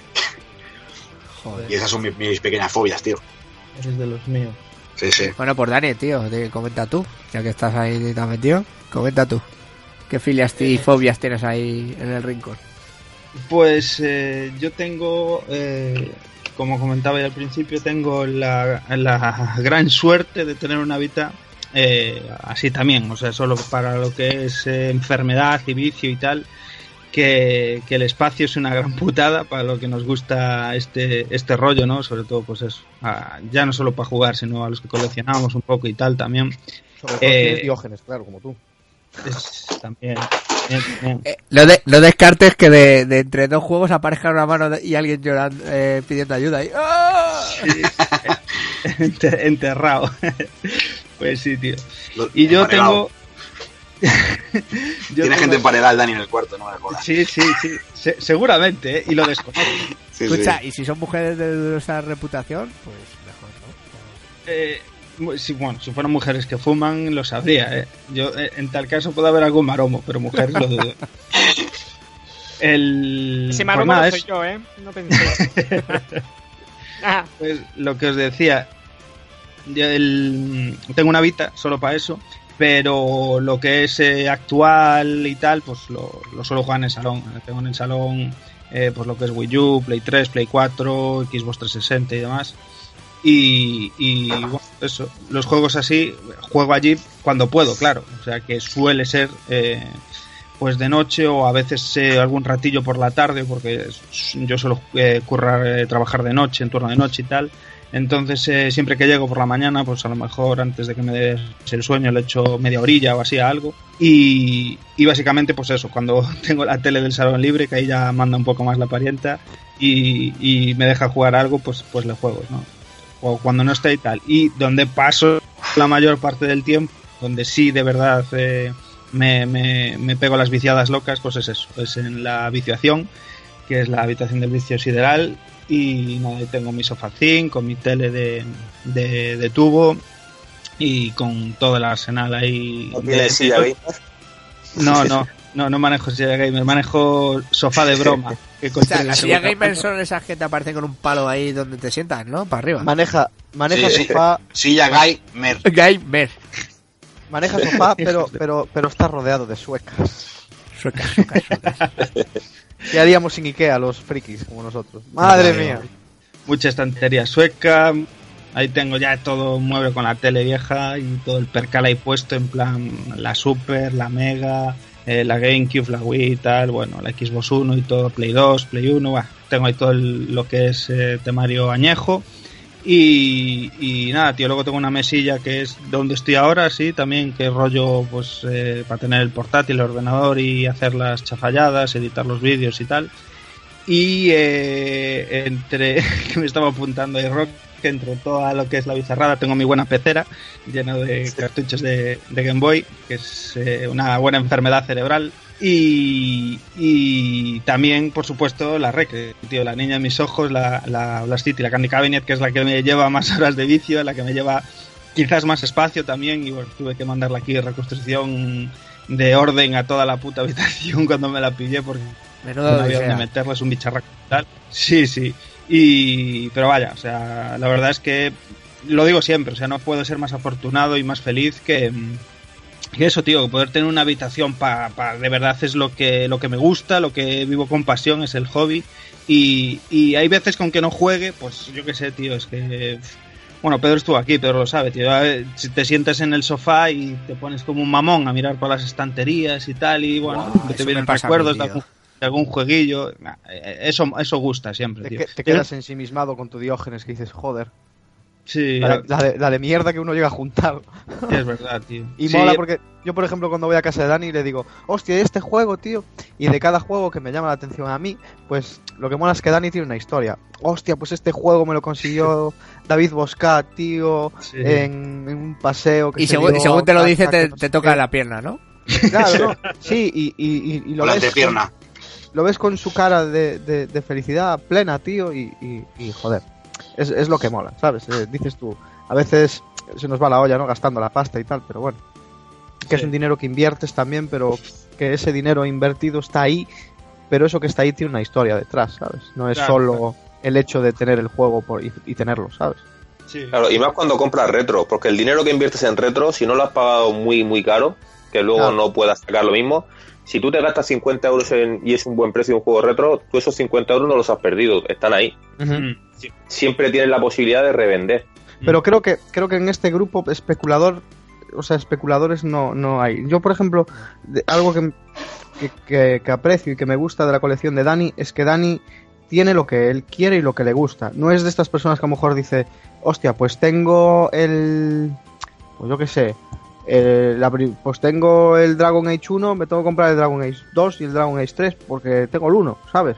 Joder. Y esas son mis, mis pequeñas fobias, tío. Eres de los míos. Sí, sí. Bueno, pues Dani, tío, te- comenta tú, ya que estás ahí tan metido, comenta tú. ¿Qué filias y fobias tienes ahí en el rincón? Pues eh, yo tengo, eh, como comentaba ya al principio, tengo la, la gran suerte de tener una vida eh, así también, o sea, solo para lo que es eh, enfermedad y vicio y tal, que, que el espacio es una gran putada para lo que nos gusta este, este rollo, ¿no? Sobre todo, pues eso, a- ya no solo para jugar, sino a los que coleccionamos un poco y tal también. Sobre todo Eh, Diógenes, claro, como tú. Es también, también- también. Eh, no, de- no descartes que de, de entre dos juegos aparezca una mano y alguien llorando, eh, pidiendo ayuda. Y, ¡Ah! Enter- enterrado. Pues sí, tío. Lo- Y yo emparedado. tengo. Yo Tiene tengo- gente emparedada el Dani en el cuarto, no me jodas. Sí, sí, sí. Se- seguramente, ¿eh? y lo desconozco. Sí, sí. Escucha, y si son mujeres de dudosa reputación, pues mejor, ¿no? Eh, bueno, si fueran mujeres que fuman, lo sabría. ¿eh? Yo, eh, en tal caso, puede haber algún maromo, pero mujeres lo dudo. El. Ese pues maromo nada, no es- soy yo, ¿eh? No pensé. Ah, Pues lo que os decía, tengo una Vita solo para eso, pero lo que es eh, actual y tal, pues lo, lo suelo jugar en el salón. Tengo en el salón eh, pues lo que es Wii U, Play 3, Play 4, Xbox 360 y demás. Y, y, bueno, eso, los juegos así, juego allí cuando puedo, claro. O sea que suele ser eh, pues de noche o a veces eh, algún ratillo por la tarde, porque yo suelo eh, currar, trabajar de noche, en turno de noche y tal. Entonces, eh, siempre que llego por la mañana, pues a lo mejor antes de que me des el sueño le echo media orilla o así a algo. Y, básicamente, pues eso, cuando tengo la tele del salón libre, que ahí ya manda un poco más la parienta y, y me deja jugar algo, pues, pues le juego, ¿no? O cuando no está y tal. Y donde paso la mayor parte del tiempo, donde sí de verdad eh, me, me, me pego las viciadas locas, pues es eso, es en la viciación, que es la habitación del vicio sideral, Y nada, ahí tengo mi sofacín con mi tele de, de, de tubo y con todo el arsenal ahí. ¿No de- silla gamer? No, no, no, no manejo silla gamer, manejo sofá de broma. que O sea, las silla seguro. gamer son esas que te aparecen con un palo ahí donde te sientas, ¿no? Para arriba. Maneja, maneja Sí. sofá, Silla Guy Mer. Gamer. maneja sofá, pero, pero, pero está rodeado de suecas. Suecas, suecas, suecas. ¿Qué haríamos sin Ikea los frikis como nosotros? Madre mía. Mucha estantería sueca. Ahí tengo ya todo un mueble con la tele vieja y todo el percal ahí puesto en plan la Super, la Mega, eh, la GameCube, la Wii y tal, bueno, la Xbox One y todo, Play 2, Play 1, buah, tengo ahí todo el- lo que es eh, temario añejo. Y, y nada, tío, luego tengo una mesilla que es donde estoy ahora, sí, también, que rollo, pues, eh, para tener el portátil, el ordenador y hacer las chafalladas, editar los vídeos y tal. Y eh, entre, que me estaba apuntando ahí Rock, que entre toda lo que es la bizarrada tengo mi buena pecera, llena de cartuchos de, de Game Boy, que es eh, una buena enfermedad cerebral. Y, y también, por supuesto, la Rec, tío, la niña de mis ojos, la, la Blast City, la Candy Cabinet, que es la que me lleva más horas de vicio, la que me lleva quizás más espacio también. Y bueno, tuve que mandarla aquí de reconstrucción de orden a toda la puta habitación cuando me la pillé porque Menudo no había donde meterla, es un bicharraco tal. Sí, sí. Y, pero vaya, o sea, la verdad es que lo digo siempre, o sea, no puedo ser más afortunado y más feliz que, que eso, tío, poder tener una habitación para, de verdad es lo que, lo que me gusta, lo que vivo con pasión, es el hobby. Y, y hay veces con que no juegue, pues yo qué sé, tío, es que... Bueno, Pedro estuvo aquí, Pedro lo sabe, tío. A ver, Si te sientas en el sofá y te pones como un mamón a mirar por las estanterías y tal, y bueno, que te vienen recuerdos de algún, de algún jueguillo. Nah, eh, Eso, eso gusta siempre, Te, tío. te quedas ensimismado con tu Diógenes que dices, joder, Sí, la de, la de- la de mierda que uno llega a juntar. sí, es verdad, tío. Y Sí, mola porque yo, por ejemplo, cuando voy a casa de Dani le digo, hostia, ¿y este juego, tío? Y de cada juego que me llama la atención a mí, pues lo que mola es que Dani tiene una historia. Hostia, pues este juego me lo consiguió David Boscat, tío, Sí. en, en un paseo. Que Y se según, dio, según te lo dice, te, no te toca qué. la pierna, ¿no? Claro, ¿no? Sí, y, y, y- y lo, Con la ves con, lo ves con su cara de, de- de felicidad plena, tío, y, y- y, joder, es, es lo que mola, ¿sabes? Eh, dices tú, a veces se nos va la olla, ¿no? Gastando la pasta y tal, pero bueno, que es un dinero que inviertes también, pero que ese dinero invertido está ahí, pero eso que está ahí tiene una historia detrás, ¿sabes? No es Claro, solo claro. el hecho de tener el juego por, y, y tenerlo, ¿sabes? sí. Claro, y más cuando compras retro, porque el dinero que inviertes en retro, si no lo has pagado muy, muy caro, que luego Claro. no puedas sacar lo mismo, si tú te gastas 50 euros en- y es un buen precio de un juego retro, tú esos 50 euros no los has perdido, están ahí. Mm, Siempre tienes la posibilidad de revender. Pero creo que creo que en este grupo especulador, o sea, especuladores no, no hay. Yo, por ejemplo, de- algo que, que, que- que aprecio y que me gusta de la colección de Dani es que Dani tiene lo que él quiere y lo que le gusta. No es de estas personas que a lo mejor dice, hostia, pues tengo el... Pues yo qué sé. La pues tengo el Dragon Age 1, me tengo que comprar el Dragon Age 2 y el Dragon Age 3 porque tengo el 1, ¿sabes?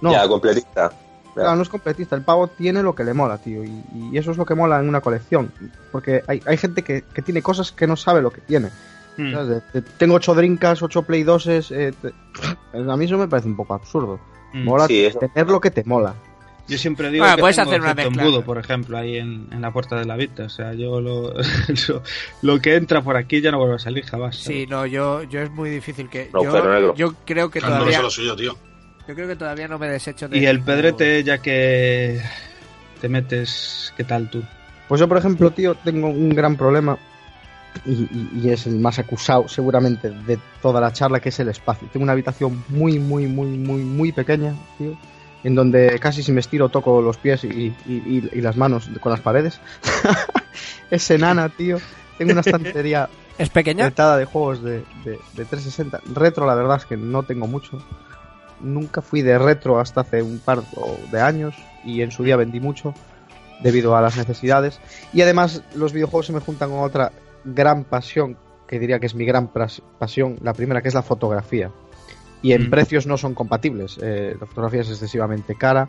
No, Ya, completista. Claro, no es completista, el pavo tiene lo que le mola, tío, y, y eso es lo que mola en una colección, porque hay, hay gente que, que tiene cosas que no sabe lo que tiene. mm. ¿sabes? De- de- tengo 8 drinkas, 8 Play 2 eh, te- a mí eso me parece un poco absurdo. Mm. Mola Sí, eso. tener lo que te mola. Yo siempre digo Bueno, que puedes tengo hacer una mezcla. embudo, por ejemplo, ahí en, en la puerta de la vista. O sea, yo lo, lo, lo que entra por aquí ya no vuelve a salir jamás. ¿sabes? Sí, no, yo, yo es muy difícil que. No, pero yo, negro. yo creo que todavía. sabe lo suyo, tío. Yo creo que todavía no me desecho de. Y el pedrete, ya que te metes, ¿qué tal tú? Pues yo, por ejemplo, tío, tengo un gran problema, y, y- y es el más acusado seguramente de toda la charla, que es el espacio. Tengo una habitación muy, muy, muy, muy, muy pequeña, tío, en donde casi si me estiro toco los pies y, y- y- y las manos con las paredes. es enana, tío. Tengo una estantería ¿Es pequeña? de juegos de, de- de 360. Retro, la verdad es que no tengo mucho. Nunca fui de retro hasta hace un par de años y en su día vendí mucho debido a las necesidades. Y además los videojuegos se me juntan con otra gran pasión, que diría que es mi gran pasión, la primera que es la fotografía. Y en Mm. precios no son compatibles. Eh, la fotografía es excesivamente cara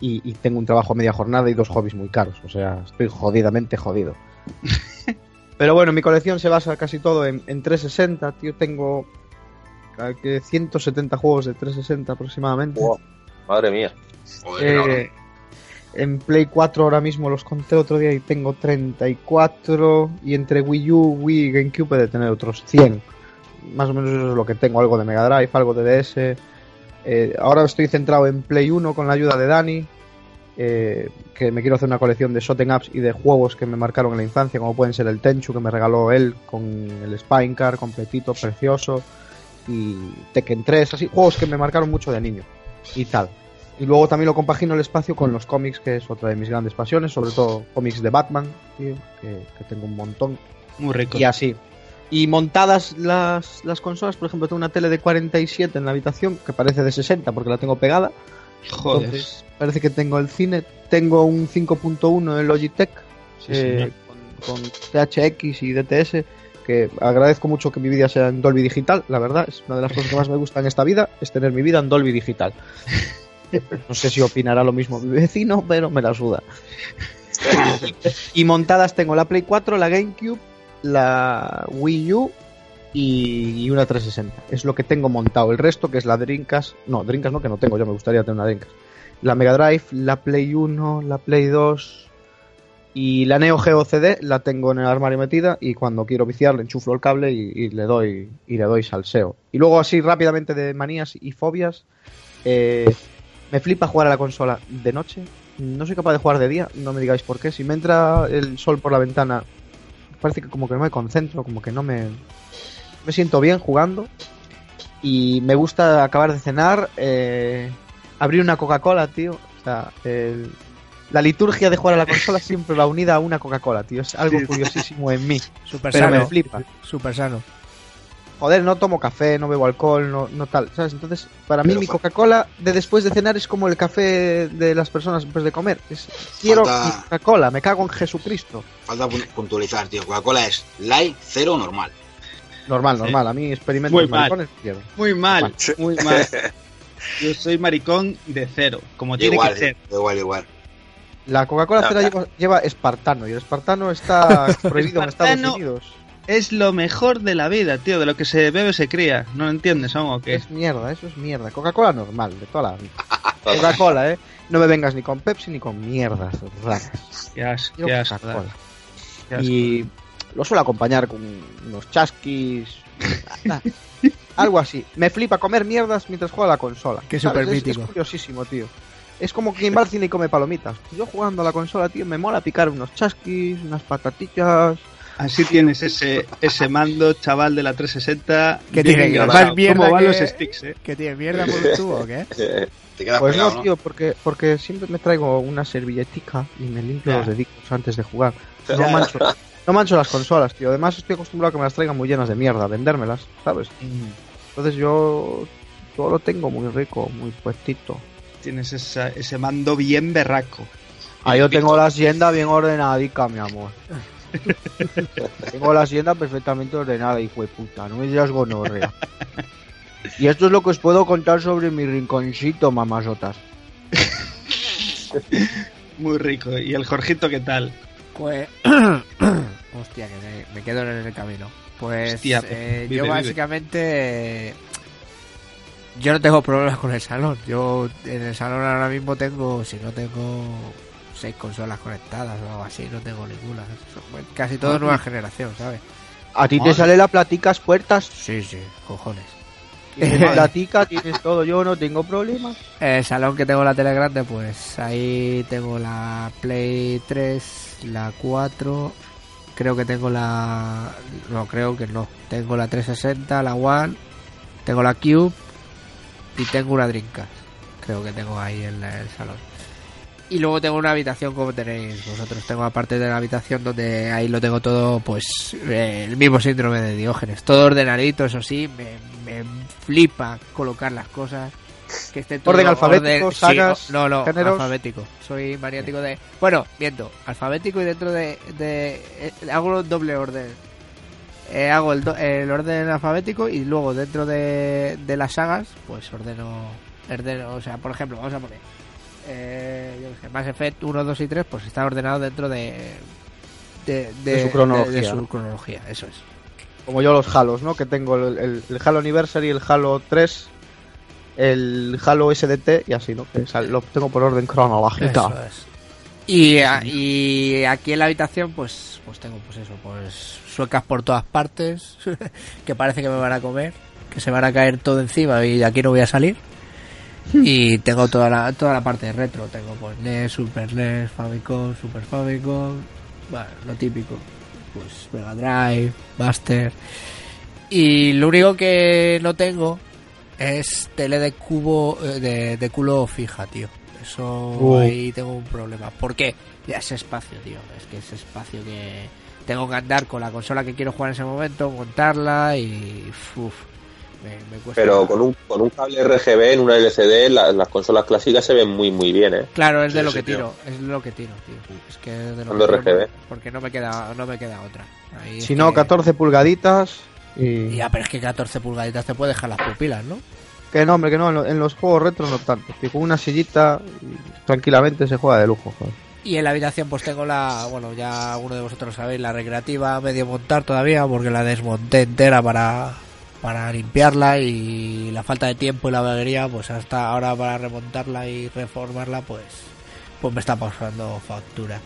y, y tengo un trabajo a media jornada y dos hobbies muy caros. O sea, estoy jodidamente jodido. Pero bueno, mi colección se basa casi todo en, en 360. Tío, tengo eh, que 170 juegos de 360 aproximadamente. Wow, madre mía. Joder, Eh, En Play 4 ahora mismo los conté otro día y tengo 34. Y entre Wii U, Wii y GameCube he de tener otros 100. Más o menos eso es lo que tengo. Algo de Mega Drive, algo de DS. Eh, ahora estoy centrado en Play 1 con la ayuda de Dani. eh, que me quiero hacer una colección de shooting ups y de juegos que me marcaron en la infancia, como pueden ser el Tenchu que me regaló él con el Spinecar completito, precioso, y Tekken 3, así, juegos que me marcaron mucho de niño y tal. Y luego también lo compagino el espacio con los cómics, que es otra de mis grandes pasiones, sobre todo cómics de Batman, tío, que, que tengo un montón. Muy rico. Y así. Y montadas las, las consolas, por ejemplo, tengo una tele de 47 en la habitación, que parece de 60 porque la tengo pegada. Joder. Entonces, parece que tengo el cine. Tengo un 5.1 en Logitech Sí, eh, con THX y DTS. Que agradezco mucho que mi vida sea en Dolby Digital, la verdad. Es una de las cosas que más me gusta en esta vida, es tener mi vida en Dolby Digital. No sé si opinará lo mismo mi vecino, pero me la suda. y montadas tengo la Play 4, la GameCube, la Wii U y, una 360. Es lo que tengo montado. El resto, que es la Dreamcast, no, Dreamcast no, que no tengo, yo me gustaría tener una Dreamcast. La Mega Drive, la Play 1, la Play 2 y la Neo Geo CD la tengo en el armario metida y cuando quiero viciar le enchuflo el cable y, y le doy y le doy salseo. Y luego así rápidamente de manías y fobias, eh, me flipa jugar a la consola de noche. No soy capaz de jugar de día, no me digáis por qué. Si me entra el sol por la ventana, parece que como que no me concentro, como que no me, me siento bien jugando. Y me gusta acabar de cenar, eh, abrir una Coca-Cola, tío. O sea, el- la liturgia de jugar a la consola siempre va unida a una Coca-Cola, tío. Es algo curiosísimo en mí. Súper Pero me sano. flipa. Súper sano. Joder, no tomo café, no bebo alcohol, no, no tal, ¿sabes? Entonces, para mí Pero mi Coca-Cola de después de cenar es como el café de las personas después de comer. Es, quiero Falta- mi Coca-Cola, me cago en Jesucristo. Falta pun- puntualizar, tío. Coca-Cola es light, cero, normal. Normal, normal, a mí experimentos Muy mal. maricones quiero. Muy mal, muy mal. Yo soy maricón de cero, como tiene Igual, que ser. igual, igual. La Coca-Cola No, cero no. lleva, lleva espartano y el espartano está prohibido en Estados Unidos. Es lo mejor de la vida, tío. De lo que se bebe se cría. ¿No lo entiendes, o qué? Es mierda, eso es mierda. Coca-Cola normal, de toda la vida. Coca-Cola, eh. No me vengas ni con Pepsi ni con mierdas raras. Qué asco, Quiero qué asco, Coca-Cola. qué asco. Y lo suelo acompañar con unos chasquis. Algo así. Me flipa comer mierdas mientras juego a la consola. Qué súper Es- mítico. Es curiosísimo, tío. Es como quien va al cine y come palomitas. Yo jugando a la consola, tío, me mola picar unos chasquis, unas patatillas. Así tienes ese, ese mando, chaval de la 360. Que tiene más mierda ¿Cómo van que- los sticks, eh? ¿Que tiene mierda por un tubo o qué? Te quedas Pues pegado, no, ¿no? tío, porque, porque siempre me traigo una servilletica y me limpio Ya. los dedicos antes de jugar. No mancho, no mancho las consolas, tío. Además estoy acostumbrado a que me las traigan muy llenas de mierda, vendérmelas, ¿sabes? Entonces yo todo lo tengo muy rico, muy puestito. Tienes esa- ese mando bien berraco. Ah, yo tengo la hacienda bien ordenadica, mi amor. tengo la hacienda perfectamente ordenada, hijo de puta. No me digas gonorrea. Y esto es lo que os puedo contar sobre mi rinconcito, mamasotas. Muy rico. ¿Y el Jorgito qué tal? Pues. Hostia, que me, me quedo en el camino. Pues. Hostia, eh, vive, yo básicamente. eh, Yo no tengo problemas con el salón. Yo en el salón ahora mismo tengo. Si no tengo. Seis consolas conectadas o algo así, no tengo ninguna. Casi todo nueva generación, ¿sabes? A ti te Madre. sale la platicas puertas. Sí, sí, cojones. Tienes platica, tienes todo. Yo no tengo problemas. El salón que tengo la tele grande, pues ahí tengo la Play 3, la 4, creo que tengo la... No, creo que no. Tengo la 360, la One, tengo la Cube y tengo una Dreamcast. Creo que tengo ahí en el salón. Y luego tengo una habitación como tenéis vosotros. Tengo aparte de la habitación donde ahí lo tengo todo, pues eh, el mismo síndrome de Diógenes. Todo ordenadito, eso sí, me, me flipa colocar las cosas. Que esté todo Orden alfabético, orden- sí, sagas, no, no, géneros. alfabético. Soy maniático de. Bueno, miento, alfabético y dentro de. de eh, hago doble orden. Eh, hago el, do- el orden alfabético y luego dentro de, de las sagas, pues ordeno, ordeno. O sea, por ejemplo, vamos a poner. Eh, yo sé, Mass Effect 1, 2 y 3, pues está ordenado dentro de. De, De su cronología. de su cronología, eso es. Como yo los Halos, ¿no? Que tengo el, el- el Halo Anniversary, el Halo 3, el Halo SDT y así, ¿no? Que lo tengo por orden cronológico. Es. Y, a- y aquí en la habitación, pues, pues tengo, pues eso, pues suecas por todas partes, que parece que me van a comer, que se van a caer todo encima y de aquí no voy a salir. Y tengo toda la, toda la parte de retro, tengo pues NES, Super NES, Famicom, Super Famicom, bueno, lo típico, pues Mega Drive, Master. Y lo único que no tengo es tele de cubo, eh, de, de culo fija, tío. Eso Uh. ahí tengo un problema. ¿Por qué? Ya ese espacio, tío. Es que ese espacio que tengo que andar con la consola que quiero jugar en ese momento, montarla y. Uf, me, me cuesta. Pero con un, con un cable RGB en una LCD, la- las consolas clásicas se ven muy, muy bien, ¿eh? Claro, es de Sí, lo sí, que tío. tiro, es de lo que tiro, tío. Es que es de lo Cuando que tiro, RGB. porque no me queda, no me queda otra. Ahí Si no, que- 14 pulgaditas y... Ya, pero es que 14 pulgaditas te puede dejar las pupilas, ¿no? Que no, hombre, que no, en, lo- en los juegos retro no tanto. Que con una sillita y tranquilamente se juega de lujo, joder. Y en la habitación pues tengo la, bueno, ya alguno de vosotros sabéis, la recreativa a medio montar todavía porque la desmonté entera para, para limpiarla y la falta de tiempo y la vaguería pues hasta ahora para remontarla y reformarla pues, pues me está pasando factura.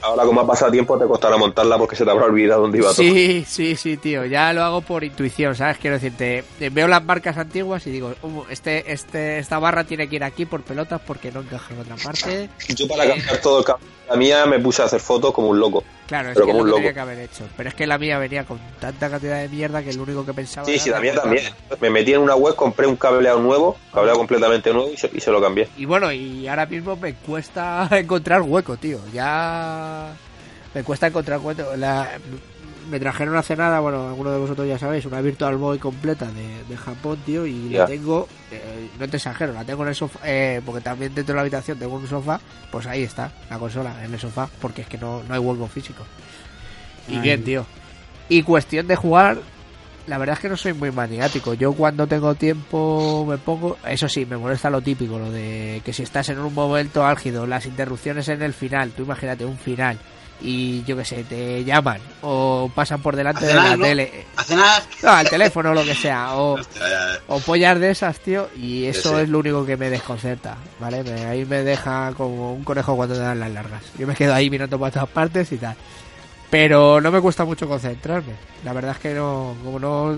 Ahora, como ha pasado tiempo, te costará montarla porque se te habrá olvidado dónde iba todo. Sí, sí, sí, tío, ya lo hago por intuición, ¿sabes? Quiero decirte, eh, veo las marcas antiguas y digo, "Uh, este, este, esta barra tiene que ir aquí por pelotas porque no encaja en otra parte. Yo para cambiar todo el de la mía me puse a hacer fotos como un loco. Claro, es Pero que como lo un que loco. tenía que haber hecho. Pero es que la mía venía con tanta cantidad de mierda que lo único que pensaba Sí, era sí, la mía también. Me metí en una web, compré un cableado nuevo, cableado completamente nuevo y se, y se lo cambié. Y bueno, y ahora mismo me cuesta encontrar hueco, tío. Ya me cuesta encontrar hueco. La... Me trajeron hace nada, bueno, alguno de vosotros ya sabéis, una Virtual Boy completa de, de Japón, tío, y la tengo, eh, no te exagero, la tengo en el sofá, eh, porque también dentro de la habitación tengo un sofá, pues ahí está, la consola, en el sofá, porque es que no, no hay hueco físico. Y Ay. bien, tío. Y cuestión de jugar, la verdad es que no soy muy maniático. Yo cuando tengo tiempo me pongo, eso sí, me molesta lo típico, lo de que si estás en un momento álgido, las interrupciones en el final, tú imagínate un final y yo que sé, te llaman o pasan por delante de la ¿no? tele, A cenar. no, al teléfono o lo que sea, o, ya. o pollas de esas, tío, y eso es lo único que me desconcerta, ¿vale? Me- ahí me deja como un conejo cuando te dan las largas. Yo me quedo ahí mirando para todas partes y tal. Pero no me cuesta mucho concentrarme. La verdad es que no, como no,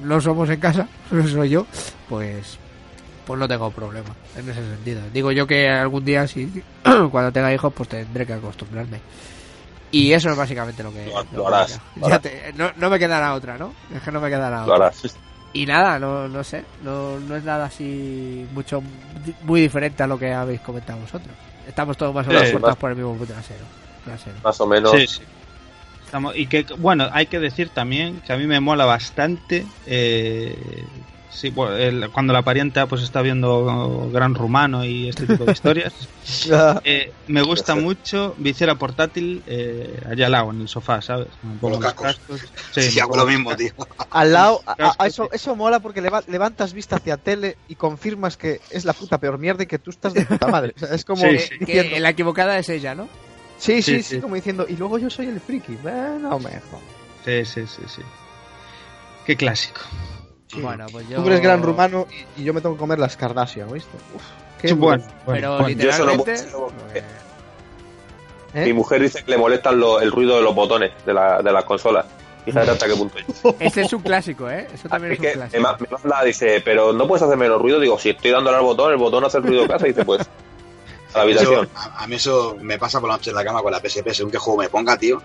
no somos en casa, solo soy yo, pues pues no tengo problema en ese sentido. Digo yo que algún día, si cuando tenga hijos, pues tendré que acostumbrarme. Y eso es básicamente lo que... Lo- lo lo que harás, queda. lo Ya harás. te- no, no me quedará otra, ¿no? Es que no me quedará Lo otra. harás. Y nada, no, no sé, no, no es nada así mucho muy diferente a lo que habéis comentado vosotros. Estamos todos más o menos Sí. por el mismo trasero. trasero. Más o menos. Sí, sí. Estamos- y que, bueno, hay que decir también que a mí me mola bastante. eh, sí, bueno, el- cuando la parienta pues está viendo Gran Rumano y este tipo de historias. eh, me gusta mucho visera portátil eh, allá al lado, en el sofá, ¿sabes? Me pongo los cascos. Sí, Sí, me hago lo mismo, cascos. tío. Al lado, a- a- eso, eso mola porque leva- levantas vista hacia tele y confirmas que es la puta peor mierda y que tú estás de puta madre. O sea, es como Sí, Que- sí. que diciendo, la equivocada es ella, ¿no? sí, sí, Sí, sí, sí. como diciendo, y luego yo soy el friki. Bueno, mejor. Sí, sí, sí, sí. Qué clásico. Bueno, pues yo... Tú eres gran rumano y, y yo me tengo que comer las Kardashian, ¿oíste? Uf, qué Sí, bueno, Pero bueno, yo no literalmente... pues, ¿Eh? Mi mujer dice que le molestan lo- el ruido de los botones de, la, de las consolas. Fíjate hasta qué punto. Este es un clásico, ¿eh? Eso también Así es un clásico. me manda, dice, pero no puedes hacer menos ruido. Digo, si estoy dándole al botón, el botón hace el ruido que hace. Dice, pues, a la habitación. Eso- a, a mí eso me pasa por la noche en la cama con la PSP. Según qué juego me ponga, tío.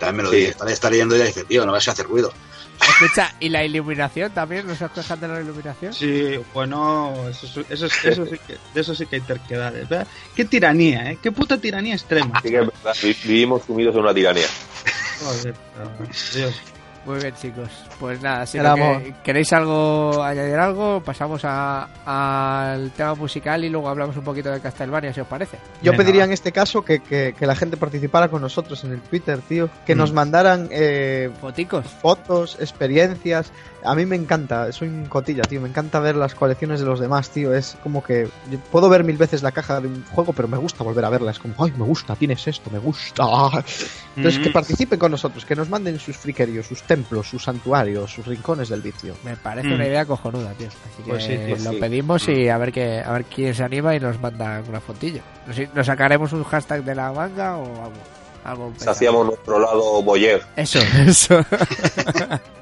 También me lo Sí. dice. Está, está leyendo y ya dice, tío, no vas a hacer ruido. Escucha, ¿y la iluminación también? ¿No se os quejan de la iluminación? Sí, bueno, eso, eso, eso, eso sí que, de eso sí que hay terquedades. ¿verdad? Qué tiranía, ¿eh? Qué puta tiranía extrema. Así que es verdad, vi- vivimos sumidos en una tiranía. Joder, Dios. Muy bien, chicos. Pues nada, si que- queréis algo, añadir algo, pasamos a- al tema musical y luego hablamos un poquito de Castlevania, si os parece. Yo Venga, pediría en este caso que, que- que la gente participara con nosotros en el Twitter, tío. Que Mm. nos mandaran eh, Foticos. fotos, experiencias. A mí me encanta, soy un cotilla, tío. Me encanta ver las colecciones de los demás, tío. Es como que yo puedo ver mil veces la caja de un juego, pero me gusta volver a verla. Es como, ay, me gusta, tienes esto, me gusta. Entonces, que Mm. participen con nosotros, que nos manden sus friquerios, sus temas templos, sus santuarios, sus rincones del vicio. Me parece Mm. una idea cojonuda, tío. Así que Pues sí, tío, lo sí. pedimos y a ver que, a ver quién se anima y nos manda una sé, ¿Nos sacaremos un hashtag de la manga o algo? Hacíamos nuestro lado boyer. Eso, eso.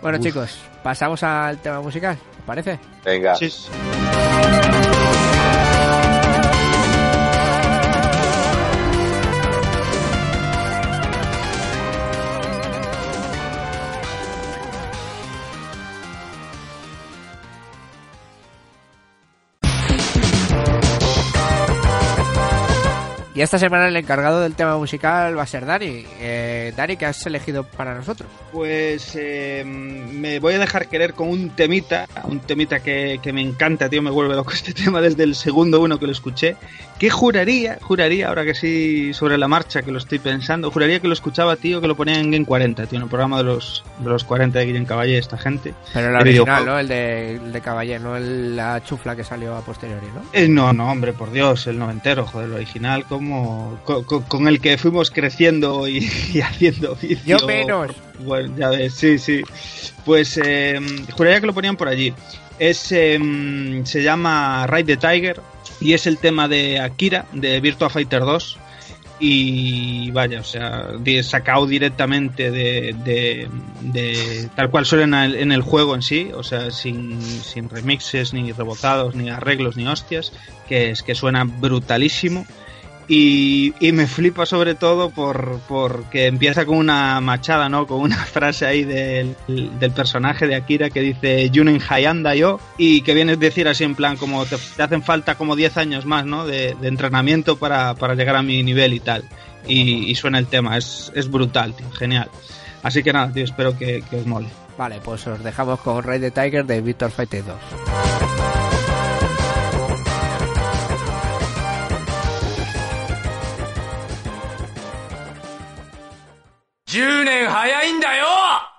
bueno, chicos, pasamos al tema musical, ¿os parece? Venga. Sí, Y esta semana el encargado del tema musical va a ser Dani. Eh, Dani, ¿qué has elegido para nosotros? Pues eh, me voy a dejar querer con un temita, un temita que, que me encanta, tío, me vuelve loco este tema desde el segundo uno que lo escuché, que juraría, juraría, ahora que sí, sobre la marcha que lo estoy pensando, juraría que lo escuchaba, tío, que lo ponía en Game 40, tío, en el programa de los, de los 40 de Guillem Caballé, esta gente. Pero el original, videojuego. ¿no? El de, el de Caballé, no el- la chufla que salió a posteriori, ¿no? Eh, no, no, hombre, por Dios, el noventero, joder, el original, como con, con- con el que fuimos creciendo y, y haciendo vicio. Yo menos. Bueno, ya ves, sí, sí. Pues eh, juraría que lo ponían por allí. Es, eh, se llama Ride the Tiger y es el tema de Akira, de Virtua Fighter 2. Y vaya, o sea, sacado directamente de, de- de- tal cual suena en el, en el juego en sí, o sea, sin, sin remixes, ni rebotados, ni arreglos, ni hostias, que es que suena brutalísimo. Y, y me flipa sobre todo por porque empieza con una machada, ¿no? Con una frase ahí del, del personaje de Akira que dice Junen Hayanda yo y que viene a decir así en plan como te, hacen falta como 10 años más, ¿no? De, de entrenamiento para, para llegar a mi nivel y tal. Y, suena el tema, es, es brutal, tío, genial. Así que nada, tío, espero que, os mole. Vale, pues os dejamos con Ray the Tiger de Victor Fighter 2. 10年早いんだよ「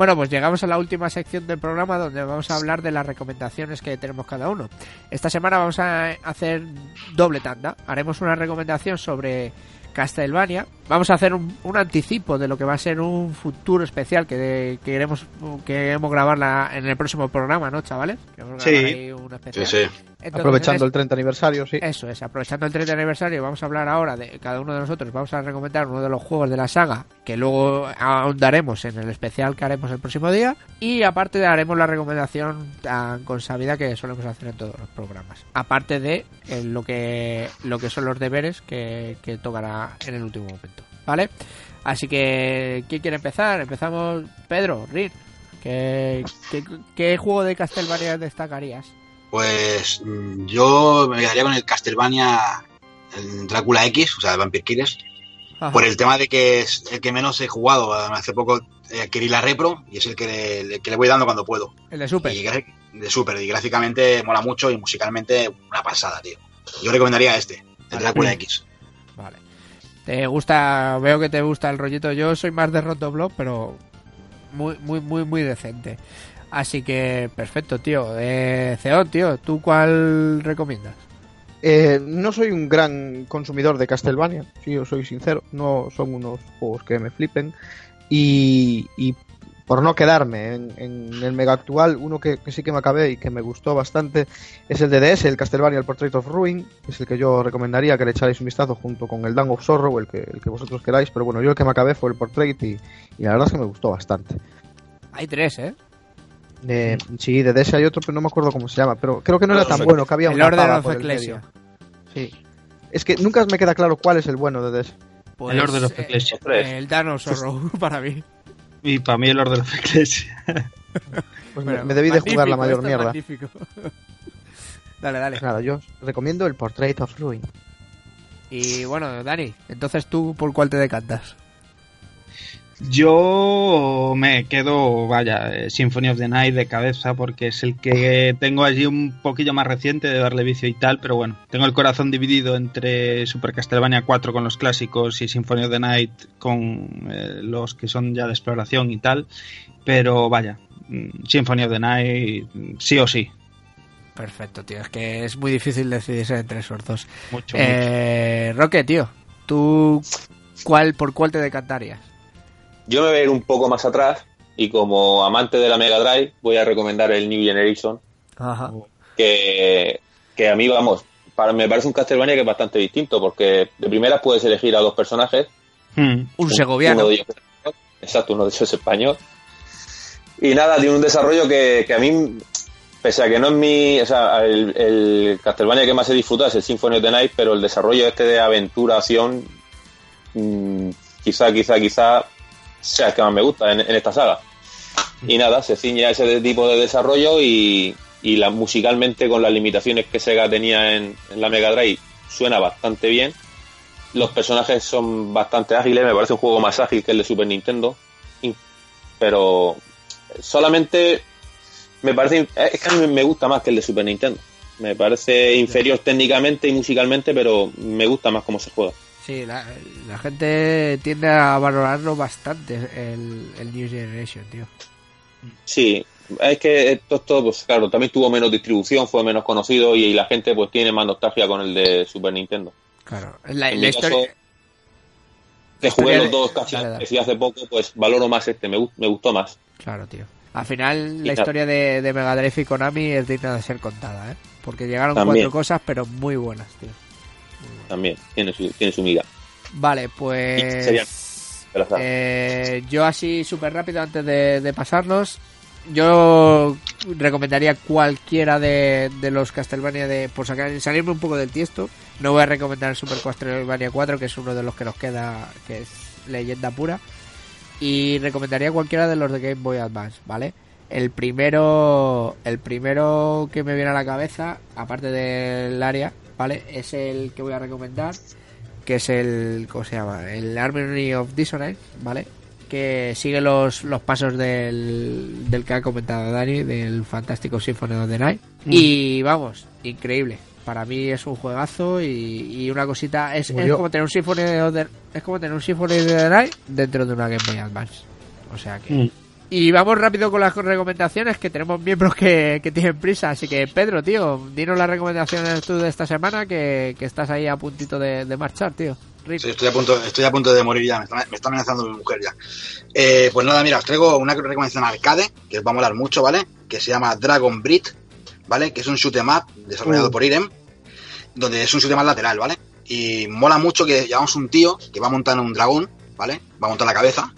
Bueno, pues llegamos a la última sección del programa donde vamos a hablar de las recomendaciones que tenemos cada uno. Esta semana vamos a hacer doble tanda. Haremos una recomendación sobre Castlevania. Vamos a hacer un, un anticipo de lo que va a ser un futuro especial que, que queremos que queremos grabarla en el próximo programa, ¿no, chavales? Sí. grabar ahí un especial. Sí, sí. Entonces, Aprovechando el 30 aniversario, sí. eso es, aprovechando el 30 aniversario, vamos a hablar ahora de cada uno de nosotros, vamos a recomendar uno de los juegos de la saga que luego ahondaremos en el especial que haremos el próximo día y aparte haremos la recomendación tan consabida que solemos hacer en todos los programas. Aparte de eh, lo que lo que son los deberes que, que tocará en el último momento, ¿vale? Así que, ¿quién quiere empezar? Empezamos, Pedro, Rin. ¿Qué, qué, qué juego de Castlevania destacarías? Pues mm, yo me quedaría con el Castlevania el Drácula X, o sea, el Vampire Killers, Ajá. por el tema de que es el que menos he jugado. Hace poco eh, adquirí la Repro y es el que le, el que le voy dando cuando puedo. El de Super. Y de Super, y gráficamente mola mucho y musicalmente una pasada, tío. Yo recomendaría este, el. Drácula X. ¿Te gusta? Veo que te gusta el rollito. Yo soy más de Rotoblock, pero muy, muy, muy, muy decente. Así que perfecto, tío. Eh, Ceón, tío, ¿tú cuál recomiendas? Eh, no soy un gran consumidor de Castlevania, si yo soy sincero. No son unos juegos que me flipen. Y por no quedarme en, en el mega actual, uno que, que sí que me acabé y que me gustó bastante es el de DS, el Castlevania, el Portrait of Ruin. que Es el que yo recomendaría que le echarais un vistazo junto con el Dawn of Sorrow, el que, el que vosotros queráis. Pero bueno, yo el que me acabé fue el Portrait y, y la verdad es que me gustó bastante. Hay tres, ¿eh? Eh, sí, de DS hay otro, pero no me acuerdo cómo se llama. Pero creo que no era tan bueno, que había El Order pava of el Ecclesia. Sí. Es que nunca me queda claro cuál es el bueno de DS. Pues, el Order of eh, Ecclesia. el Dawn of Sorrow, para mí. Y para mí el Order of Ecclesia. Pues me- Bueno, me debí de jugar la mayor mierda. dale, dale. Pues nada, yo os recomiendo el Portrait of Ruin. Y bueno, Dani, entonces tú, ¿por cuál te decantas? Yo me quedo, vaya, eh, Symphony of the Night de cabeza porque es el que tengo allí un poquillo más reciente de darle vicio y tal, pero bueno, tengo el corazón dividido entre Super Castlevania 4 con los clásicos y Symphony of the Night con eh, los que son ya de exploración y tal, pero vaya, mm, Symphony of the Night mm, sí o sí, Perfecto, tío. Es que es muy difícil decidirse entre esos dos. mucho. mucho. Eh, Roque, tío, ¿tú cuál, por cuál te decantarías? Yo me voy a ir un poco más atrás y como amante de la Mega Drive voy a recomendar el New Generation, Ajá. que, que a mí, vamos, para, me parece un Castlevania que es bastante distinto, porque de primeras puedes elegir a dos personajes. Mm, Un segoviano. Uno de ellos es español, exacto, uno de ellos es español. Y nada, tiene un desarrollo que, que a mí, pese a que no es mi. O sea, el, el Castlevania que más he disfrutado es el Symphony of the Night, pero el desarrollo este de aventura, acción, mm, quizá, quizá, quizá sea que más me gusta en, en esta saga. Y nada, se ciñe a ese tipo de desarrollo y, y la, musicalmente con las limitaciones que Sega tenía en, en la Mega Drive suena bastante bien. Los personajes son bastante ágiles, me parece un juego más ágil que el de Super Nintendo. Pero solamente me parece es que a mí me gusta más que el de Super Nintendo. Me parece inferior técnicamente y musicalmente, pero me gusta más cómo se juega. Sí, la, la gente tiende a valorarlo bastante el, el New Generation, tío. Sí, es que esto, pues claro, también tuvo menos distribución, fue menos conocido y, la gente pues tiene más nostalgia con el de Super Nintendo. Claro. La, En la mi caso, historia... Que jugué historia los dos casi Dale, hace poco, pues valoro más este, me, gu- me gustó más. Claro, tío. Al final, la Y historia de, de Mega Drive y Konami es digna de ser contada, ¿eh? Porque llegaron También. cuatro cosas, pero muy buenas, tío. También, tiene su, tiene su miga. Vale, pues... sería- Pero, o sea, Eh, yo así súper rápido antes de, de pasarnos, yo recomendaría cualquiera de, de los Castlevania de por sacar, salirme un poco del tiesto. No voy a recomendar el Super Castlevania 4, que es uno de los que nos queda, que es leyenda pura. Y recomendaría cualquiera de los de Game Boy Advance, ¿vale? El primero, el primero que me viene a la cabeza, aparte del área, ¿vale? Es el que voy a recomendar, que es el, ¿cómo se llama? El Harmony of Dissonance, ¿vale? Que sigue los, los pasos del, del que ha comentado Dani, del fantástico Symphony of the Night. Y vamos, increíble. Para mí es un juegazo y, y una cosita, es, es como tener un Symphony of the, es como tener un Symphony of the Night dentro de una Game Boy Advance. O sea que Mm. Y vamos rápido con las recomendaciones, que tenemos miembros que, que tienen prisa. Así que, Pedro, tío, dinos las recomendaciones tú de esta semana, que, que estás ahí a puntito de, de marchar, tío. Sí, estoy a punto, estoy a punto de morir ya, me está, me está amenazando mi mujer ya. Eh, pues nada, mira, os traigo una recomendación arcade, que os va a molar mucho, ¿vale? Que se llama Dragon Breed, ¿vale? Que es un shoot 'em up desarrollado Uh. por Irem, donde es un shoot 'em up lateral, ¿vale? Y mola mucho que llevamos un tío que va montando un dragón, ¿vale? Va a montar la cabeza.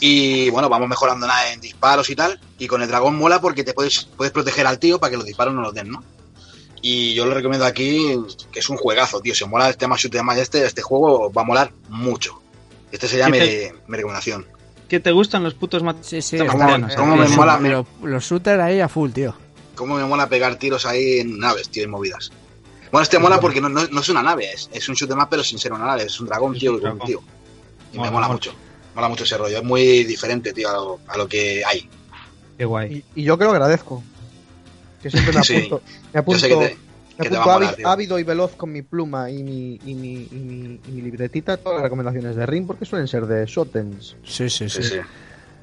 Y bueno, vamos mejorando nada en disparos y tal. Y con el dragón mola porque te puedes, puedes proteger al tío para que los disparos no los den, ¿no? Y yo lo recomiendo aquí, que es un juegazo, tío. Si os mola el tema shoot 'em up este, este juego va a molar mucho. Este sería ¿Qué mi, te- mi recomendación. ¿Qué te gustan los putos mat- Sí, sí, ¿Cómo- marcianos? cómo me los, mola? los, los shooters ahí a full, tío. Cómo me mola pegar tiros ahí en naves, tío, en movidas. Bueno, este mola porque no, no, no es una nave, es, es un shoot 'em up, pero sin ser una nave, es un dragón, Es tío, un dragón. tío. Y me mola mucho. Mola mucho ese rollo, es muy diferente, tío, a lo, a lo que hay. Qué guay. Y, y yo que lo agradezco. Que siempre me Sí. apunto, me Yo apunto, sé que te, me que te va apunto a molar, ávido, y veloz con mi pluma y mi, y mi, y mi, y mi libretita a todas las recomendaciones de Ring porque suelen ser de Shotens. Sí, sí, Sí, sí.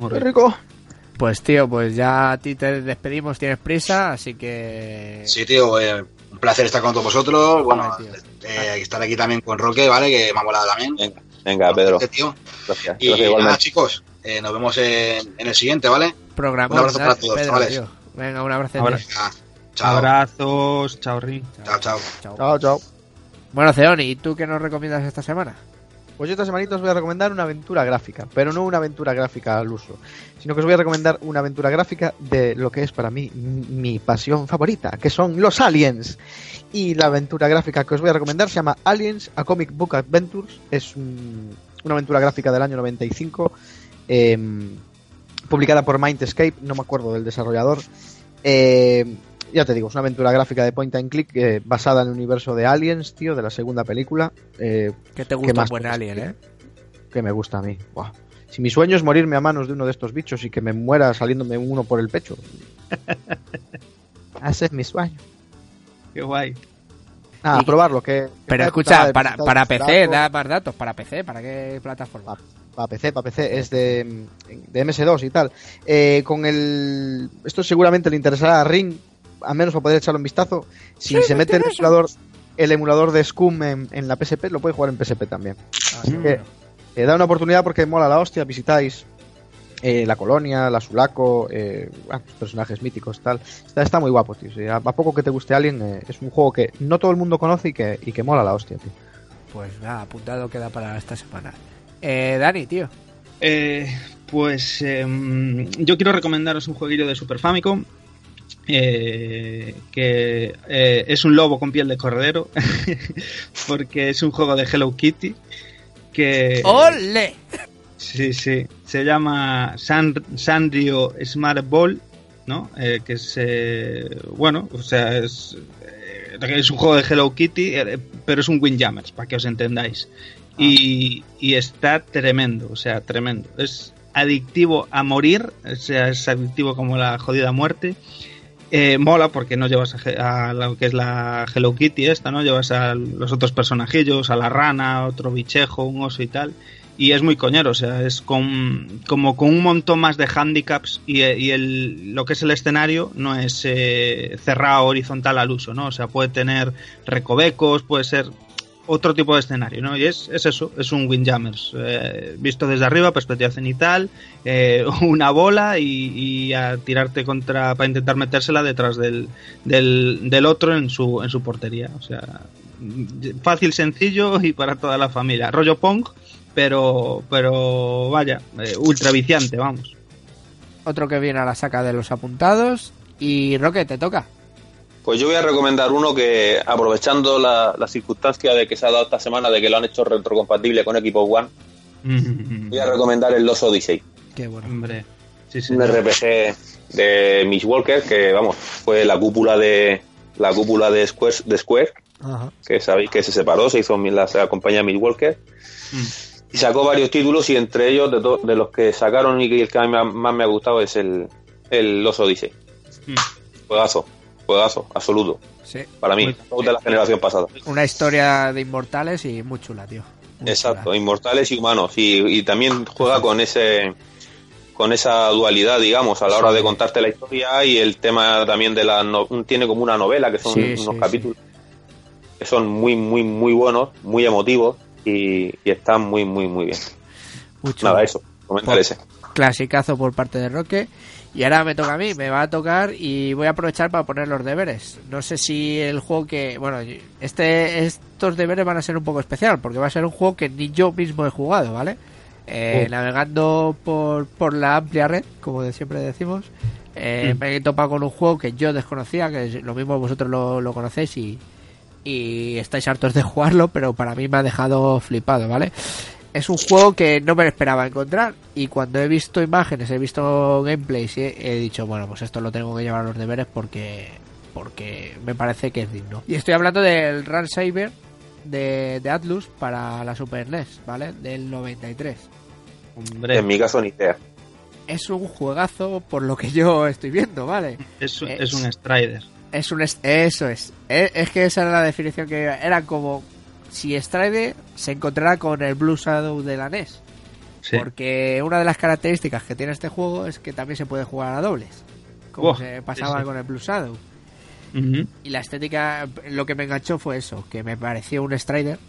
¡Qué rico! Pues, tío, pues ya a ti te despedimos, tienes prisa, así que... Sí, tío, eh, un placer estar con todos vosotros. Bueno, eh, estar aquí también con Roque, ¿vale? Que me ha molado también. Venga, venga, Pedro. Este tío. Gracias. Y Gracias nada, chicos, eh, nos vemos en, en el siguiente, ¿vale? Programa. Un abrazo para todos, Pedro, chavales. tío. Venga, un abrazo. Ahora- Venga, chao. Abrazos, chao, Rin. Chao, chao. Chao, chao. Bueno, Ceoni, ¿y tú qué nos recomiendas esta semana? Pues yo esta semanita os voy a recomendar una aventura gráfica, pero no una aventura gráfica al uso, sino que os voy a recomendar una aventura gráfica de lo que es para mí mi pasión favorita, que son los aliens. Y la aventura gráfica que os voy a recomendar se llama Aliens, a Comic Book Adventures. Es un- una aventura gráfica del año 95, em, publicada por Mindscape, no me acuerdo del desarrollador. Eh, ya te digo, es una aventura gráfica de point and click eh, basada en el universo de Aliens, tío, de la segunda película. Eh, ¿Qué te gusta un más buen alien, eh? que me gusta a mí. Buah. Si mi sueño es morirme a manos de uno de estos bichos y que me muera saliéndome uno por el pecho. Ese es mi sueño. Qué guay. Y- probarlo. Que, que Pero escucha, para, para PC, da más datos, para PC, ¿para qué plataforma? Para PC, para PC, es de, de MS2 y tal. Eh, con el. Esto seguramente le interesará a Ring, al menos para poder echarle un vistazo. Si se mete el emulador, el emulador de Scum en, en la PSP, lo puede jugar en PSP también. Así que eh, da una oportunidad porque mola la hostia, visitáis eh, la colonia, la Sulaco, eh, bueno, los personajes míticos, tal. Está, está muy guapo, tío. Sí, a, a poco que te guste Alien, eh, es un juego que no todo el mundo conoce y que, y que mola la hostia, tío. Pues nada, apuntado queda para esta semana. Eh, Dani, tío. Eh, pues em, yo quiero recomendaros un jueguillo de Super Famicom. Eh, que eh, es un lobo con piel de corredero porque es un juego de Hello Kitty que ¡Ole! sí sí se llama San, Sanrio Smart Ball no Eh, que es eh, bueno o sea es es un juego de Hello Kitty pero es un Windjammers para que os entendáis y, y está tremendo, o sea, tremendo. Es adictivo a morir, o sea, es adictivo como la jodida muerte. Eh, mola porque no llevas a, lo que es la Hello Kitty esta, ¿no? Llevas a los otros personajillos, a la rana, otro bichejo, un oso y tal. Y es muy coñero, o sea, es con, como con un montón más de handicaps y, y el, lo que es el escenario no es eh, cerrado horizontal al uso, ¿no? O sea, puede tener recovecos, puede ser otro tipo de escenario, ¿no? Y es, es eso, es un Windjammers. Eh, visto desde arriba, perspectiva cenital, eh, una bola y, a tirarte contra, para intentar metérsela detrás del, del, del otro en su, en su portería. O sea, fácil, sencillo y para toda la familia. Rollo Pong, pero, pero vaya, eh, ultra viciante, vamos. Otro que viene a la saca de los apuntados. Y Roque, te toca. Pues yo voy a recomendar uno que, aprovechando la, la circunstancia de que se ha dado esta semana de que lo han hecho retrocompatible con Equipo One, voy a recomendar el Los Odyssey. Qué bueno. Hombre, sí, sí. un RPG de Miss Walker que vamos fue la cúpula de la cúpula de Square, de Square Ajá. que sabéis que se separó se hizo la, la compañía Miss Walker Mm. y sacó varios títulos y entre ellos de, to- de los que sacaron y que el que a mí más me ha gustado es el el Los Odyssey Mm. juegazo juegazo absoluto Sí. para mí Muy- de la generación pasada Una historia de inmortales y muy chula, tío. Muy Exacto, chula. inmortales y humanos. Y, y también juega con ese con esa dualidad, digamos, a la hora de contarte la historia y el tema también de la... no- tiene como una novela, que son Sí, unos sí, capítulos que son muy, muy, muy buenos, muy emotivos y, y están muy, muy, muy bien. Mucho. Nada, eso, comentar ese. clasicazo por parte de Roque. Y ahora me toca a mí, me va a tocar y voy a aprovechar para poner los deberes. No sé si el juego que. Bueno, este estos deberes van a ser un poco especial, porque va a ser un juego que ni yo mismo he jugado, ¿vale? Eh, Oh. Navegando por, por la amplia red, como de siempre decimos, eh, Mm. me he topado con un juego que yo desconocía, que es- lo mismo vosotros lo, lo conocéis y, y estáis hartos de jugarlo, pero para mí me ha dejado flipado, ¿vale? Es un juego que no me esperaba encontrar y cuando he visto imágenes, he visto gameplays y he, he dicho, bueno, pues esto lo tengo que llevar a los deberes porque porque me parece que es digno. Y estoy hablando del Run Saber de, de Atlus para la Super NES, ¿vale? Del 93. Hombre, En mi caso, ni idea. Es un juegazo por lo que yo estoy viendo, ¿vale? es, es- es un Strider. Es un eso es. es. es que esa era la definición que era como si Stride se encontrara con el Blue Shadow de la NES. Sí. Porque una de las características que tiene este juego es que también se puede jugar a dobles. Como se pasaba sí, con el Blue Shadow. Y la estética, lo que me enganchó fue eso, que me pareció un Strider.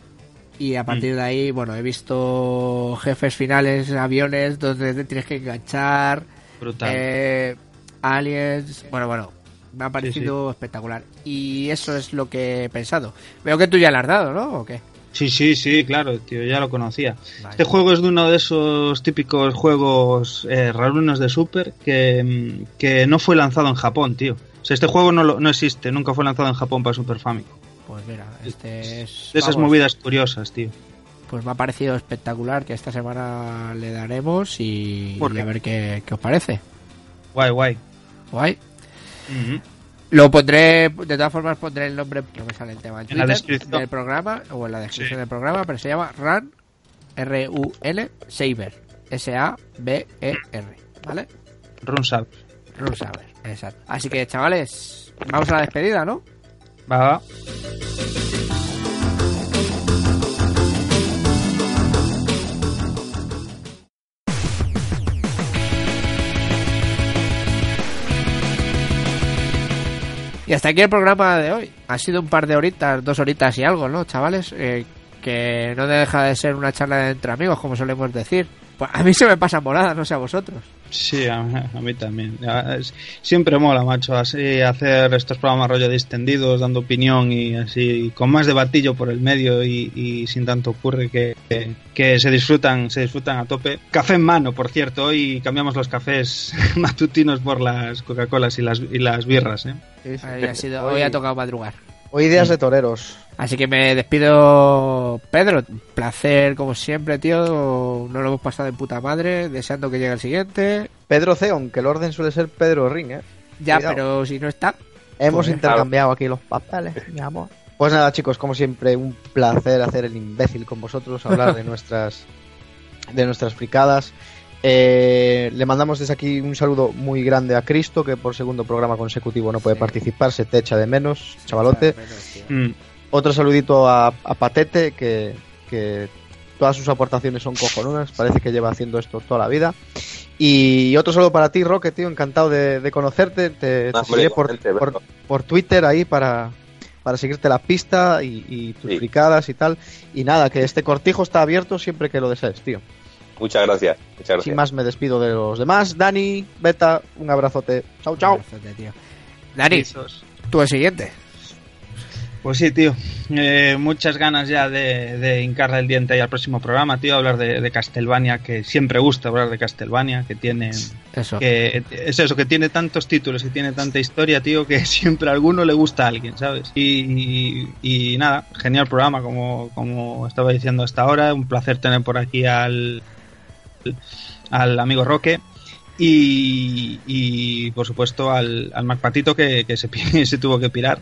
Y a partir de ahí, bueno, he visto jefes finales, aviones, donde te tienes que enganchar, Brutal. eh, aliens, bueno, bueno, me ha parecido espectacular. Y eso es lo que he pensado. Veo que tú ya le has dado, ¿no? ¿O qué? Sí, sí, sí, claro, tío, ya lo conocía. Vale. Este juego es de uno de esos típicos juegos eh, rarunos de Super que, mm, que no fue lanzado en Japón, tío. O sea, este juego no, lo- no existe, nunca fue lanzado en Japón para Super Famicom. Pues mira, este es... De esas vamos, movidas curiosas, tío. Pues me ha parecido espectacular que esta semana le daremos y, ¿Por y a ver qué, qué os parece. Guay, guay. Guay. Lo pondré, de todas formas pondré el nombre, no me sale el tema, en En la descripción. del programa o en la descripción Sí. del programa, pero se llama Run, R-U-N, Saber, S-A-B-E-R, ¿vale? Run Saber. Run Saber, exacto. Así que chavales, vamos a la despedida, ¿no? Va, va. Y hasta aquí el programa de hoy. Ha sido un par de horitas, dos horitas y algo, ¿no, chavales? Eh, que no deja de ser una charla entre amigos, como solemos decir. Pues a mí se me pasa morada, no sé a vosotros. Sí, a, a mí también. Siempre mola, macho, así hacer estos programas rollo distendidos, dando opinión y así, con más debatillo por el medio y, y sin tanto ocurre que, que, que se disfrutan, se disfrutan a tope. Café en mano, por cierto, hoy cambiamos los cafés matutinos por las Coca-Colas y las, y las birras, ¿eh? Hoy ha, sido, hoy ha tocado madrugar. Hoy días de toreros. Así que me despido, Pedro. Placer, como siempre, tío. No lo hemos pasado de puta madre. Deseando que llegue el siguiente. Pedro Ceon, que el orden suele ser Pedro Ring, ¿eh? Ya, Cuidado. pero si no está. Hemos Joder. intercambiado aquí los papeles, mi amor. Pues nada, chicos, como siempre, un placer hacer el imbécil con vosotros, hablar de nuestras de nuestras fricadas. Eh, le mandamos desde aquí un saludo muy grande a Cristo, que por segundo programa consecutivo no puede Sí. participar, se te echa de menos, chavalote. Mm. Otro saludito a, a Patete, que, que todas sus aportaciones son cojonudas, parece que lleva haciendo esto toda la vida. Y otro saludo para ti, Roque, tío, encantado de, de conocerte. Te, te Hombre, seguiré por, Twitter ahí para, para seguirte la pista y, y tus Sí. fricadas y tal. Y nada, que este cortijo está abierto siempre que lo desees, tío. Muchas gracias. Muchas Sin más me despido de los demás. Dani, Beta, un abrazote. Chao, chao. Dani, tú el siguiente. Pues sí, tío. Eh, muchas ganas ya de, de hincarle el diente ahí al próximo programa, tío. Hablar de, de Castlevania, que siempre gusta hablar de Castlevania, que tiene. Eso. Que es eso, que tiene tantos títulos y tiene tanta historia, tío, que siempre a alguno le gusta a alguien, ¿sabes? Y, y- y nada, genial programa, como, como estaba diciendo hasta ahora. Un placer tener por aquí al, al amigo Roque. Y, y, por supuesto al, al Mac Patito que, que se, se tuvo que pirar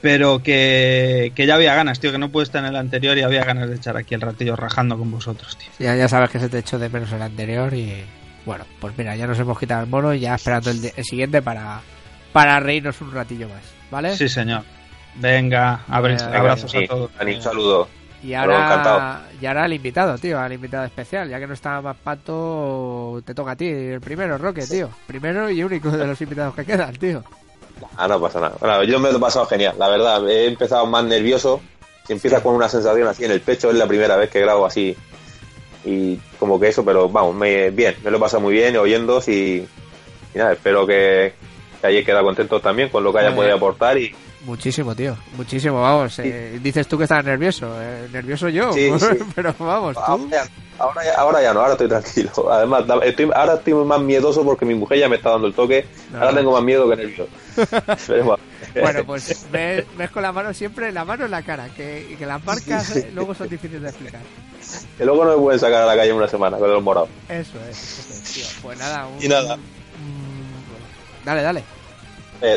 pero que, que ya había ganas, tío, que no pude estar en el anterior y había ganas de echar aquí el ratillo rajando con vosotros, tío. Ya, ya sabes que se te echó de menos el anterior y bueno, pues mira, ya nos hemos quitado el mono y ya esperando el, de- el siguiente para, para reírnos un ratillo más, ¿vale? Sí, señor. Venga, Venga, abrazos Sí, a todos. Un saludo. Y ahora, y ahora el invitado, tío, al invitado especial. Ya que no está más pato, te toca a ti, el primero, Roque, tío. Primero y único de los invitados que quedan, tío. Ah, no pasa nada. Bueno, yo me lo he pasado genial, la verdad. He empezado más nervioso. Si empiezas con una sensación así en el pecho, es la primera vez que grabo así. Y como que eso, pero vamos, me, bien, me lo he pasado muy bien oyendo y, y nada, espero que, que hayáis quedado contentos también con lo que haya podido aportar y Muchísimo, tío. Muchísimo, vamos. eh, dices tú que estás nervioso. eh, nervioso yo. Sí, sí. Pero vamos, ahora tú. ya, ahora, ya, ahora ya no, ahora estoy tranquilo. Además, estoy, ahora estoy más miedoso porque mi mujer ya me está dando el toque. No, ahora tengo más miedo que nervioso. Pero bueno. Bueno, pues ves, ves con la mano siempre, la mano en la cara. Que, que las marcas luego son difíciles de explicar. Que luego no me pueden sacar a la calle en una semana con los morados. Eso es, eso es, tío. Pues nada, un- Y nada. un- Dale, dale.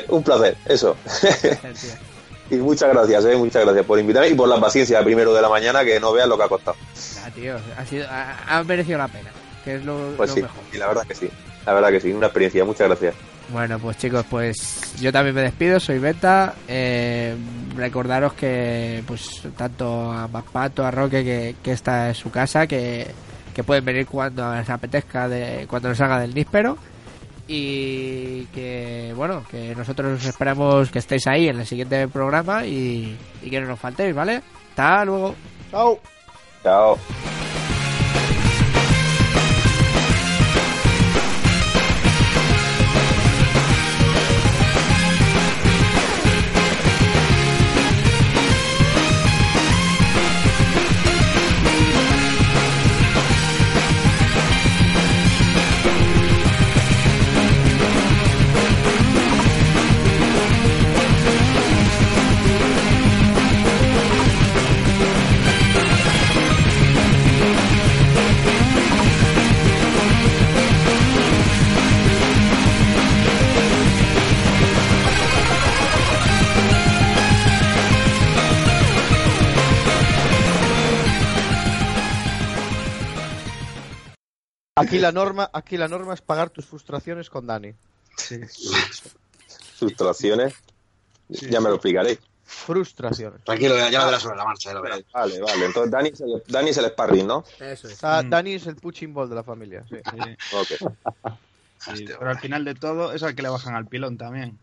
Un placer, eso. Y muchas gracias, eh, muchas gracias por invitarme y por la paciencia primero de la mañana que no veas lo que ha costado. Tío. Ha, sido, ha, ha merecido la pena. Que es lo, Pues lo sí, mejor. y la verdad que sí. La verdad que sí, una experiencia, muchas gracias. Bueno, pues chicos, pues yo también me despido, soy Beta. Eh, recordaros que, pues, tanto a Pato, a Roque, que, que esta es su casa, que, que pueden venir cuando les apetezca, de, cuando nos haga del níspero. Y que, bueno, que nosotros esperamos que estéis ahí en el siguiente programa y, y que no nos faltéis, ¿vale? Hasta luego. Chao. Chao. Aquí la norma, aquí la norma es pagar tus frustraciones con Dani. Frustraciones. Ya me lo explicaré. Frustraciones. Tranquilo, ya, lo verás sobre la marcha, ya lo verás. Vale, vale. Entonces Dani es el, Dani es el sparring, ¿no? Eso es. O sea, Dani es el punching ball de la familia. sí. Sí, Ok. sí, pero al final de todo es al que le bajan al pilón también.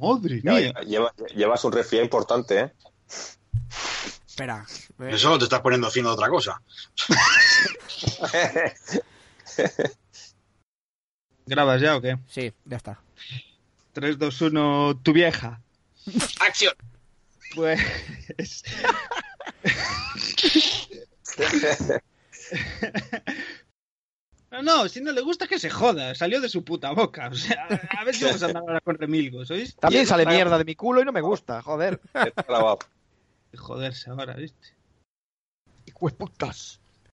Madre mía. lleva- llevas un resfriado importante, ¿eh? Espera. eh, Eso te estás poniendo fino de otra cosa. ¿Grabas ya o qué? Sí, ya está. 3, 2, 1, tu vieja. ¡Acción! Pues. No, no, si no le gusta que se joda, salió de su puta boca. O sea, a ver si vamos a andar ahora con remilgos, ¿oís? También sale para- mierda de mi culo y no me gusta, joder. Está grabado. Joderse ahora, ¿viste? Hijo de putas.